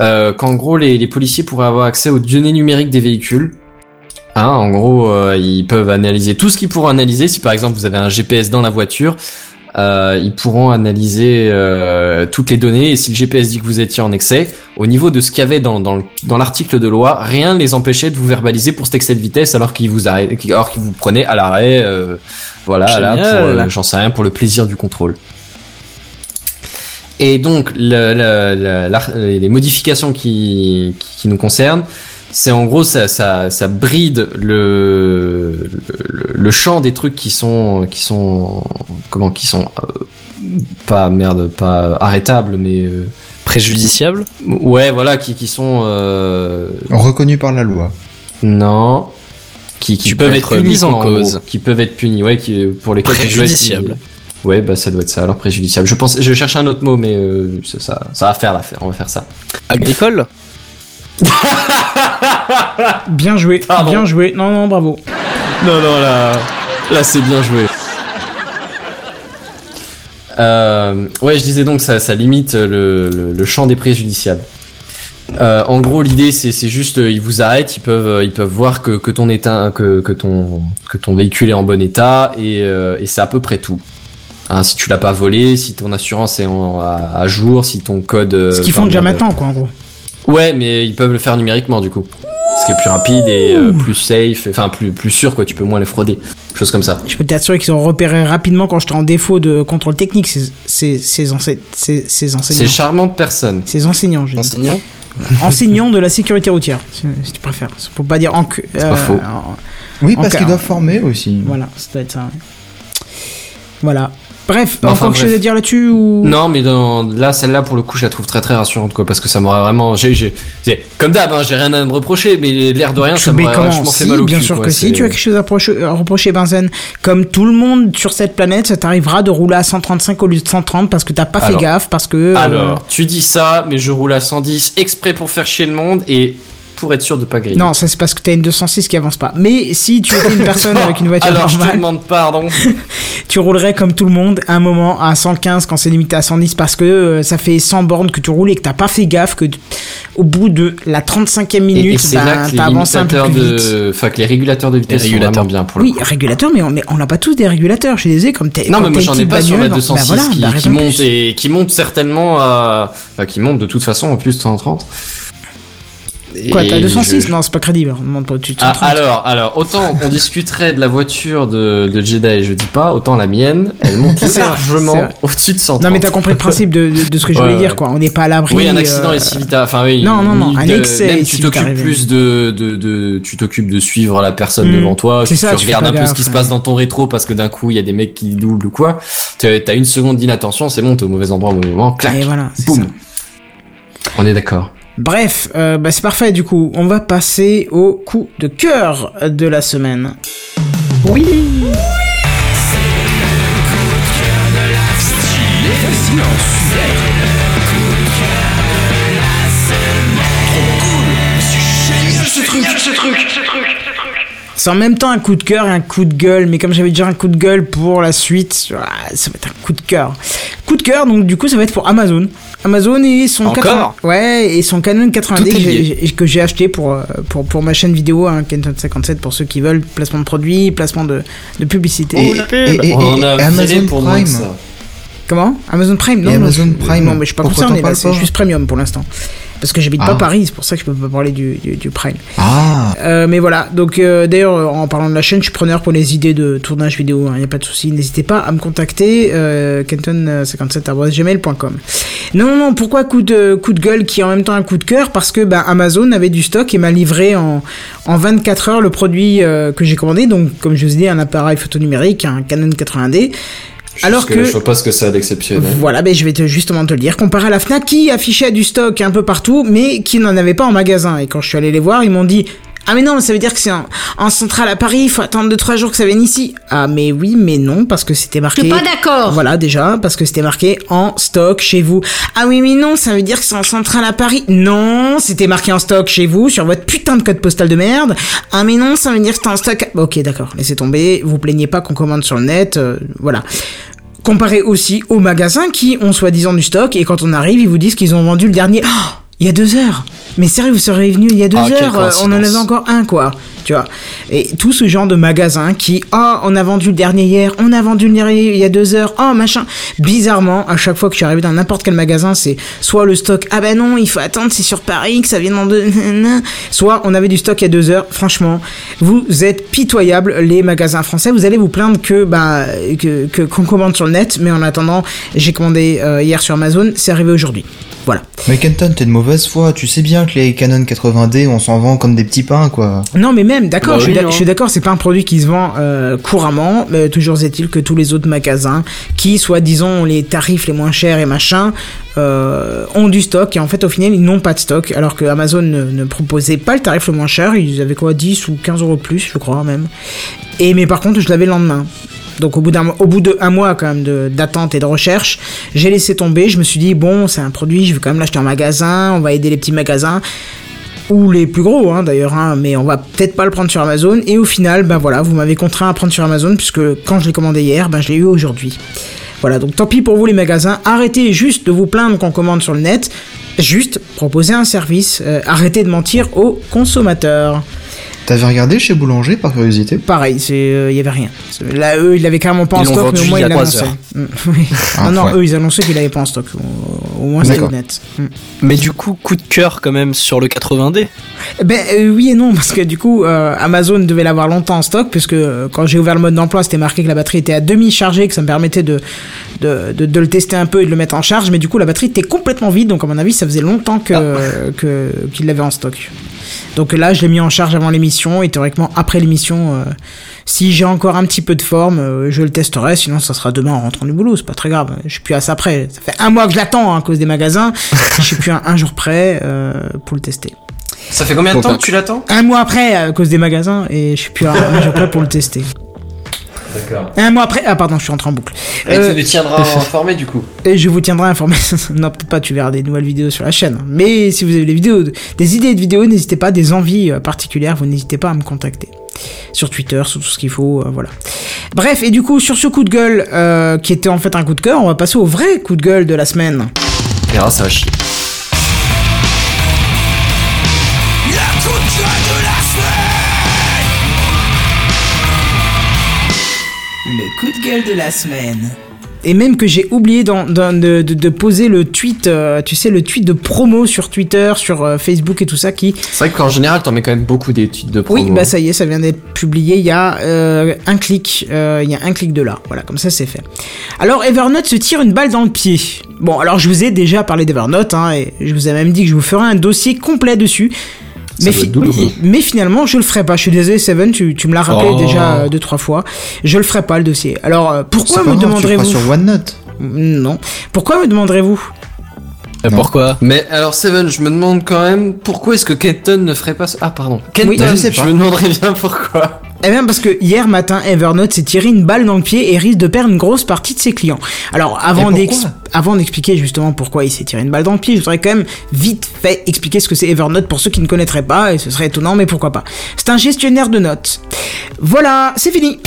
S4: euh, qu'en gros les, les policiers pourraient avoir accès aux données numériques des véhicules. Hein, en gros, euh, ils peuvent analyser tout ce qu'ils pourront analyser. Si par exemple vous avez un GPS dans la voiture, euh, ils pourront analyser euh, toutes les données. Et si le GPS dit que vous étiez en excès, au niveau de ce qu'il y avait dans, dans, le- dans l'article de loi, rien ne les empêchait de vous verbaliser pour cet excès de vitesse alors qu'ils vous alors qu'ils vous prenaient à l'arrêt. euh, voilà, là, euh, j'en sais rien, pour le plaisir du contrôle. Et donc, le- le- le- l'ar- les modifications qui, qui nous concernent, c'est en gros, ça, ça, ça bride le, le, le champ des trucs qui sont, qui sont, comment, qui sont euh, pas merde, pas arrêtables, mais euh,
S5: Préjudiciable
S4: ouais, voilà, qui, qui sont euh,
S3: Reconnu par la loi.
S4: non, qui, peuvent être punis
S5: mis en cause.
S4: gros. qui peuvent être punis, ouais, qui, pour lesquels tu dois être-
S5: Préjudiciable.
S4: Ouais, bah ça doit être ça. Alors préjudiciable. Je pense, je cherche un autre mot, mais euh, ça, ça, ça va faire l'affaire. On va faire ça.
S5: Agricole?
S2: Bien joué,
S4: Pardon.
S2: bien joué. Non, non, bravo.
S4: Non, non, là, là, c'est bien joué. Euh, ouais, je disais donc ça, ça limite le, le, le champ des préjudiciables. Euh, en gros, l'idée c'est c'est juste euh, ils vous arrêtent, ils peuvent euh, ils peuvent voir que, que ton état que, que ton que ton véhicule est en bon état et, euh, et c'est à peu près tout. Hein, si tu l'as pas volé, si ton assurance est en, à, à jour, si ton code.
S2: Ce qu'ils font déjà maintenant, quoi, en gros.
S4: Ouais, mais ils peuvent le faire numériquement du coup. Ce qui est plus rapide et euh, plus safe, enfin plus plus sûr quoi. Tu peux moins les frauder, chose comme ça.
S2: Je peux t'assurer qu'ils ont repéré rapidement quand j'étais en défaut de contrôle technique ces, ces, ces, ense- ces, ces
S4: C'est
S2: enseignants.
S4: charmante personne.
S2: Ces enseignants, je dis.
S5: Enseignant
S2: enseignants de la sécurité routière, si, si tu préfères. Faut pas dire en que.
S4: pas faux.
S3: Oui, parce qu'ils doivent former aussi.
S2: Voilà, ça doit être ça. ouais. Voilà. Bref,
S4: Enfin,
S2: encore quelque
S4: bref.
S2: chose à dire là-dessus ou
S4: Non, mais dans, là, celle-là, pour le coup, je la trouve très très rassurante, quoi, parce que ça m'aurait vraiment, comme d'hab, hein, j'ai rien à me reprocher, mais l'air de rien, ça m'aurait vachement fait
S2: Si,
S4: mal au
S2: bien
S4: cul,
S2: sûr
S4: quoi,
S2: que si, tu as quelque chose à reprocher, à reprocher Benzen. Comme tout le monde sur cette planète, ça t'arrivera de rouler à 135 au lieu de 130 parce que t'as pas
S4: Alors.
S2: fait gaffe, parce que... euh,
S4: Alors, tu dis ça, mais je roule à 110 exprès pour faire chier le monde et pour être sûr de pas griller.
S2: Non, ça c'est parce que t'as une 206 qui avance pas. Mais si tu étais une personne avec une voiture
S4: Alors, je te
S2: normale,
S4: demande pardon.
S2: tu roulerais comme tout le monde à un moment à 115 quand c'est limité à 110 parce que euh, ça fait 100 bornes que tu roules et que t'as pas fait gaffe que au bout de la 35e
S4: Et, et
S2: minute,
S4: c'est
S2: bah, t'as avancé un peu plus vite.
S4: de, enfin, que les régulateurs de vitesse
S5: Les
S4: sont
S5: régulateurs.
S4: vraiment bien pour le
S2: Oui,
S4: coup.
S2: régulateur, mais on mais on n'a pas tous des régulateurs. Je suis désolé, comme t'es.
S4: Non, mais moi j'en ai pas sur ma
S2: bagnole,
S4: 206
S2: bah voilà,
S4: qui,
S2: bah,
S4: qui
S2: de
S4: monte
S2: plus.
S4: et qui monte certainement à, enfin, qui monte de toute façon en plus de 130.
S2: Quoi, t'as 206
S4: je-
S2: Non, c'est pas crédible. On demande pas au-dessus de
S4: Ah,
S2: 130.
S4: alors, alors, autant on discuterait de la voiture de, de Jedi, je dis pas, autant la mienne, elle monte largement au-dessus de 130.
S2: Non, mais t'as compris le principe de, de, de ce que je voulais
S4: ouais.
S2: dire, quoi. On n'est pas à l'abri.
S4: Oui, un accident
S2: euh,
S4: est si vite, à- enfin oui.
S2: Non, non, non, un
S4: euh,
S2: excès
S4: Même tu t'occupes plus de, de, de, tu t'occupes de suivre la personne
S2: Mm.
S4: devant toi,
S2: C'est
S4: tu,
S2: ça,
S4: tu
S2: tu
S4: regardes un peu
S2: gaffe,
S4: ce qui se passe dans ton rétro parce que d'un coup il y a des mecs qui doublent ou quoi. T'as une seconde d'inattention, c'est bon, t'es au mauvais endroit au mauvais moment, clac,
S2: Et voilà, c'est
S4: boum.
S2: ça.
S4: On est d'accord.
S2: Bref, euh, bah, c'est parfait du coup. On va passer au coup de cœur de la semaine. Oui C'est en même temps un coup de cœur et un coup de gueule, mais comme j'avais déjà un coup de gueule pour la suite, ah, ça va être un coup de cœur. Coup de cœur, donc du coup, ça va être pour Amazon. Amazon et son
S5: Encore
S2: 80 ouais, et son Canon 80D
S4: Tout est
S2: que
S4: lié.
S2: j'ai- acheté pour, euh, pour, pour ma chaîne vidéo, hein, Kenton 57 pour ceux qui veulent, placement de produits, placement de, de publicité.
S3: Et, et- et-
S4: On en
S3: et
S4: a
S3: Amazon
S4: pour
S3: Prime.
S4: ça.
S2: Comment? Amazon Prime? Non,
S3: Amazon
S2: je-
S3: Prime,
S2: Non, mais je suis pas
S3: pourquoi
S2: là,
S3: parles
S2: c'est juste premium pour l'instant. Parce que j'habite
S3: Ah.
S2: pas Paris, c'est pour ça que je peux pas parler du, du, du Prime.
S3: Ah,
S2: Euh, mais voilà, donc euh, d'ailleurs euh, en parlant de la chaîne, je suis preneur pour les idées de tournage vidéo, il n'y a pas de souci, n'hésitez pas à me contacter, euh, kenton57.gmail.com. Non, non, non, pourquoi coup de, coup de gueule qui est en même temps un coup de cœur? Parce que bah, Amazon avait du stock et m'a livré en, en 24 heures le produit que j'ai commandé, donc comme je vous ai dit, un appareil photo numérique, un Canon 80D. Alors que...
S4: Je vois pas ce que ça a d'exceptionnel.
S2: Voilà, ben je vais te, justement te le dire. Comparé à la Fnac qui affichait du stock un peu partout, mais qui n'en avait pas en magasin. Et quand je suis allé les voir, ils m'ont dit Ah, mais non, ça veut dire que c'est en, en centrale à Paris, il faut attendre 2-3 jours que ça vienne ici. Ah, mais oui, mais non, parce que c'était
S6: Je
S2: marqué.
S6: suis pas d'accord.
S2: Voilà, déjà, parce que c'était marqué en stock chez vous. Ah oui, mais non, ça veut dire que c'est en centrale à Paris. Non, c'était marqué en stock chez vous, sur votre putain de code postal de merde. Ah, mais non, ça veut dire que c'est en stock. Ok, d'accord, laissez tomber. Vous plaignez pas qu'on commande sur le net. euh, voilà. Comparé aussi aux magasins qui ont soi-disant du stock et quand on arrive, ils vous disent qu'ils ont vendu le dernier. Oh, il y a deux heures. Mais sérieux, vous serez venu il y a deux
S5: Ah,
S2: heures. euh, On en avait encore un, quoi. Tu vois. Et tout ce genre de magasins qui, oh, on a vendu le dernier hier, on a vendu le dernier il y a deux heures, oh, machin. Bizarrement, à chaque fois que je suis arrivé dans n'importe quel magasin, c'est soit le stock, ah ben non, il faut attendre, c'est sur Paris, que ça vient dans deux, soit on avait du stock il y a deux heures. Franchement, vous êtes pitoyables, les magasins français. Vous allez vous plaindre que, bah, que, que- qu'on commande sur le net, mais en attendant, j'ai commandé euh, hier sur Amazon, c'est arrivé aujourd'hui. Voilà.
S3: mais Kenton, t'es de mauvaise foi. Tu sais bien que les Canon 80D, on s'en vend comme des petits pains, quoi.
S2: Non, mais même, d'accord,
S5: Bah
S2: je suis
S5: oui,
S2: d'ac-
S5: hein.
S2: je suis d'accord, c'est pas un produit qui se vend euh, couramment, mais toujours est-il que tous les autres magasins qui, soi-disant, ont les tarifs les moins chers et machin, euh, ont du stock, et en fait, au final, ils n'ont pas de stock, alors que Amazon ne, ne proposait pas le tarif le moins cher, ils avaient quoi, 10 ou 15 euros de plus, je crois même. Et, mais par contre, je l'avais le lendemain. Donc au bout d'un au bout de un mois quand même d'attente et de recherche, j'ai laissé tomber. Je me suis dit bon, c'est un produit, je vais quand même l'acheter en magasin. On va aider les petits magasins ou les plus gros hein, d'ailleurs, hein, mais on va peut-être pas le prendre sur Amazon. Et au final, ben voilà, vous m'avez contraint à prendre sur Amazon puisque quand je l'ai commandé hier, ben je l'ai eu aujourd'hui. Voilà, donc tant pis pour vous les magasins. Arrêtez juste de vous plaindre qu'on commande sur le net. Juste proposez un service. Euh, arrêtez de mentir aux consommateurs.
S3: T'avais regardé chez Boulanger par curiosité
S2: Pareil, il y avait rien. Là, eux, ils l'avaient carrément pas en
S5: Ils
S2: stock, mais au moins ils l'annonçaient.
S3: Ah,
S2: non, non,
S3: ouais.
S2: eux, ils annonçaient qu'ils l'avaient pas en stock. Au, moins, c'est honnête. Mm.
S5: Mais du coup, coup de cœur quand même sur le 80D.
S2: Ben euh, oui et non parce que du coup euh, Amazon devait l'avoir longtemps en stock puisque euh, quand j'ai ouvert le mode d'emploi c'était marqué que la batterie était à demi chargée que ça me permettait de de, de, de le tester un peu et de le mettre en charge mais du coup la batterie était complètement vide donc à mon avis ça faisait longtemps que que qu'il l'avait en stock. Donc là je l'ai mis en charge avant l'émission et théoriquement après l'émission euh, si j'ai encore un petit peu de forme euh, je le testerai sinon ça sera demain en rentrant du boulot c'est pas très grave je suis plus à ça près ça fait un mois que je l'attends hein, à cause des magasins je suis plus à un jour près euh, pour le tester.
S1: Ça fait combien de temps
S5: un-
S1: que tu l'attends?
S2: Un mois après, à cause des magasins, et je suis plus à un jour près pour le tester.
S1: D'accord.
S2: Un mois après, ah pardon, je suis rentré en boucle.
S1: Et
S2: Euh,
S1: tu nous tiendras informé du coup.
S2: et je vous tiendrai informé. non, peut-être pas, tu verras des nouvelles vidéos sur la chaîne. Mais si vous avez des vidéos, des idées de vidéos, n'hésitez pas, des envies euh, particulières, vous n'hésitez pas à me contacter. Sur Twitter, sur tout ce qu'il faut, euh, voilà. Bref, et du coup, sur ce coup de gueule, euh, qui était en fait un coup de cœur, on va passer au vrai coup de gueule de la semaine.
S4: Et là, ça va chier.
S2: Coup de gueule de la semaine. Et même que j'ai oublié d'en- d'en- de, de- de poser le tweet, euh, tu sais, le tweet de promo sur Twitter, sur euh, Facebook et tout ça qui...
S4: C'est vrai qu'en général, t'en mets quand même beaucoup d'études de promo.
S2: Oui, bah ça y est, ça vient d'être publié. Il y a euh, un clic, euh, il y a un clic de là. Voilà, comme ça c'est fait. Alors Evernote se tire une balle dans le pied. Bon, alors je vous ai déjà parlé d'Evernote, hein, et je vous ai même dit que je vous ferai un dossier complet dessus. Mais, fi- finalement, je le ferai pas. Je suis désolé, Seven, tu, tu me l'as rappelé
S4: Oh.
S2: déjà euh, deux, trois fois. Je le ferai pas, le dossier. Alors, euh, pourquoi me demanderez-vous
S3: sur OneNote.
S2: Non. Pourquoi me demanderez-vous?
S5: Euh, pourquoi
S4: Mais alors, Seven, je me demande quand même pourquoi est-ce que Kenton ne ferait pas ça? Ah, pardon. Kenton,
S2: Oui,
S3: je sais pas.
S4: me demanderais bien pourquoi.
S2: Eh bien parce que hier matin, Evernote s'est tiré une balle dans le pied et risque de perdre une grosse partie de ses clients. Alors avant d'expliquer justement pourquoi il s'est tiré une balle dans le pied, je voudrais quand même vite fait expliquer ce que c'est Evernote pour ceux qui ne connaîtraient pas, et ce serait étonnant, mais pourquoi pas. C'est un gestionnaire de notes. Voilà, c'est fini.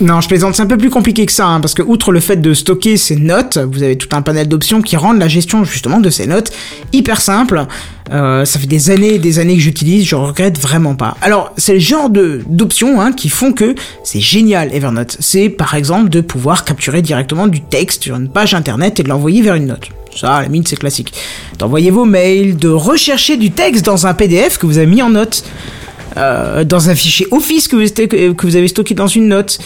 S2: Non, je plaisante, c'est un peu plus compliqué que ça, hein, parce que outre le fait de stocker ces notes, vous avez tout un panel d'options qui rendent la gestion justement de ces notes hyper simple. Euh, ça fait des années et des années que j'utilise, je regrette vraiment pas. Alors, c'est le genre d'options hein, qui font que c'est génial Evernote. C'est par exemple de pouvoir capturer directement du texte sur une page internet et de l'envoyer vers une note. Ça, à la mine, c'est classique. D'envoyer vos mails, de rechercher du texte dans un PDF que vous avez mis en note. Euh, dans un fichier Office que vous, avez stocké dans une note.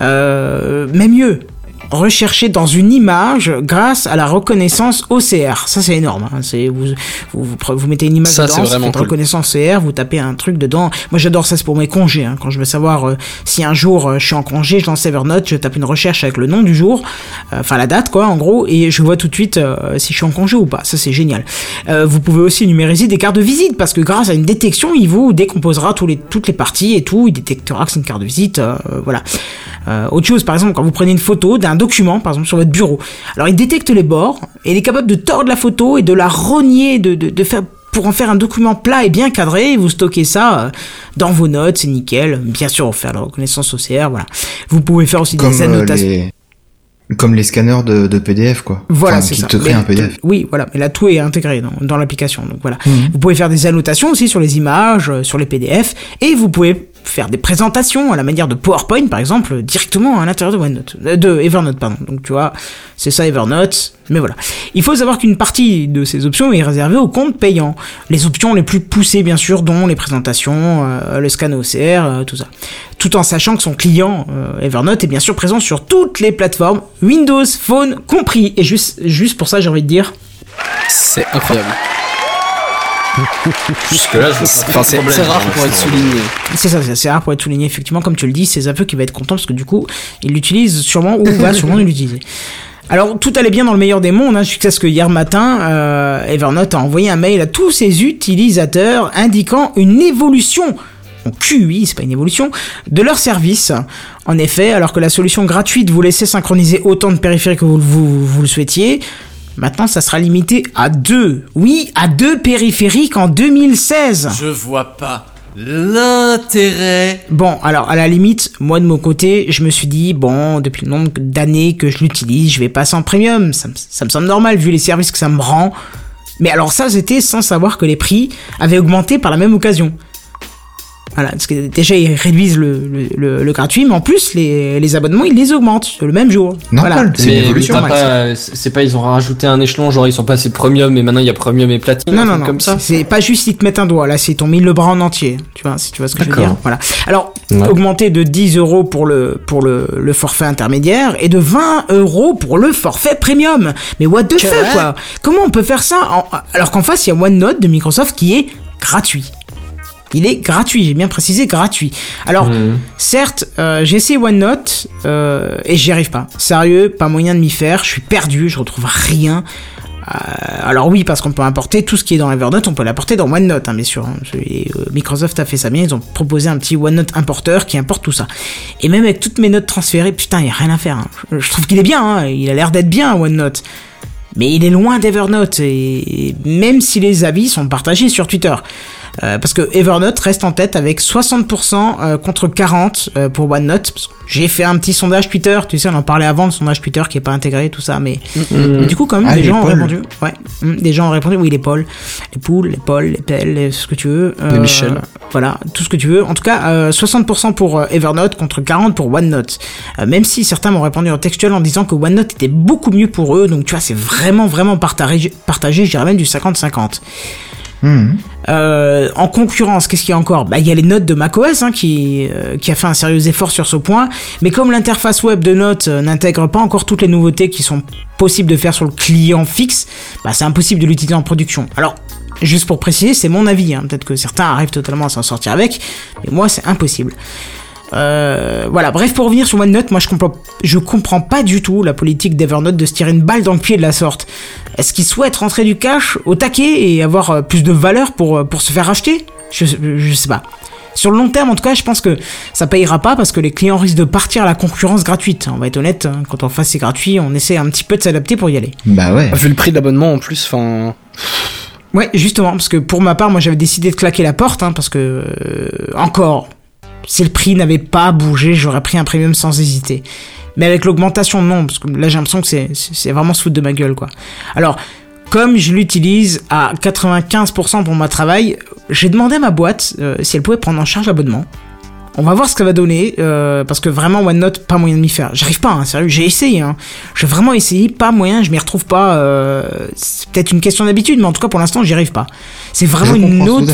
S2: Euh, même mieux, rechercher dans une image grâce à la reconnaissance OCR. Ça c'est énorme. hein. C'est vous, vous, vous pre- vous mettez une image
S5: Ça,
S2: dedans,
S5: vraiment cool.
S2: reconnaissance OCR, vous tapez un truc dedans. Moi j'adore ça, c'est pour mes congés. hein. Quand je veux savoir euh, si un jour euh, je suis en congé, je lance Evernote, je tape une recherche avec le nom du jour, euh, enfin la date quoi en gros, et je vois tout de suite si je suis en congé ou pas. Ça c'est génial. Vous pouvez aussi numériser des cartes de visite parce que grâce à une détection, il vous décomposera tous les, toutes les parties et tout. Il détectera que c'est une carte de visite. voilà. Autre chose, par exemple, quand vous prenez une photo d'un document, par exemple sur votre bureau, alors il détecte les bords et il est capable de tordre la photo et de la rogner, de, de, de faire pour en faire un document plat et bien cadré, vous stockez ça euh, dans vos notes, c'est nickel. Bien sûr, on fait la reconnaissance OCR, voilà. Vous pouvez faire aussi
S3: Comme
S2: des
S3: euh,
S2: annotations.
S3: les comme les scanners de, de PDF quoi.
S2: Voilà,
S3: Enfin,
S2: c'est ça.
S3: te un PDF.
S2: oui, voilà, mais là tout est intégré dans, dans l'application. Donc voilà.
S3: Mhm.
S2: Vous pouvez faire des annotations aussi sur les images, euh, sur les PDF, et vous pouvez faire des présentations à la manière de PowerPoint par exemple directement à l'intérieur de OneNote, euh, de Evernote pardon. Donc tu vois, c'est ça Evernote. Mais voilà. Il faut savoir qu'une partie de ces options est réservée aux comptes payants. Les options les plus poussées bien sûr, dont les présentations, euh, le scan OCR, euh, tout ça. Tout en sachant que son client Evernote est bien sûr présent sur toutes les plateformes, Windows, Phone compris. Et juste, juste pour ça, j'ai envie de dire,
S5: C'est incroyable.
S4: Jusque là, je
S5: Enfin, c'est rare pour être souligné.
S2: c'est ça, c'est- rare pour être souligné effectivement, comme tu le dis, c'est Zapeux qui va être content parce que du coup, il l'utilise sûrement ou va sûrement l'utiliser. Alors tout allait bien dans le meilleur des mondes, hein, jusqu'à ce que hier matin, euh, Evernote a envoyé un mail à tous ses utilisateurs indiquant une évolution en QI, c'est pas une évolution, de leur service. En effet, alors que la solution gratuite vous laissait synchroniser autant de périphériques que vous, vous, vous le souhaitiez, maintenant ça sera limité à deux. Oui, à deux périphériques en 2016.
S8: Je vois pas l'intérêt.
S2: Bon, alors à la limite, moi de mon côté, je me suis dit, bon, depuis le nombre d'années que je l'utilise, je vais passer en premium. Ça, me- ça me semble normal vu les services que ça me rend. Mais alors ça, c'était sans savoir que les prix avaient augmenté par la même occasion. Voilà, parce que déjà ils réduisent le, le, le- le gratuit, mais en plus les, les abonnements ils les augmentent le même jour.
S3: Normal,
S2: Voilà.
S3: c'est une évolution.
S4: pas, c'est c'est pas, ils ont rajouté un échelon, genre ils sont passés premium et maintenant il y a premium et platine.
S2: Non, non, non.
S4: Comme ça.
S2: C'est pas juste ils te mettent un doigt. Là, c'est ils t'ont mis le bras en entier. Tu vois, si tu vois ce que je veux
S3: D'accord.
S2: dire. Voilà. Alors,
S4: Ouais.
S2: augmenter de 10 euros pour le, pour le, le forfait intermédiaire et de 20 euros pour le forfait premium. Mais what the fuck, quoi? Comment on peut faire ça en- alors qu'en face, il y a OneNote de Microsoft qui est gratuit. Il est gratuit, j'ai bien précisé gratuit. Alors,
S4: Mhm.
S2: certes, euh, j'ai essayé OneNote euh, et j'y arrive pas. Sérieux, pas moyen de m'y faire. Je suis perdu, je retrouve rien. Euh, alors oui, parce qu'on peut importer tout ce qui est dans Evernote, on peut l'apporter dans OneNote, hein, bien sûr. hein. Microsoft a fait ça bien, ils ont proposé un petit OneNote importeur qui importe tout ça. Et même avec toutes mes notes transférées, putain, il y a rien à faire. hein. Je, je trouve qu'il est bien, hein, il a l'air d'être bien OneNote. Mais il est loin d'Evernote, et même si les avis sont partagés sur Twitter. Euh, parce que Evernote reste en tête avec 60% euh, contre 40 euh, pour OneNote. J'ai fait un petit sondage Twitter, tu sais, on en parlait avant, le sondage Twitter qui est pas intégré, tout ça, mais, mais du coup, quand même,
S3: Ah,
S2: des
S3: les
S2: gens ont répondu. Ouais, Mm, des gens ont répondu, oui, les Paul, les poules, les Paul, les pelles, les- ce que tu veux.
S5: Les Michel.
S2: Voilà, tout ce que tu veux. En tout cas, euh, 60% pour euh, Evernote contre 40 pour OneNote. Euh, même si certains m'ont répondu en textuel en disant que OneNote était beaucoup mieux pour eux, donc tu vois, c'est vraiment, vraiment partagé, partagé je dirais même du 50-50.
S3: Mhm.
S2: Euh, en concurrence, qu'est-ce qu'il y a encore Bah, il y a les notes de macOS hein, qui euh, qui a fait un sérieux effort sur ce point. Mais comme l'interface web de Notes euh, n'intègre pas encore toutes les nouveautés qui sont possibles de faire sur le client fixe, bah, c'est impossible de l'utiliser en production. Alors, juste pour préciser, c'est mon avis. Hein. Peut-être que certains arrivent totalement à s'en sortir avec, mais moi, c'est impossible. Euh, voilà, bref, pour revenir sur OneNote, moi je comprends, je comprends pas du tout la politique d'Evernote de se tirer une balle dans le pied de la sorte. Est-ce qu'ils souhaitent rentrer du cash au taquet et avoir euh, plus de valeur pour, euh, pour se faire racheter je, je sais pas. Sur le long terme, en tout cas, je pense que ça payera pas parce que les clients risquent de partir à la concurrence gratuite. On va être honnête, hein, quand on fait c'est gratuit, on essaie un petit peu de s'adapter pour y aller.
S3: Bah ouais.
S5: Vu le prix de l'abonnement en plus, enfin.
S2: Ouais, justement, parce que pour ma part, moi j'avais décidé de claquer la porte, hein, parce que euh, encore, si le prix n'avait pas bougé, j'aurais pris un premium sans hésiter. Mais avec l'augmentation, non, parce que là j'ai l'impression que c'est vraiment se foutre de ma gueule, quoi. Alors, comme je l'utilise à 95% pour mon travail, j'ai demandé à ma boîte euh, si elle pouvait prendre en charge l'abonnement. On va voir ce que ça va donner, euh, parce que vraiment OneNote, pas moyen de m'y faire. J'arrive pas, hein, sérieux, j'ai essayé. Hein. J'ai vraiment essayé, pas moyen, je m'y retrouve pas. euh, c'est peut-être une question d'habitude, mais en tout cas pour l'instant, j'y arrive pas. C'est vraiment
S3: Je
S2: une autre,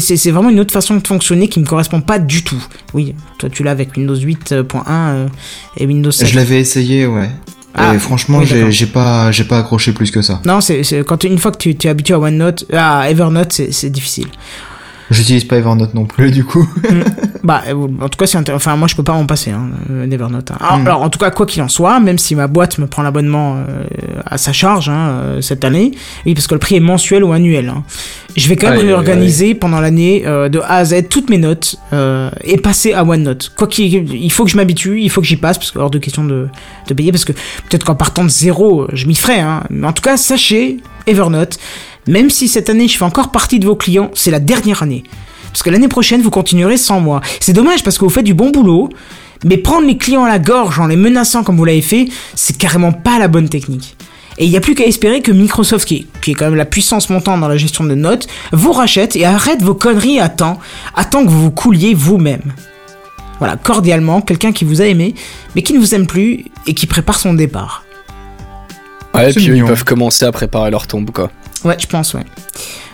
S2: c'est vraiment une autre façon de fonctionner qui me correspond pas du tout. Oui, toi tu l'as avec Windows 8.1 euh, et Windows 7.
S3: Je l'avais essayé, ouais.
S2: Ah,
S3: et franchement,
S2: oui,
S3: j'ai pas, j'ai pas accroché plus que ça.
S2: Non, c'est quand une fois que tu tu es habitué à OneNote, à Evernote, c'est difficile.
S3: J'utilise pas Evernote non plus, du coup.
S2: Bah, euh, en tout cas, c'est enfin, moi, je peux pas m'en passer, hein, euh, d'Evernote. hein. Alors,
S3: Mm.
S2: alors, en tout cas, quoi qu'il en soit, même si ma boîte me prend l'abonnement euh, à sa charge hein, euh, cette année, oui, parce que le prix est mensuel ou annuel, hein, je vais quand même
S4: aïe,
S2: réorganiser pendant l'année euh, de A à Z toutes mes notes euh, et passer à OneNote. Quoi qu'il, il faut que je m'habitue, il faut que j'y passe, parce que hors de question de, de payer, parce que peut-être qu'en partant de zéro, je m'y ferai. Hein, mais en tout cas, sachez, Evernote, même si cette année je fais encore partie de vos clients, c'est la dernière année. Parce que l'année prochaine, vous continuerez sans moi. C'est dommage parce que vous faites du bon boulot, mais prendre les clients à la gorge en les menaçant comme vous l'avez fait, c'est carrément pas la bonne technique. Et il n'y a plus qu'à espérer que Microsoft, qui est, qui est quand même la puissance montante dans la gestion de notes, vous rachète et arrête vos conneries à temps, à temps que vous vous couliez vous-même. Voilà, cordialement, quelqu'un qui vous a aimé, mais qui ne vous aime plus et qui prépare son départ.
S5: Ouais, et puis eux, ils
S3: mignon.
S5: peuvent commencer à préparer leur tombe, quoi.
S2: Ouais, je pense, ouais.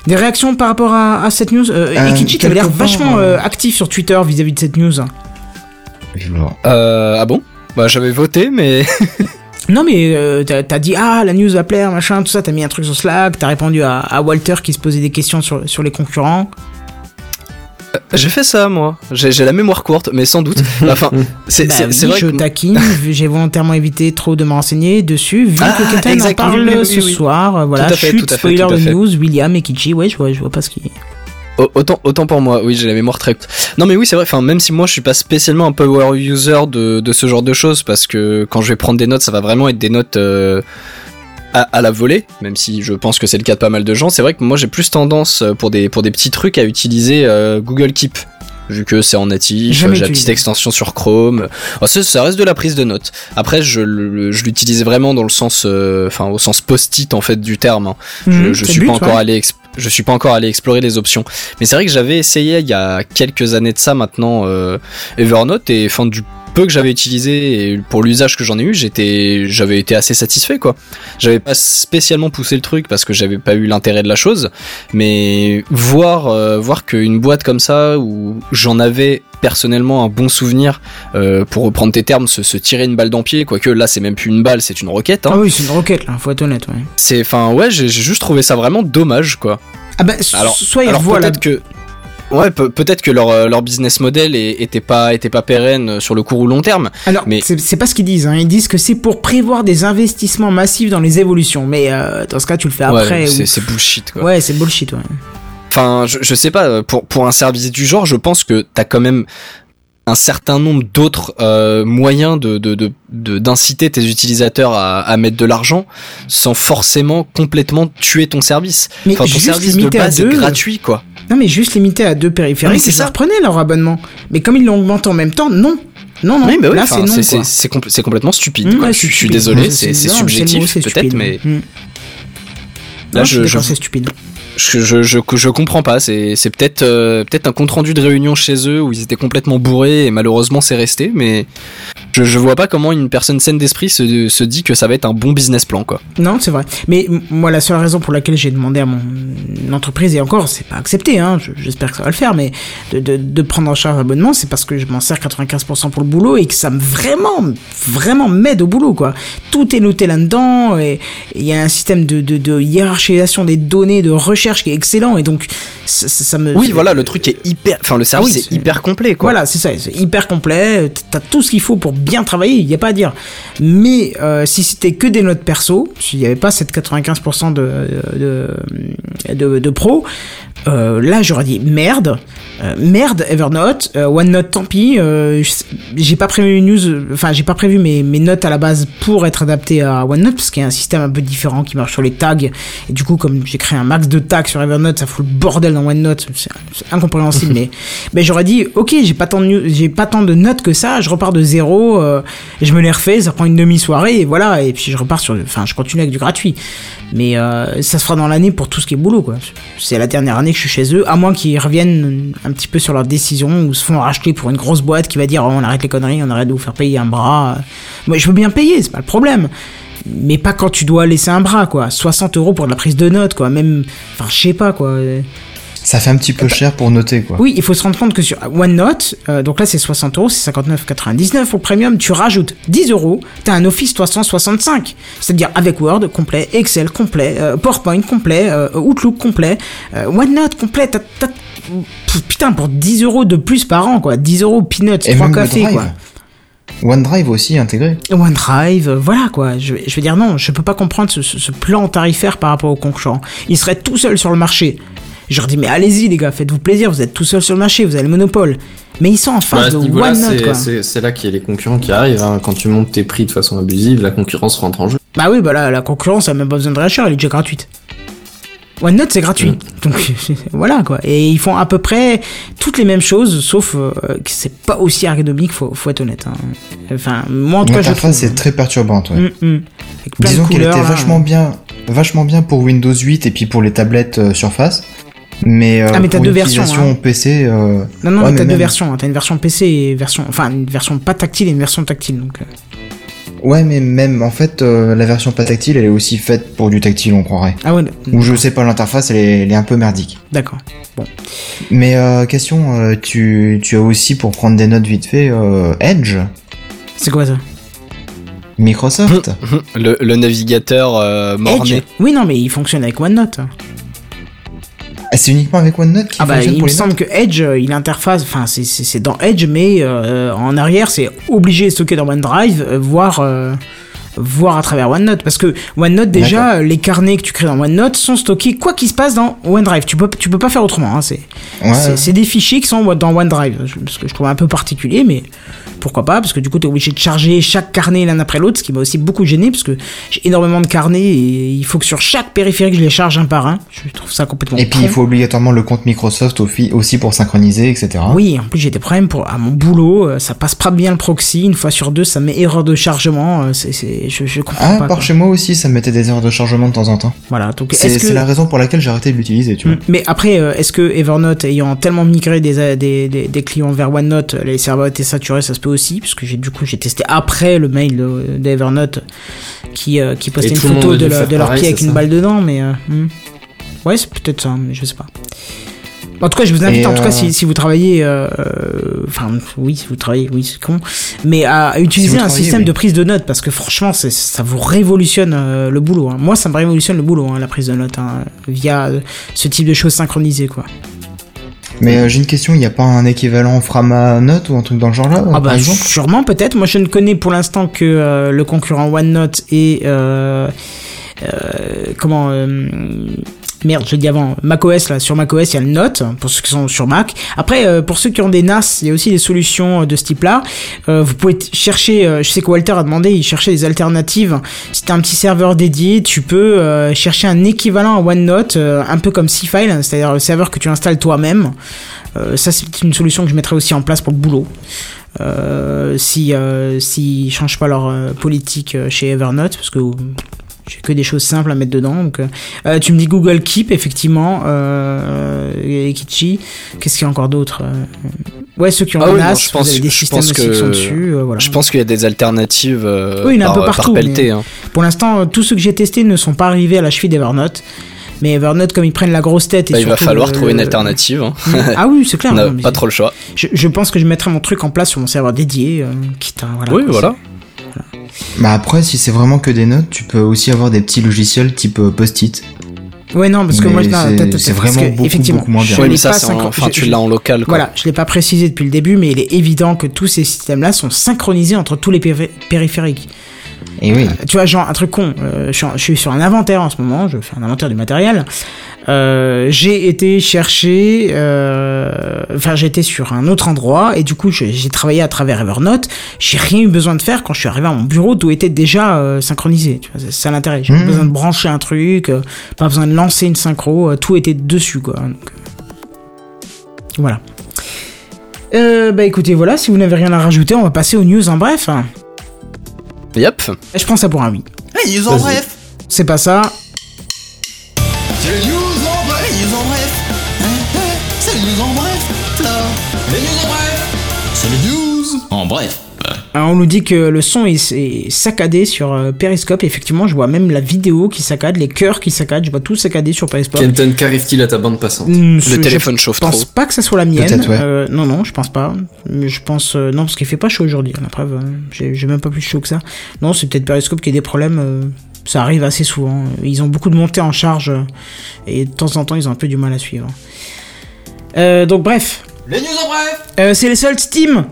S2: Des réactions par rapport à, à cette news euh,
S3: Euh,
S2: Ekichi, t'avais l'air vachement
S3: euh,
S2: euh, actif sur Twitter vis-à-vis de cette news.
S5: Euh, ah bon? Bah, j'avais voté, mais.
S2: Non mais euh, t'as t'as dit ah la news va plaire machin tout ça t'as mis un truc sur Slack t'as répondu à, à Walter qui se posait des questions sur, sur les concurrents
S5: J'ai fait ça, moi. J'ai la mémoire courte, mais sans doute. Enfin, c'est
S2: Bah oui,
S5: vrai
S2: je
S5: que.
S2: taquine j'ai volontairement évité trop de me renseigner dessus vu
S5: Ah,
S2: que Keten en parle
S5: oui, oui,
S2: ce
S5: oui.
S2: soir euh, voilà
S5: Tout à fait,
S2: chute
S5: tout à fait,
S2: spoiler
S5: tout à
S2: de
S5: fait.
S2: news William et Kichi ouais je vois je vois pas ce qui
S5: Au- Autant, autant pour moi, oui, j'ai la mémoire très courte. Non, mais oui, c'est vrai, enfin, même si moi je suis pas spécialement un power user de, de ce genre de choses, parce que quand je vais prendre des notes, ça va vraiment être des notes euh, à, à la volée, même si je pense que c'est le cas de pas mal de gens. C'est vrai que moi j'ai plus tendance euh, pour des, pour des petits trucs à utiliser euh, Google Keep. Vu que c'est en natif, j'ai la petite extension sur Chrome. Oh, ça, ça reste de la prise de notes. Après, je, je l'utilise vraiment dans le sens, euh, enfin, au sens post-it en fait du terme. hein. Je,
S2: Mhm,
S5: je suis pas encore
S2: ouais.
S5: allé, je suis pas encore allé explorer les options. Mais c'est vrai que j'avais essayé il y a quelques années de ça maintenant euh, Evernote et enfin du peu que j'avais utilisé et pour l'usage que j'en ai eu, j'étais, j'avais été assez satisfait quoi. J'avais pas spécialement poussé le truc parce que j'avais pas eu l'intérêt de la chose, mais voir euh, voir qu'une boîte comme ça où j'en avais personnellement un bon souvenir euh, pour reprendre tes termes se, se tirer une balle dans le pied quoique là c'est même plus une balle c'est une roquette hein.
S2: ah oui c'est une roquette là faut être honnête ouais
S5: c'est enfin ouais j'ai juste trouvé ça vraiment dommage quoi
S2: ah bah
S5: Alors-
S2: soit ils
S5: alors
S2: revoient la
S5: que ouais pe- peut-être que leur euh, leur business model était pas était pas pérenne euh, sur le court ou long terme
S2: Alors,
S5: Mais-
S2: c'est pas ce qu'ils disent. Hein. Ils disent que c'est pour prévoir des investissements massifs dans les évolutions. Mais euh, dans ce cas, tu le fais après.
S5: ouais
S2: ou-
S5: c'est bullshit quoi
S2: Ouais, c'est bullshit. Ouais.
S5: enfin je, je sais pas euh, pour pour un service du genre je pense que t'as quand même un certain nombre d'autres euh, moyens de de- de- de- d'inciter tes utilisateurs à, à mettre de l'argent sans forcément complètement tuer ton service.
S2: Mais
S5: Enfin, ton service de base est gratuit, quoi.
S2: Non, mais juste limité à deux périphériques.
S5: c'est ça.
S2: reprenaient leur abonnement. Mais comme ils l'ont augmenté en même temps, non. Non, non.
S5: Oui, ouais,
S2: Là, c'est non.
S5: c'est- compl- complètement stupide.
S2: Mmh, ouais,
S5: je, suis désolé, c'est subjectif peut-être, mais là
S2: Non,
S5: je,
S2: suis
S5: je,
S2: d'accord, c'est stupide.
S5: Je, je, je, comprends pas. C'est peut-être euh, peut-être un compte rendu de réunion chez eux où ils étaient complètement bourrés et malheureusement c'est resté. Mais je, je vois pas comment une personne saine d'esprit se, se dit que ça va être un bon business plan quoi.
S2: Non, c'est vrai. Mais moi, la seule raison pour laquelle j'ai demandé à mon entreprise, et encore, c'est pas accepté, hein, je- j'espère que ça va le faire, mais de, de, prendre en charge l'abonnement, c'est parce que je m'en sers 95% pour le boulot et que ça me vraiment, vraiment m'aide au boulot, quoi. Tout est noté là-dedans, et il y a un système de, de hiérarchisation des données, de recherche qui est excellent, et donc, ça, me.
S5: Oui, voilà, le truc est hyper, enfin le service
S2: oui,
S5: est hyper complet quoi.
S2: Voilà, c'est ça, c'est hyper complet, t'as tout ce qu'il faut pour bien travailler, il n'y a pas à dire. Mais euh, si c'était que des notes perso, s'il n'y avait pas cette 95% de, de, de, de pro, euh, là j'aurais dit merde, euh, merde Evernote, euh, OneNote tant pis, euh, j'ai pas prévu news, enfin j'ai pas prévu mes, mes notes à la base pour être adaptées à OneNote parce qu'il y a un système un peu différent qui marche sur les tags. Et du coup comme j'ai créé un max de tags sur Evernote, ça fout le bordel dans OneNote, c'est incompréhensible mais mais j'aurais dit ok j'ai pas tant de news- j'ai pas tant de notes que ça, je repars de zéro, euh, je me les refais, ça prend une demi-soirée et voilà. Et puis je repars sur, enfin je continue avec du gratuit. Mais euh, ça se fera dans l'année pour tout ce qui est boulot quoi. C'est la dernière année que je suis chez eux, à moins qu'ils reviennent un petit peu sur leur décision ou se font racheter pour une grosse boîte qui va dire oh, on arrête les conneries, on arrête de vous faire payer un bras. Moi, je veux bien payer, c'est pas le problème. Mais pas quand tu dois laisser un bras, quoi. 60 euros pour de la prise de notes, quoi. Même, enfin, je sais pas, quoi.
S3: Ça fait un petit peu cher pour noter, quoi.
S2: Oui, il faut se rendre compte que sur OneNote, euh, donc là c'est 60 euros, c'est 59,99 pour le premium, tu rajoutes 10 euros, t'as un Office 365. C'est-à-dire avec Word complet, Excel complet, euh, PowerPoint complet, euh, Outlook complet, OneNote complet, t'as- t'as- Pff, Putain, pour 10 euros de plus par an, quoi. 10 euros peanuts,
S3: Et
S2: 3
S3: même
S2: cafés,
S3: OneDrive.
S2: quoi.
S3: OneDrive aussi intégré.
S2: OneDrive, voilà quoi. Je, vais- je veux dire non, je peux pas comprendre ce, ce- ce plan tarifaire par rapport aux concurrents. Ils seraient tout seuls sur le marché. Je leur dis mais allez-y les gars, faites-vous plaisir, vous êtes tout seuls sur le marché, vous avez le monopole. Mais ils sont en face de
S4: niveau-là,
S2: OneNote
S4: c'est-
S2: quoi.
S4: c'est c'est là qu'il y a les concurrents qui arrivent. hein. Quand tu montes tes prix de façon abusive, la concurrence rentre en jeu.
S2: Bah oui, bah là la concurrence elle a même pas besoin de réagir, elle est déjà gratuite. OneNote c'est gratuit. Donc voilà quoi. Et ils font à peu près toutes les mêmes choses, sauf euh, que c'est pas aussi ergonomique, faut, faut être honnête. hein. Enfin, moi en tout cas je trouve.
S3: L'interface est très perturbante, ouais.
S2: Avec plein
S3: Disons qu'elle était
S2: là.
S3: vachement bien, vachement bien pour Windows 8 et puis pour les tablettes euh, Surface. Mais, euh,
S2: Ah, mais t'as deux versions, hein.
S3: PC, euh,
S2: Non, non,
S3: ouais,
S2: mais t'as deux versions. hein. T'as une version PC et version. Enfin, une version pas tactile et une version tactile. Donc, euh,
S3: Ouais, mais même en fait, euh, la version pas tactile, elle est aussi faite pour du tactile, on croirait.
S2: Ah ouais,
S3: Ou je sais pas, l'interface, elle est, elle est un peu merdique.
S2: d'accord.
S3: Mais euh, question, euh, tu, tu as aussi pour prendre des notes vite fait euh, Edge,
S2: C'est quoi ça?
S3: Microsoft.
S5: Le, le navigateur euh, morné.
S2: Edge? Oui, non, mais il fonctionne avec OneNote.
S3: Ah, c'est uniquement avec OneNote qui
S2: Ah bah,
S3: fonctionne
S2: il
S3: pour
S2: me
S3: les
S2: semble
S3: notes
S2: que Edge, euh, il interface. Enfin, c'est- dans Edge, mais euh, en arrière, c'est obligé de stocker dans OneDrive, euh, voire. euh, voir à travers OneNote parce que OneNote déjà les carnets que tu crées dans OneNote sont stockés quoi qu'il se passe dans OneDrive tu peux tu peux pas faire autrement hein, c'est
S3: Ouais,
S2: C'est- des fichiers qui sont dans OneDrive, ce que je trouve un peu particulier, mais pourquoi pas, parce que du coup, tu es obligé de charger chaque carnet l'un après l'autre, ce qui m'a aussi beaucoup gêné, parce que j'ai énormément de carnets et il faut que sur chaque périphérique, je les charge un par un. Je trouve ça complètement
S3: Et puis il faut obligatoirement le compte Microsoft aussi pour synchroniser, etc.
S2: Oui, en plus j'ai des problèmes pour à mon boulot, euh, ça passe pas bien le proxy, une fois sur deux ça met erreur de chargement, euh, c'est je, je comprends
S3: Ah,
S2: pas.
S3: par
S2: quoi.
S3: chez moi aussi, ça me mettait des heures de chargement de temps en temps.
S2: Voilà, donc
S3: C'est
S2: est-ce que
S3: la raison pour laquelle j'ai arrêté de l'utiliser, tu vois.
S2: Mm. Mais après, euh, est-ce que Evernote, ayant tellement migré des, des, des, des clients vers OneNote, les serveurs étaient saturés, ça se peut aussi, puisque j'ai du coup j'ai testé après le mail de- d'Evernote qui, euh, qui postait une photo de, leur
S4: pareil,
S2: pied avec une
S4: ça
S2: balle dedans, mais euh, hmm. ouais, c'est peut-être ça, mais je sais pas. En tout cas, je vous invite,
S3: Et,
S2: en tout cas,
S3: euh,
S2: si, si vous travaillez, euh, enfin, oui, si vous travaillez, oui, c'est con, mais à utiliser un système
S3: oui.
S2: de prise de notes, parce que franchement, ça vous révolutionne le boulot. hein. Moi, ça me révolutionne le boulot, hein, la prise de notes, hein, via ce type de choses synchronisées, quoi.
S3: Mais euh, j'ai une question, il n'y a pas un équivalent Frama Note ou un truc dans le genre là,
S2: Ah bah
S3: exemple
S2: sûrement peut-être. Moi je ne connais pour l'instant que euh, le concurrent OneNote et euh, euh, comment euh, merde je l'ai dit avant macOS là sur macOS il y a le Note pour ceux qui sont sur Mac. Après euh, pour ceux qui ont des NAS il y a aussi des solutions euh, de ce type là. vous pouvez chercher. euh, je sais que Walter a demandé il cherchait des alternatives. Si t'as un petit serveur dédié tu peux euh, chercher un équivalent à OneNote euh, un peu comme C-File c'est-à-dire le serveur que tu installes toi-même. Euh, ça c'est une solution que je mettrais aussi en place pour le boulot. Euh, si euh, s'ils changent pas leur euh, politique euh, chez Evernote parce que j'ai que des choses simples à mettre dedans donc euh, euh, tu me dis Google Keep effectivement euh, et Kichi qu'est-ce qu'il y a encore d'autre euh, ouais ceux qui ont
S5: Ah
S2: un
S5: oui, je
S2: vous
S5: pense-
S2: avez des
S5: je
S2: systèmes
S5: pense que-
S2: qui sont dessus euh, voilà.
S5: Je pense qu'il y a des alternatives euh,
S2: Oui, il y en a un peu
S5: par
S2: partout,
S5: pelleté. hein.
S2: pour l'instant euh, tous ceux que j'ai testés ne sont pas arrivés à la cheville d'Evernote mais Evernote comme ils prennent la grosse tête et
S5: Bah, il va falloir
S2: le-
S5: trouver une alternative. hein.
S2: ah oui c'est clair
S5: On n'a pas trop le choix.
S2: je, je pense que je mettrai mon truc en place sur mon serveur dédié euh, quitte à voilà
S5: oui, voilà.
S3: Bah après, si c'est vraiment que des notes, tu peux aussi avoir des petits logiciels type euh, Post-it.
S2: Ouais, non, parce que moi,
S3: c'est- vraiment beaucoup,
S2: effectivement,
S3: beaucoup moins bien.
S5: ça, enfin,
S2: je-
S5: tu l'as en local. Quoi.
S2: Voilà, je l'ai pas précisé depuis le début, mais il est évident que tous ces systèmes-là sont synchronisés entre tous les péri- périphériques.
S3: Et oui.
S2: Tu vois, genre un truc con. euh, je, suis sur un inventaire en ce moment. Je fais un inventaire du matériel. Euh, j'ai été chercher. euh, Enfin, j'étais sur un autre endroit et du coup, j'ai travaillé à travers Evernote. J'ai rien eu besoin de faire quand je suis arrivé à mon bureau. Tout était déjà synchronisé. Tu vois, c'est ça l'intérêt. J'ai pas
S3: Mhm.
S2: besoin de brancher un truc. pas besoin de lancer une synchro. tout était dessus, quoi. Donc, voilà. Bah écoutez, voilà. Si vous n'avez rien à rajouter, on va passer aux news en bref.
S5: Yep.
S2: Je prends ça pour un oui.
S8: Hey, news en bref
S2: C'est pas ça.
S8: C'est les news en bref, news en bref Hein, news en bref, putain Les news en bref C'est les news en bref.
S2: Alors, on nous dit que le son est, est saccadé sur euh, Periscope. Effectivement, je vois même la vidéo qui saccade, les cœurs qui saccadent. Je vois tout saccadé sur Periscope.
S4: Kenton, qu'arrive-t-il à ta bande passante?
S2: Hmm, je-
S5: téléphone chauffe
S2: Je pense
S5: trop.
S2: pas que ça soit la mienne.
S3: Ouais.
S2: Euh, non, non, je pense pas. Je pense euh, non parce qu'il fait pas chaud aujourd'hui. La preuve, euh, j'ai même pas plus chaud que ça. Non, c'est peut-être Periscope qui a des problèmes. euh, ça arrive assez souvent. Ils ont beaucoup de montées en charge et de temps en temps ils ont un peu du mal à suivre. Euh, donc bref,
S8: Les news en bref
S2: Euh, c'est les soldes Steam.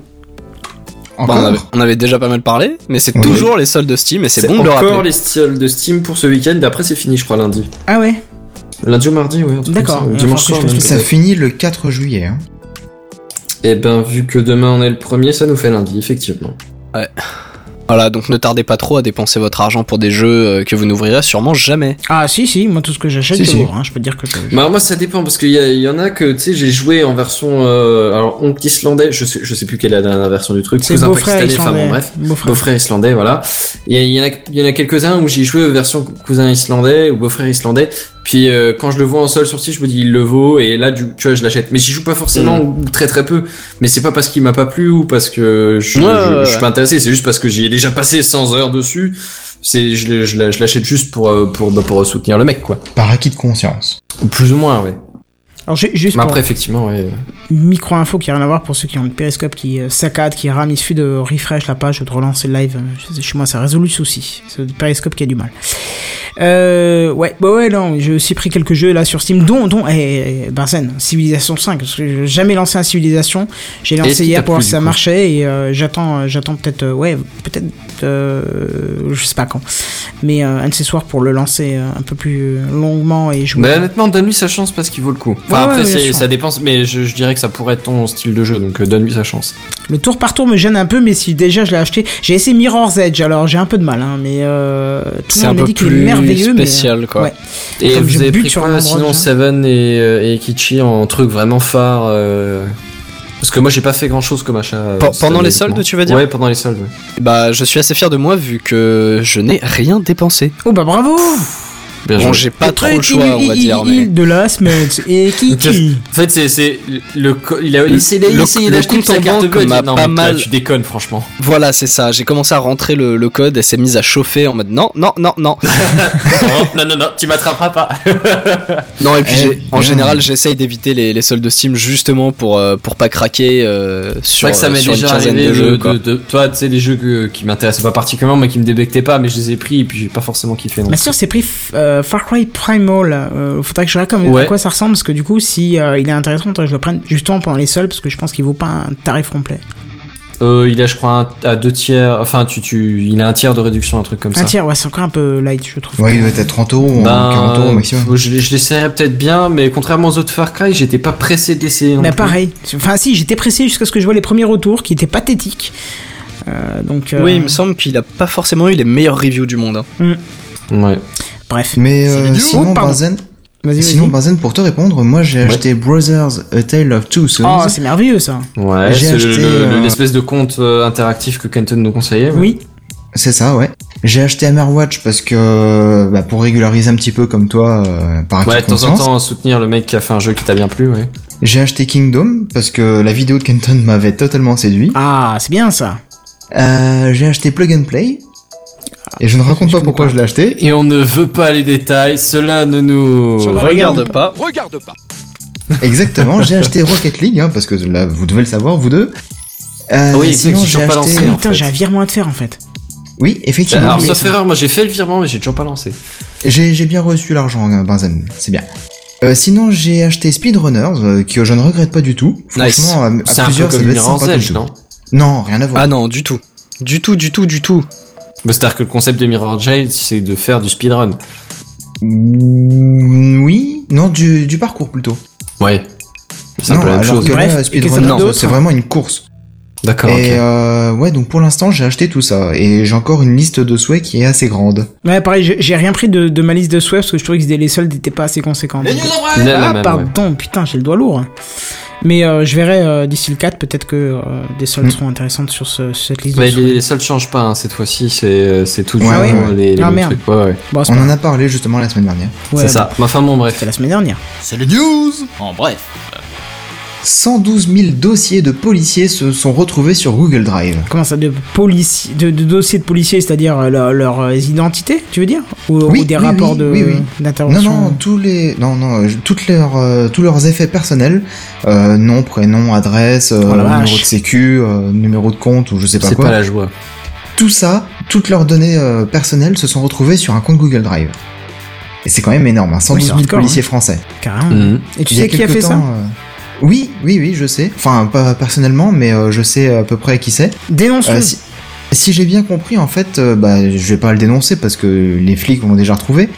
S5: Bah,
S3: Encore
S5: on, avait, on avait déjà pas mal parlé, mais c'est
S3: Oui.
S5: toujours les soldes de Steam et c'est bon de le
S4: encore
S5: rappeler.
S4: les styles de Steam pour ce week-end. Après, c'est fini, je crois, lundi.
S2: Ah ouais.
S4: Lundi ou mardi, ouais. truc
S2: D'accord,
S4: Dimanche soir.
S2: je
S3: Ça finit le 4 juillet. Hein.
S4: Eh ben, vu que demain on est le premier, ça nous fait lundi, effectivement.
S5: Voilà, donc ne tardez pas trop à dépenser votre argent pour des jeux euh, que vous n'ouvrirez sûrement jamais.
S2: Ah si si, moi tout ce que j'achète
S3: Si,
S2: c'est
S3: si.
S2: lourd. Hein, je peux dire que je. je-
S4: Bah moi ça dépend parce qu'il y, en a que tu sais j'ai joué en version euh, alors honte islandais je sais je sais plus quelle est la dernière version du truc
S2: c'est
S4: cousin pakistanais enfin
S2: islandais.
S4: bon bref
S2: Beau-frère.
S4: islandais voilà il y, en a il y en a quelques uns où j'ai joué version cousin islandais ou beau-frère islandais puis euh, quand je le vois en sol sur site je me dis il le vaut et là du, tu vois je l'achète mais j'y joue pas forcément ou très très peu mais c'est pas parce qu'il m'a pas plu ou parce que je,
S5: Ouais,
S4: je,
S5: ouais,
S4: je suis pas intéressé c'est juste parce que j'y ai déjà passé 100 heures dessus c'est je, je, la- je l'achète juste pour euh, pour bah, pour soutenir le mec quoi
S3: Par acquis de conscience.
S4: plus ou moins ouais
S2: Alors juste
S4: après effectivement ouais
S2: micro info qui a rien à voir pour ceux qui ont le périscope qui euh, saccade, qui rame, il suffit de refresh la page de relancer le live. Euh, Chez moi, ça résout le souci. C'est le périscope qui a du mal. Euh, ouais, bah ouais, non, j'ai aussi pris quelques jeux là sur Steam, dont, dont, eh, eh, Barzen, Civilization 5, parce que j'ai jamais lancé un Civilization. J'ai lancé hier pour voir si ça marchait et euh, j'attends, j'attends peut-être, euh, ouais, peut-être, euh, je sais pas quand, mais euh, un de ces soirs pour le lancer euh, un peu plus longuement et jouer.
S4: Bah honnêtement, donne-lui sa chance parce qu'il vaut le coup. Enfin
S2: Ouais,
S4: après,
S2: ouais,
S4: ça dépend, mais je, je dirais que ça pourrait être ton style de jeu, donc donne-lui sa chance.
S2: Le tour par tour me gêne un peu, mais si déjà je l'ai acheté, j'ai essayé Mirror's Edge, alors j'ai un peu de mal, hein, mais euh, tout le
S5: C'est un
S2: monde m'a dit qu'il est
S5: plus
S2: merveilleux, mais,
S5: spécial quoi.
S2: ouais.
S4: Et vous avez pris
S2: sur
S4: quoi sinon
S2: déjà.
S4: Seven et, et Kichi en truc vraiment phare euh, Parce que moi j'ai pas fait grand chose comme achat. euh,
S5: pendant les soldes, tu veux dire
S4: Ouais, pendant les soldes. ouais.
S5: Bah, je suis assez fier de moi vu que je n'ai rien dépensé.
S2: Oh bah bravo
S5: Bon, j'ai pas trop le choix, on va
S2: il-
S5: dire,
S2: il-
S5: mais.
S2: de la semaine, et Kiki
S4: En fait, c'est c'est le il a essayé, d'acheter
S5: compte
S4: sa
S5: en
S4: carte bleue, il
S5: m'a
S4: dit, non,
S5: pas mal-
S4: tu déconnes franchement.
S5: Voilà, c'est ça. J'ai commencé à rentrer le, le code, elle s'est mise à chauffer en mode non, non, non, non.
S4: non, non, non, tu m'attraperas pas.
S5: non, et puis
S3: Eh,
S5: en général, j'essaye d'éviter les, les soldes de Steam justement pour, euh, pour pas craquer euh,
S4: C'est
S5: sur,
S4: vrai que ça
S5: euh,
S4: m'est
S5: sur une
S4: déjà
S5: quinzaine
S4: arrivé
S5: de jeux.
S4: de,
S5: quoi.
S4: de, de- toi, tu sais, des jeux que, qui m'intéressaient pas particulièrement, mais qui me débectaient pas, mais je les ai pris et puis j'ai pas forcément kiffé. non.
S2: Ma soeur s'est pris euh, Far Cry Primal. Euh, faudrait que je regarde comme,
S4: Ouais.
S2: à quoi ça ressemble, parce que du coup, si euh, il est intéressant, faudrait que je le prenne justement pendant les soldes, parce que je pense qu'il vaut pas un tarif complet.
S4: Euh, il a, je crois, un- à deux tiers. Enfin, tu, tu, il a un tiers de réduction, un truc comme ça.
S2: Un tiers, ouais, c'est encore un peu light, je trouve.
S3: Ouais, il doit être 30 euros ou
S4: Ben,
S3: 40 euros au maximum.
S4: je, je l'essayerais peut-être bien, mais contrairement aux autres Far Cry, j'étais pas pressé d'essayer. non
S2: Mais
S4: plus.
S2: pareil. Enfin, si, j'étais pressé jusqu'à ce que je vois les premiers retours qui étaient pathétiques. Euh, donc, euh,
S5: Oui, il me semble qu'il a pas forcément eu les meilleures reviews du monde. hein.
S4: Ouais.
S2: Bref.
S3: Mais euh, sinon. Benzen,
S2: Vas-y,
S3: sinon. Benzen, pour te répondre, moi j'ai acheté Brothers A Tale of Two Sons.
S2: Oh, c'est merveilleux ça.
S4: Ouais,
S3: J'ai
S4: c'est le-
S3: acheté,
S4: le-
S3: euh,
S4: l'espèce de compte euh, interactif que Kenton nous conseillait. ouais.
S2: Oui.
S3: C'est ça, ouais. J'ai acheté Hammerwatch parce que bah, pour régulariser un petit peu comme toi euh, par
S4: Ouais,
S3: de
S4: temps en temps, soutenir le mec qui a fait un jeu qui t'a bien plu, ouais.
S3: J'ai acheté Kingdom parce que la vidéo de Kenton m'avait totalement séduit.
S2: Ah, c'est bien ça.
S3: Euh, j'ai acheté Plug and Play. Et je ne raconte pas pourquoi je l'ai acheté.
S4: Et on ne veut pas les détails, cela ne nous
S5: Regarde pas.
S8: Regarde pas.
S3: Exactement, j'ai acheté Rocket League, hein, parce que là, vous devez le savoir, vous deux. Euh,
S4: Oui,
S3: sinon,
S4: j'ai pas
S3: acheté...
S4: lancé, en
S2: Putain,
S4: fait.
S2: j'ai un virement à te faire en fait.
S3: Oui, effectivement.
S4: Alors,
S3: mais
S4: sauf erreur, moi j'ai fait le virement, mais j'ai toujours pas lancé.
S3: J'ai bien reçu l'argent, hein, Benzen, c'est bien. Euh, sinon, j'ai acheté Speedrunners, euh, que je ne regrette pas du tout.
S5: Nice.
S3: Franchement, à, à
S4: C'est un peu
S3: plusieurs, ça
S4: comme
S3: doit être sympa comme
S4: non?
S3: Non, rien à voir.
S5: Ah non, du tout. Du tout, du tout, du tout.
S4: Bah, C'est-à-dire que le concept de Mirror's Edge, c'est de faire du speedrun.
S3: Mm, Oui, non, du, du parcours plutôt.
S4: Ouais. C'est un peu la même chose.
S3: vraiment une course.
S4: D'accord,
S3: et euh, ouais, donc pour l'instant, j'ai acheté tout ça. Et j'ai encore une liste de souhaits qui est assez grande.
S2: Ouais, pareil, j'ai- rien pris de, de ma liste de souhaits parce que je trouvais que les soldes n'étaient pas assez conséquents.
S8: Les news en
S2: ah, pardon, putain, j'ai le doigt lourd. Mais euh, je verrai euh, d'ici le 4, peut-être que euh, des soldes
S3: Mm.
S2: seront intéressantes sur ce- cette liste
S4: Mais
S2: de souhaits.
S4: les soldes changent pas, hein, cette fois-ci, c'est c'est toujours
S3: Ouais, ouais,
S4: les, les
S2: Ah, merde.
S4: trucs. Ouais, ouais.
S2: Bon, c'est
S3: On
S2: pas
S3: en a parlé justement la semaine dernière.
S2: Ouais,
S4: c'est ça. Mais Enfin bon, bref.
S2: C'était la semaine dernière.
S8: C'est les news en bref.
S3: 112 000 dossiers de policiers se sont retrouvés sur Google Drive.
S2: Comment ça, de, polici- de, de dossiers de policiers, c'est-à-dire euh, leur- leurs identités, tu veux dire? Ou,
S3: Oui,
S2: ou des
S3: oui,
S2: rapports
S3: oui,
S2: de
S3: oui, oui. Non,
S2: d'intervention?
S3: Non, tous les, non, non, euh, toutes leurs, euh, tous leurs effets personnels, euh, nom, prénom, adresse, euh,
S2: Oh
S3: numéro
S2: vache.
S3: de sécu, euh, numéro de compte ou je sais pas
S4: C'est
S3: quoi.
S4: pas la joie.
S3: Tout ça, toutes leurs données euh, personnelles se sont retrouvées sur un compte Google Drive. Et c'est quand même énorme, hein, 112
S2: c'est
S3: 000
S2: hardcore,
S3: policiers français.
S2: Carrément.
S4: Mhm.
S2: Et tu sais qui a fait ça?
S3: temps, euh, Oui, oui, oui, je sais. Enfin, pas personnellement, mais euh, je sais à peu près qui c'est.
S2: Dénonce-le.
S3: Euh, si si j'ai bien compris, en fait, euh, bah, je vais pas le dénoncer parce que les flics l'ont déjà retrouvé.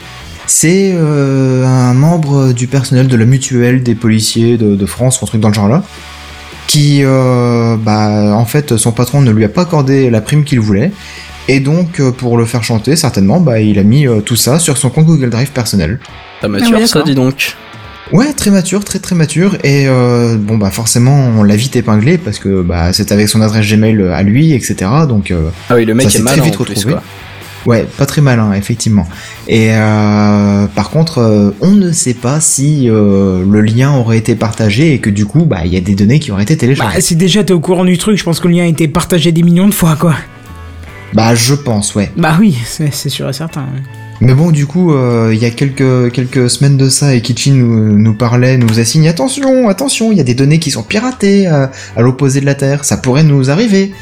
S3: C'est euh, un membre du personnel de la mutuelle des policiers de, de France, ou un truc dans le genre là, qui, euh, bah, en fait, son patron ne lui a pas accordé la prime qu'il voulait, et donc pour le faire chanter, certainement, bah, il a mis euh, tout ça sur son compte Google Drive personnel.
S5: Pas
S2: Ah
S5: mature
S2: ouais,
S5: ça, dis donc.
S3: Ouais, très mature, très très mature, et euh, bon bah forcément on l'a vite épinglé parce que bah c'est avec son adresse Gmail à lui, etc. Donc euh,
S5: Ah oui, le mec
S3: Ça
S5: est
S3: s'est très
S5: malin
S3: vite
S5: en plus,
S3: retrouvé.
S5: quoi.
S3: Ouais, pas très malin, effectivement. Et euh, par contre, euh, on ne sait pas si euh, le lien aurait été partagé et que du coup, bah, il y a des données qui auraient été
S2: Bah,
S3: téléchargées.
S2: si déjà t'es au courant du truc, je pense que le lien a été partagé des millions de fois, quoi.
S3: Bah, je pense, ouais.
S2: Bah oui, c'est c'est sûr et certain. ouais.
S3: Mais bon, du coup, euh, il y a quelques quelques semaines de ça, et Kitchen nous, nous parlait, nous assigne attention, attention, il y a des données qui sont piratées à, à l'opposé de la Terre, ça pourrait nous arriver.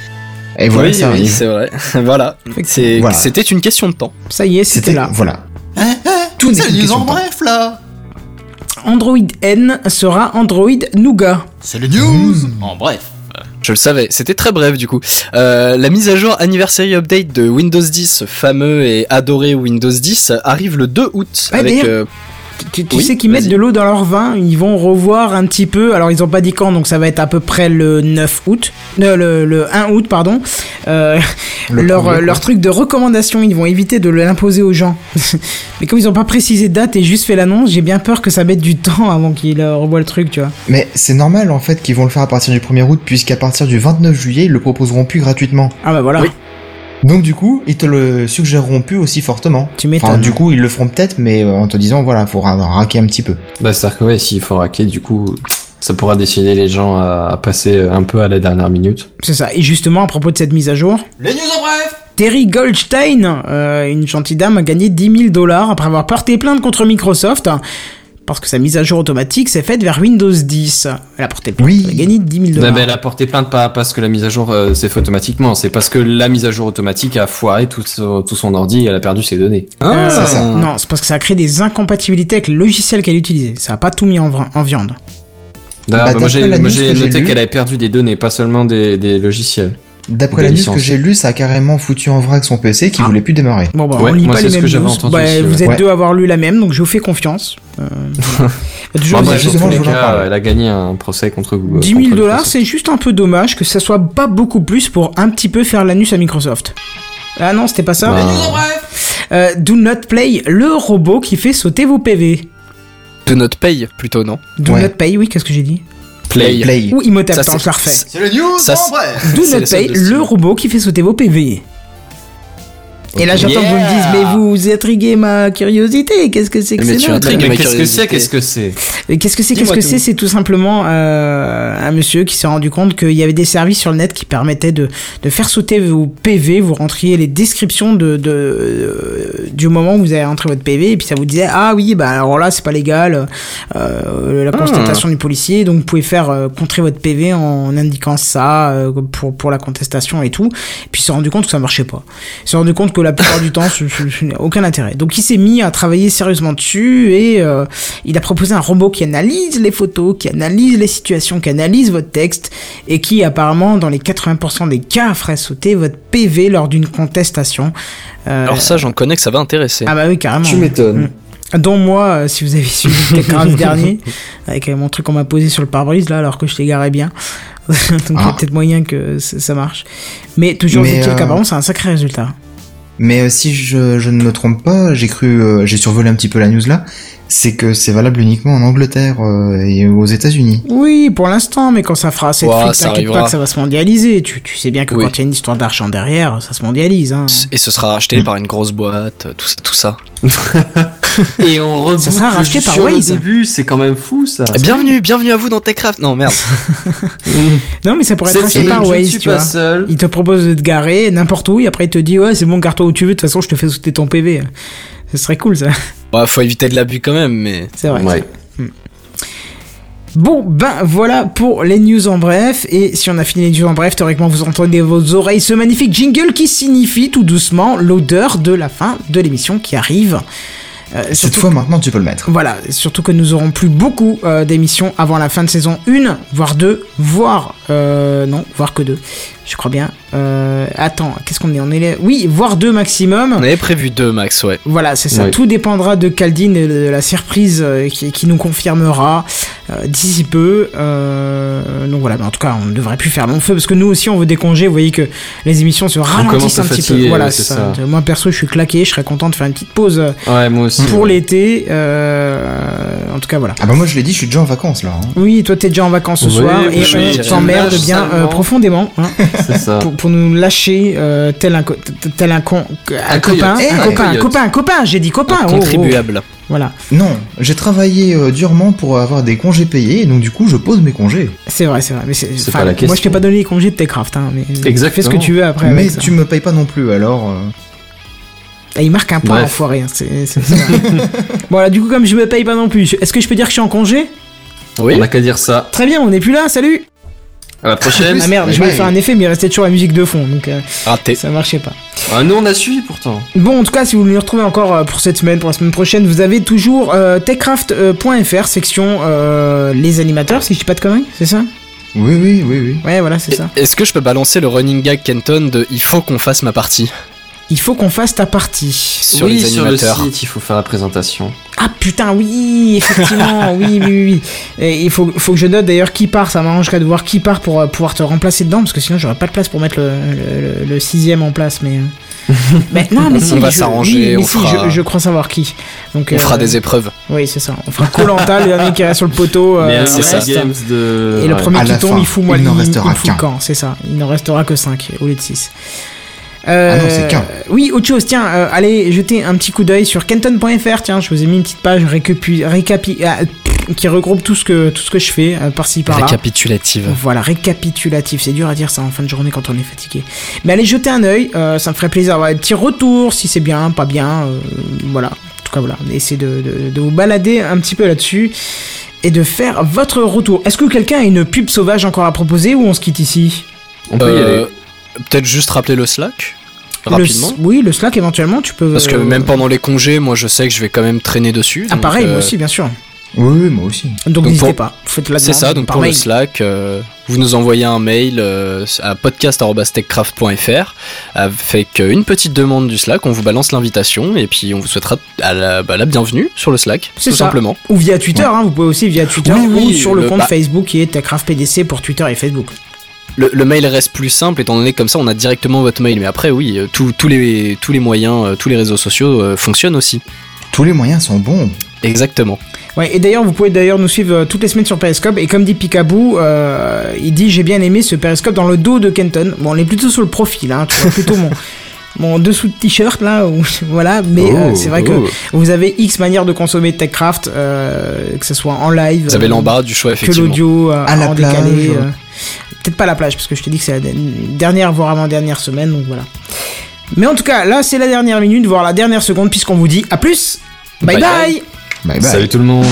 S3: Et voilà,
S5: oui,
S3: ça
S5: oui, c'est vrai. voilà. C'est-
S3: Voilà.
S5: C'était une question de temps.
S2: Ça y est, c'était là.
S3: Voilà.
S8: Eh, eh,
S3: Tout question
S8: en bref là
S2: Android N sera Android Nougat.
S8: C'est le news
S3: Mmh.
S8: en bref.
S5: Je le savais, c'était très bref du coup. Euh, la mise à jour Anniversary Update de Windows 10, ce fameux et adoré Windows 10, arrive le 2 août.
S2: Ouais,
S5: avec, euh,
S2: Tu, tu
S5: Oui,
S2: sais qu'ils mettent de l'eau dans leur vin, ils vont revoir un petit peu. Alors ils ont pas dit quand, donc ça va être à peu près le 9 août, euh, le, le 1 août pardon. Euh,
S3: Le
S2: leur euh, leur truc de recommandation, ils vont éviter de l'imposer aux gens. Mais comme ils ont pas précisé de date et juste fait l'annonce, j'ai bien peur que ça mette du temps avant qu'ils euh, revoient le truc, tu vois.
S3: Mais c'est normal en fait qu'ils vont le faire à partir du 1er août, puisqu'à partir du 29 juillet, ils le proposeront plus gratuitement.
S2: Ah bah voilà,
S5: Oui.
S3: Donc du coup, ils te le suggéreront plus aussi fortement.
S2: tu
S3: Enfin,
S2: m'étonnes.
S3: du coup, ils le feront peut-être, mais euh, en te disant, voilà, faut ra- raquer un petit peu.
S4: Bah, c'est-à-dire que ouais, s'il faut raquer, du coup, ça pourra décider les gens à, à passer un peu à la dernière minute.
S2: C'est ça. Et justement, à propos de cette mise à jour,
S8: Les news en bref
S2: Terry Goldstein, euh, une gentille dame, a gagné 10 000 dollars après avoir porté plainte contre Microsoft. Parce que sa mise à jour automatique s'est faite vers Windows 10. Elle a porté plainte.
S3: Oui.
S2: Elle a gagné 10 000
S4: Non,
S2: dollars.
S4: mais elle a porté plainte pas parce que la mise à jour euh, s'est fait automatiquement, c'est parce que la mise à jour automatique a foiré tout son, tout son ordi et elle a perdu ses données.
S2: Euh,
S3: c'est ça.
S2: Non, c'est parce que ça a créé des incompatibilités avec le logiciel qu'elle utilisait. Ça a pas tout mis en, viande.
S4: D'ailleurs,
S3: Bah,
S4: bah, moi j'ai noté qu'elle avait perdu des données, pas seulement des, des logiciels.
S3: D'après la news que j'ai lue, ça a carrément foutu en vrac son PC qui
S2: Ah.
S3: voulait plus démarrer.
S2: Bon, bah,
S4: Ouais,
S2: on lit
S4: moi,
S2: pas les mêmes news. Bah,
S4: aussi,
S2: vous
S4: ouais.
S2: êtes
S3: Ouais.
S2: deux à avoir lu la même, donc je vous fais confiance. Euh, toujours des
S4: bah,
S3: justement, je
S4: cas, elle a gagné un procès contre Google.
S2: 10 000
S4: contre
S2: dollars, c'est juste un peu dommage que ça soit pas beaucoup plus pour un petit peu faire l'anus à Microsoft. Ah non, c'était pas ça.
S4: Bah,
S2: Euh, Do Not Play, le robot qui fait sauter vos PV.
S5: de notre paye plutôt, non?
S2: Do
S3: Ouais.
S2: Not Pay, oui, qu'est-ce que j'ai dit?
S5: Play.
S3: Play.
S2: Ou Imhotep,
S5: Ça,
S2: je la refais.
S8: C'est le news
S5: Ça,
S8: en
S5: c'est-
S8: bref
S2: Do
S5: c'est
S2: Not
S5: le
S2: robot qui fait sauter vos PV. Et là, j'attends que vous me disiez, mais vous intriguez ma curiosité. Qu'est-ce que c'est que c'est
S5: intrigues
S4: Mais
S5: ma
S4: qu'est-ce que c'est. Qu'est-ce que c'est
S2: Qu'est-ce que c'est Qu'est-ce que
S5: tout.
S2: c'est C'est tout simplement euh, un monsieur qui s'est rendu compte qu'il y avait des services sur le net qui permettaient de, de faire sauter vos PV. Vous rentriez les descriptions de, de euh, du moment où vous avez rentré votre PV et puis ça vous disait ah oui bah alors là c'est pas légal euh, la constatation du policier donc vous pouvez faire euh, contrer votre PV en indiquant ça euh, pour pour la contestation et tout. Et puis il s'est rendu compte que ça marchait pas. Il s'est rendu compte que la plupart du temps ce, ce- ce n'a aucun intérêt. Donc il s'est mis à travailler sérieusement dessus et euh, il a proposé un robot qui analyse les photos, qui analyse les situations, qui analyse votre texte et qui apparemment dans les 80% des cas ferait sauter votre PV lors d'une contestation. Euh,
S5: Alors ça, j'en connais que ça va intéresser.
S2: ah bah oui carrément.
S4: Tu m'étonnes.
S2: Mm. Dont moi, euh, si vous avez suivi le grave dernier, avec euh, mon truc qu'on m'a posé sur le pare-brise là, alors que je l'égarais bien. Donc il y a
S3: Ah.
S2: peut-être moyen que ça marche. Mais toujours est-il
S3: euh,
S2: qu'apparemment c'est un sacré résultat.
S3: Mais euh, si je, je ne me trompe pas, j'ai cru, euh, j'ai survolé un petit peu la news là, c'est que c'est valable uniquement en Angleterre euh, et aux États-Unis.
S2: Oui, pour l'instant, mais quand ça fera assez de
S5: ça
S2: t'inquiète pas que ça va se mondialiser. Tu, tu sais bien que
S5: Oui.
S2: quand il y a une histoire d'argent derrière, ça se mondialise. Hein.
S5: Et ce sera racheté par une grosse boîte, tout ça. Tout ça.
S4: Et on reboot
S2: Ça sera racheté par Waze.
S4: début, c'est quand même fou ça.
S5: Bienvenue, bienvenue à vous dans Techcraft. Non, merde.
S2: Non, mais ça pourrait être racheté par Waze, tu vois.
S4: seul.
S2: Il te propose de te garer n'importe où et après il te dit ouais c'est bon garde-toi où tu veux de toute façon je te fais sauter ton PV. Ce serait cool ça.
S5: Bah, faut éviter de l'abus quand même, mais.
S2: C'est vrai.
S4: Ouais.
S2: Bon ben voilà pour les news en bref et si on a fini les news en bref théoriquement vous entendez vos oreilles ce magnifique jingle qui signifie tout doucement l'odeur de la fin de l'émission qui arrive. Euh,
S3: Cette fois, maintenant, tu peux le mettre.
S2: Voilà, surtout que nous aurons plus beaucoup euh, d'émissions avant la fin de saison 1, voire 2, voire... Euh, non, voire que 2, je crois bien. Euh, attends, qu'est-ce qu'on est On est... Oui, voire 2 maximum.
S5: On avait prévu deux max, ouais.
S2: Voilà, c'est ça. Tout dépendra de Caldine et de la surprise euh, qui, qui nous confirmera euh, d'ici peu. Euh, donc voilà, mais en tout cas, on ne devrait plus faire long feu parce que nous aussi, on veut des congés. Vous voyez que les émissions se ralentissent un petit peu. Voilà,
S4: ouais,
S2: c'est
S4: c'est
S2: ça.
S4: ça.
S2: Moi perso, je suis claqué. Je serais content de faire une petite pause
S4: Ouais, moi aussi.
S2: pour l'été. Euh, en tout cas, voilà.
S3: Ah bah moi, je l'ai dit, je suis déjà en vacances, là. hein.
S2: Oui, toi t'es déjà en vacances ce
S4: Oui,
S2: soir
S4: oui,
S2: et
S4: je
S2: on t'emmerde bien euh, profondément hein,
S4: ça.
S2: pour, pour nous lâcher euh, tel un tel un con un,
S4: Un
S2: copain un
S4: Un
S2: copain un copain un copain j'ai dit copain
S5: Un
S2: oh, oh.
S5: contribuable.
S2: voilà
S3: Non, j'ai travaillé euh, durement pour avoir des congés payés, et donc du coup, je pose mes congés.
S2: c'est vrai c'est vrai mais c'est
S4: pas la
S2: moi je t'ai pas donné les congés de Techcraft hein, mais
S4: Exactement.
S2: fais ce que tu veux après
S3: Mais tu me payes pas non plus, alors... euh,
S2: Et il marque un point
S4: Bref.
S2: enfoiré hein, c'est c'est- c'est vrai. bon là du coup comme je me paye pas non plus est-ce que je peux dire que je suis en congé?
S5: Oui.
S4: On a qu'à dire ça.
S2: très bien on n'est plus là salut
S4: À la prochaine.
S2: ah merde je voulais faire un effet mais il restait toujours la musique de fond donc euh,
S5: Raté.
S2: ça marchait pas
S4: Ah, nous, on a suivi pourtant.
S2: Bon, en tout cas, si vous voulez nous retrouver encore euh, pour cette semaine, pour la semaine prochaine, vous avez toujours euh, techcraft.fr, section euh, les animateurs, si je dis pas de conneries, c'est ça?
S3: Oui, oui, oui, oui.
S2: Ouais, voilà, c'est ça.
S5: Est-ce que je peux balancer le running gag Kenton de il faut qu'on fasse ma partie
S2: Il faut qu'on fasse ta partie.
S5: sur
S4: oui,
S5: les
S4: sur le
S5: animateurs
S4: site, il faut faire la présentation.
S2: Ah putain, oui, effectivement, oui, oui, oui. oui. Et il faut, faut que je note d'ailleurs qui part, ça m'arrangerait de voir qui part pour euh, pouvoir te remplacer dedans, parce que sinon j'aurais pas de place pour mettre le, le- le- le sixième en place, mais... euh. mais non, mais si,
S5: On va
S2: je-
S5: s'arranger,
S2: oui, mais
S5: on
S2: si,
S5: fera-
S2: je, je crois savoir qui. Donc,
S5: On
S2: euh,
S5: fera des épreuves.
S2: Oui, c'est ça. On fera Colanta, le dernier qui reste sur le poteau. euh,
S5: c'est ça.
S4: Games de.
S2: Et le premier
S3: À
S2: qui tombe,
S3: fin,
S2: il fout moi
S3: il n'en
S2: il-
S3: restera
S2: il fout le camp, c'est ça. Il n'en restera que 5 au lieu de 6. Euh,
S3: Ah non, c'est qu'un.
S2: Oui, autre chose, tiens, euh, allez jeter un petit coup d'œil sur kenton.fr. Tiens, je vous ai mis une petite page récapi, récapi, ah, qui regroupe tout ce que, tout ce que je fais euh, par-ci par-là.
S5: Récapitulative.
S2: Voilà, récapitulatif. C'est dur à dire ça en fin de journée quand on est fatigué. Mais allez jeter un œil, euh, ça me ferait plaisir d'avoir des petits retours, si c'est bien, pas bien. euh, voilà, en tout cas, voilà. Essayez de, de, de vous balader un petit peu là-dessus et de faire votre retour. Est-ce que quelqu'un a une pub sauvage encore à proposer ou on se quitte ici?
S4: On peut y
S5: Euh,
S4: aller.
S5: Peut-être juste rappeler le Slack?
S2: Le-. Oui, le Slack éventuellement, tu peux.
S5: Parce que
S2: euh,
S5: même pendant les congés, moi je sais que je vais quand même traîner dessus.
S2: Ah,
S5: donc,
S2: pareil,
S5: euh,
S2: moi aussi, bien sûr.
S3: Oui, oui, moi aussi.
S2: Donc,
S5: donc
S2: n'hésitez
S5: pour-
S2: pas. Faites la
S5: C'est ça, donc pour
S2: mail.
S5: le Slack, euh, vous nous envoyez un mail euh, à podcast.techcraft.fr avec euh, une petite demande du Slack, on vous balance l'invitation et puis on vous souhaitera à la, bah, la bienvenue sur le Slack,
S2: C'est
S5: tout
S2: ça.
S5: simplement.
S2: Ou via Twitter, hein, vous pouvez aussi via Twitter
S5: Oui, oui,
S2: ou sur le,
S5: le-
S2: compte
S5: bah-
S2: Facebook qui est TechCraftPDC pour Twitter et Facebook.
S5: Le, le mail reste plus simple étant donné que comme ça on a directement votre mail, mais après oui, euh, tous- les, tous les moyens, euh, tous les réseaux sociaux euh, fonctionnent aussi.
S3: Tous les moyens sont bons.
S5: Exactement.
S2: Ouais, et d'ailleurs, vous pouvez d'ailleurs nous suivre toutes les semaines sur Periscope. Et comme dit Picaboo, euh, il dit J'ai bien aimé ce Periscope dans le dos de Kenton. Bon, on est plutôt sur le profil, hein, tu vois, plutôt mon, mon dessous de t-shirt là. Où, voilà, mais euh,
S4: Oh,
S2: c'est vrai
S4: oh.
S2: que vous avez X manières de consommer TechCraft, euh, que ce soit en live,
S5: Vous avez
S2: euh,
S5: l'embarras du choix
S2: que l'audio, euh,
S3: À la
S2: en
S3: plage.
S2: décalé. euh, Peut-être pas à la plage, parce que je te dis que c'est la dernière, voire avant-dernière semaine, donc voilà. Mais en tout cas, là, c'est la dernière minute, voire la dernière seconde, puisqu'on vous dit à plus Bye
S5: Bye
S2: bye,
S5: bye.
S3: Bye bye.
S4: Salut tout le monde.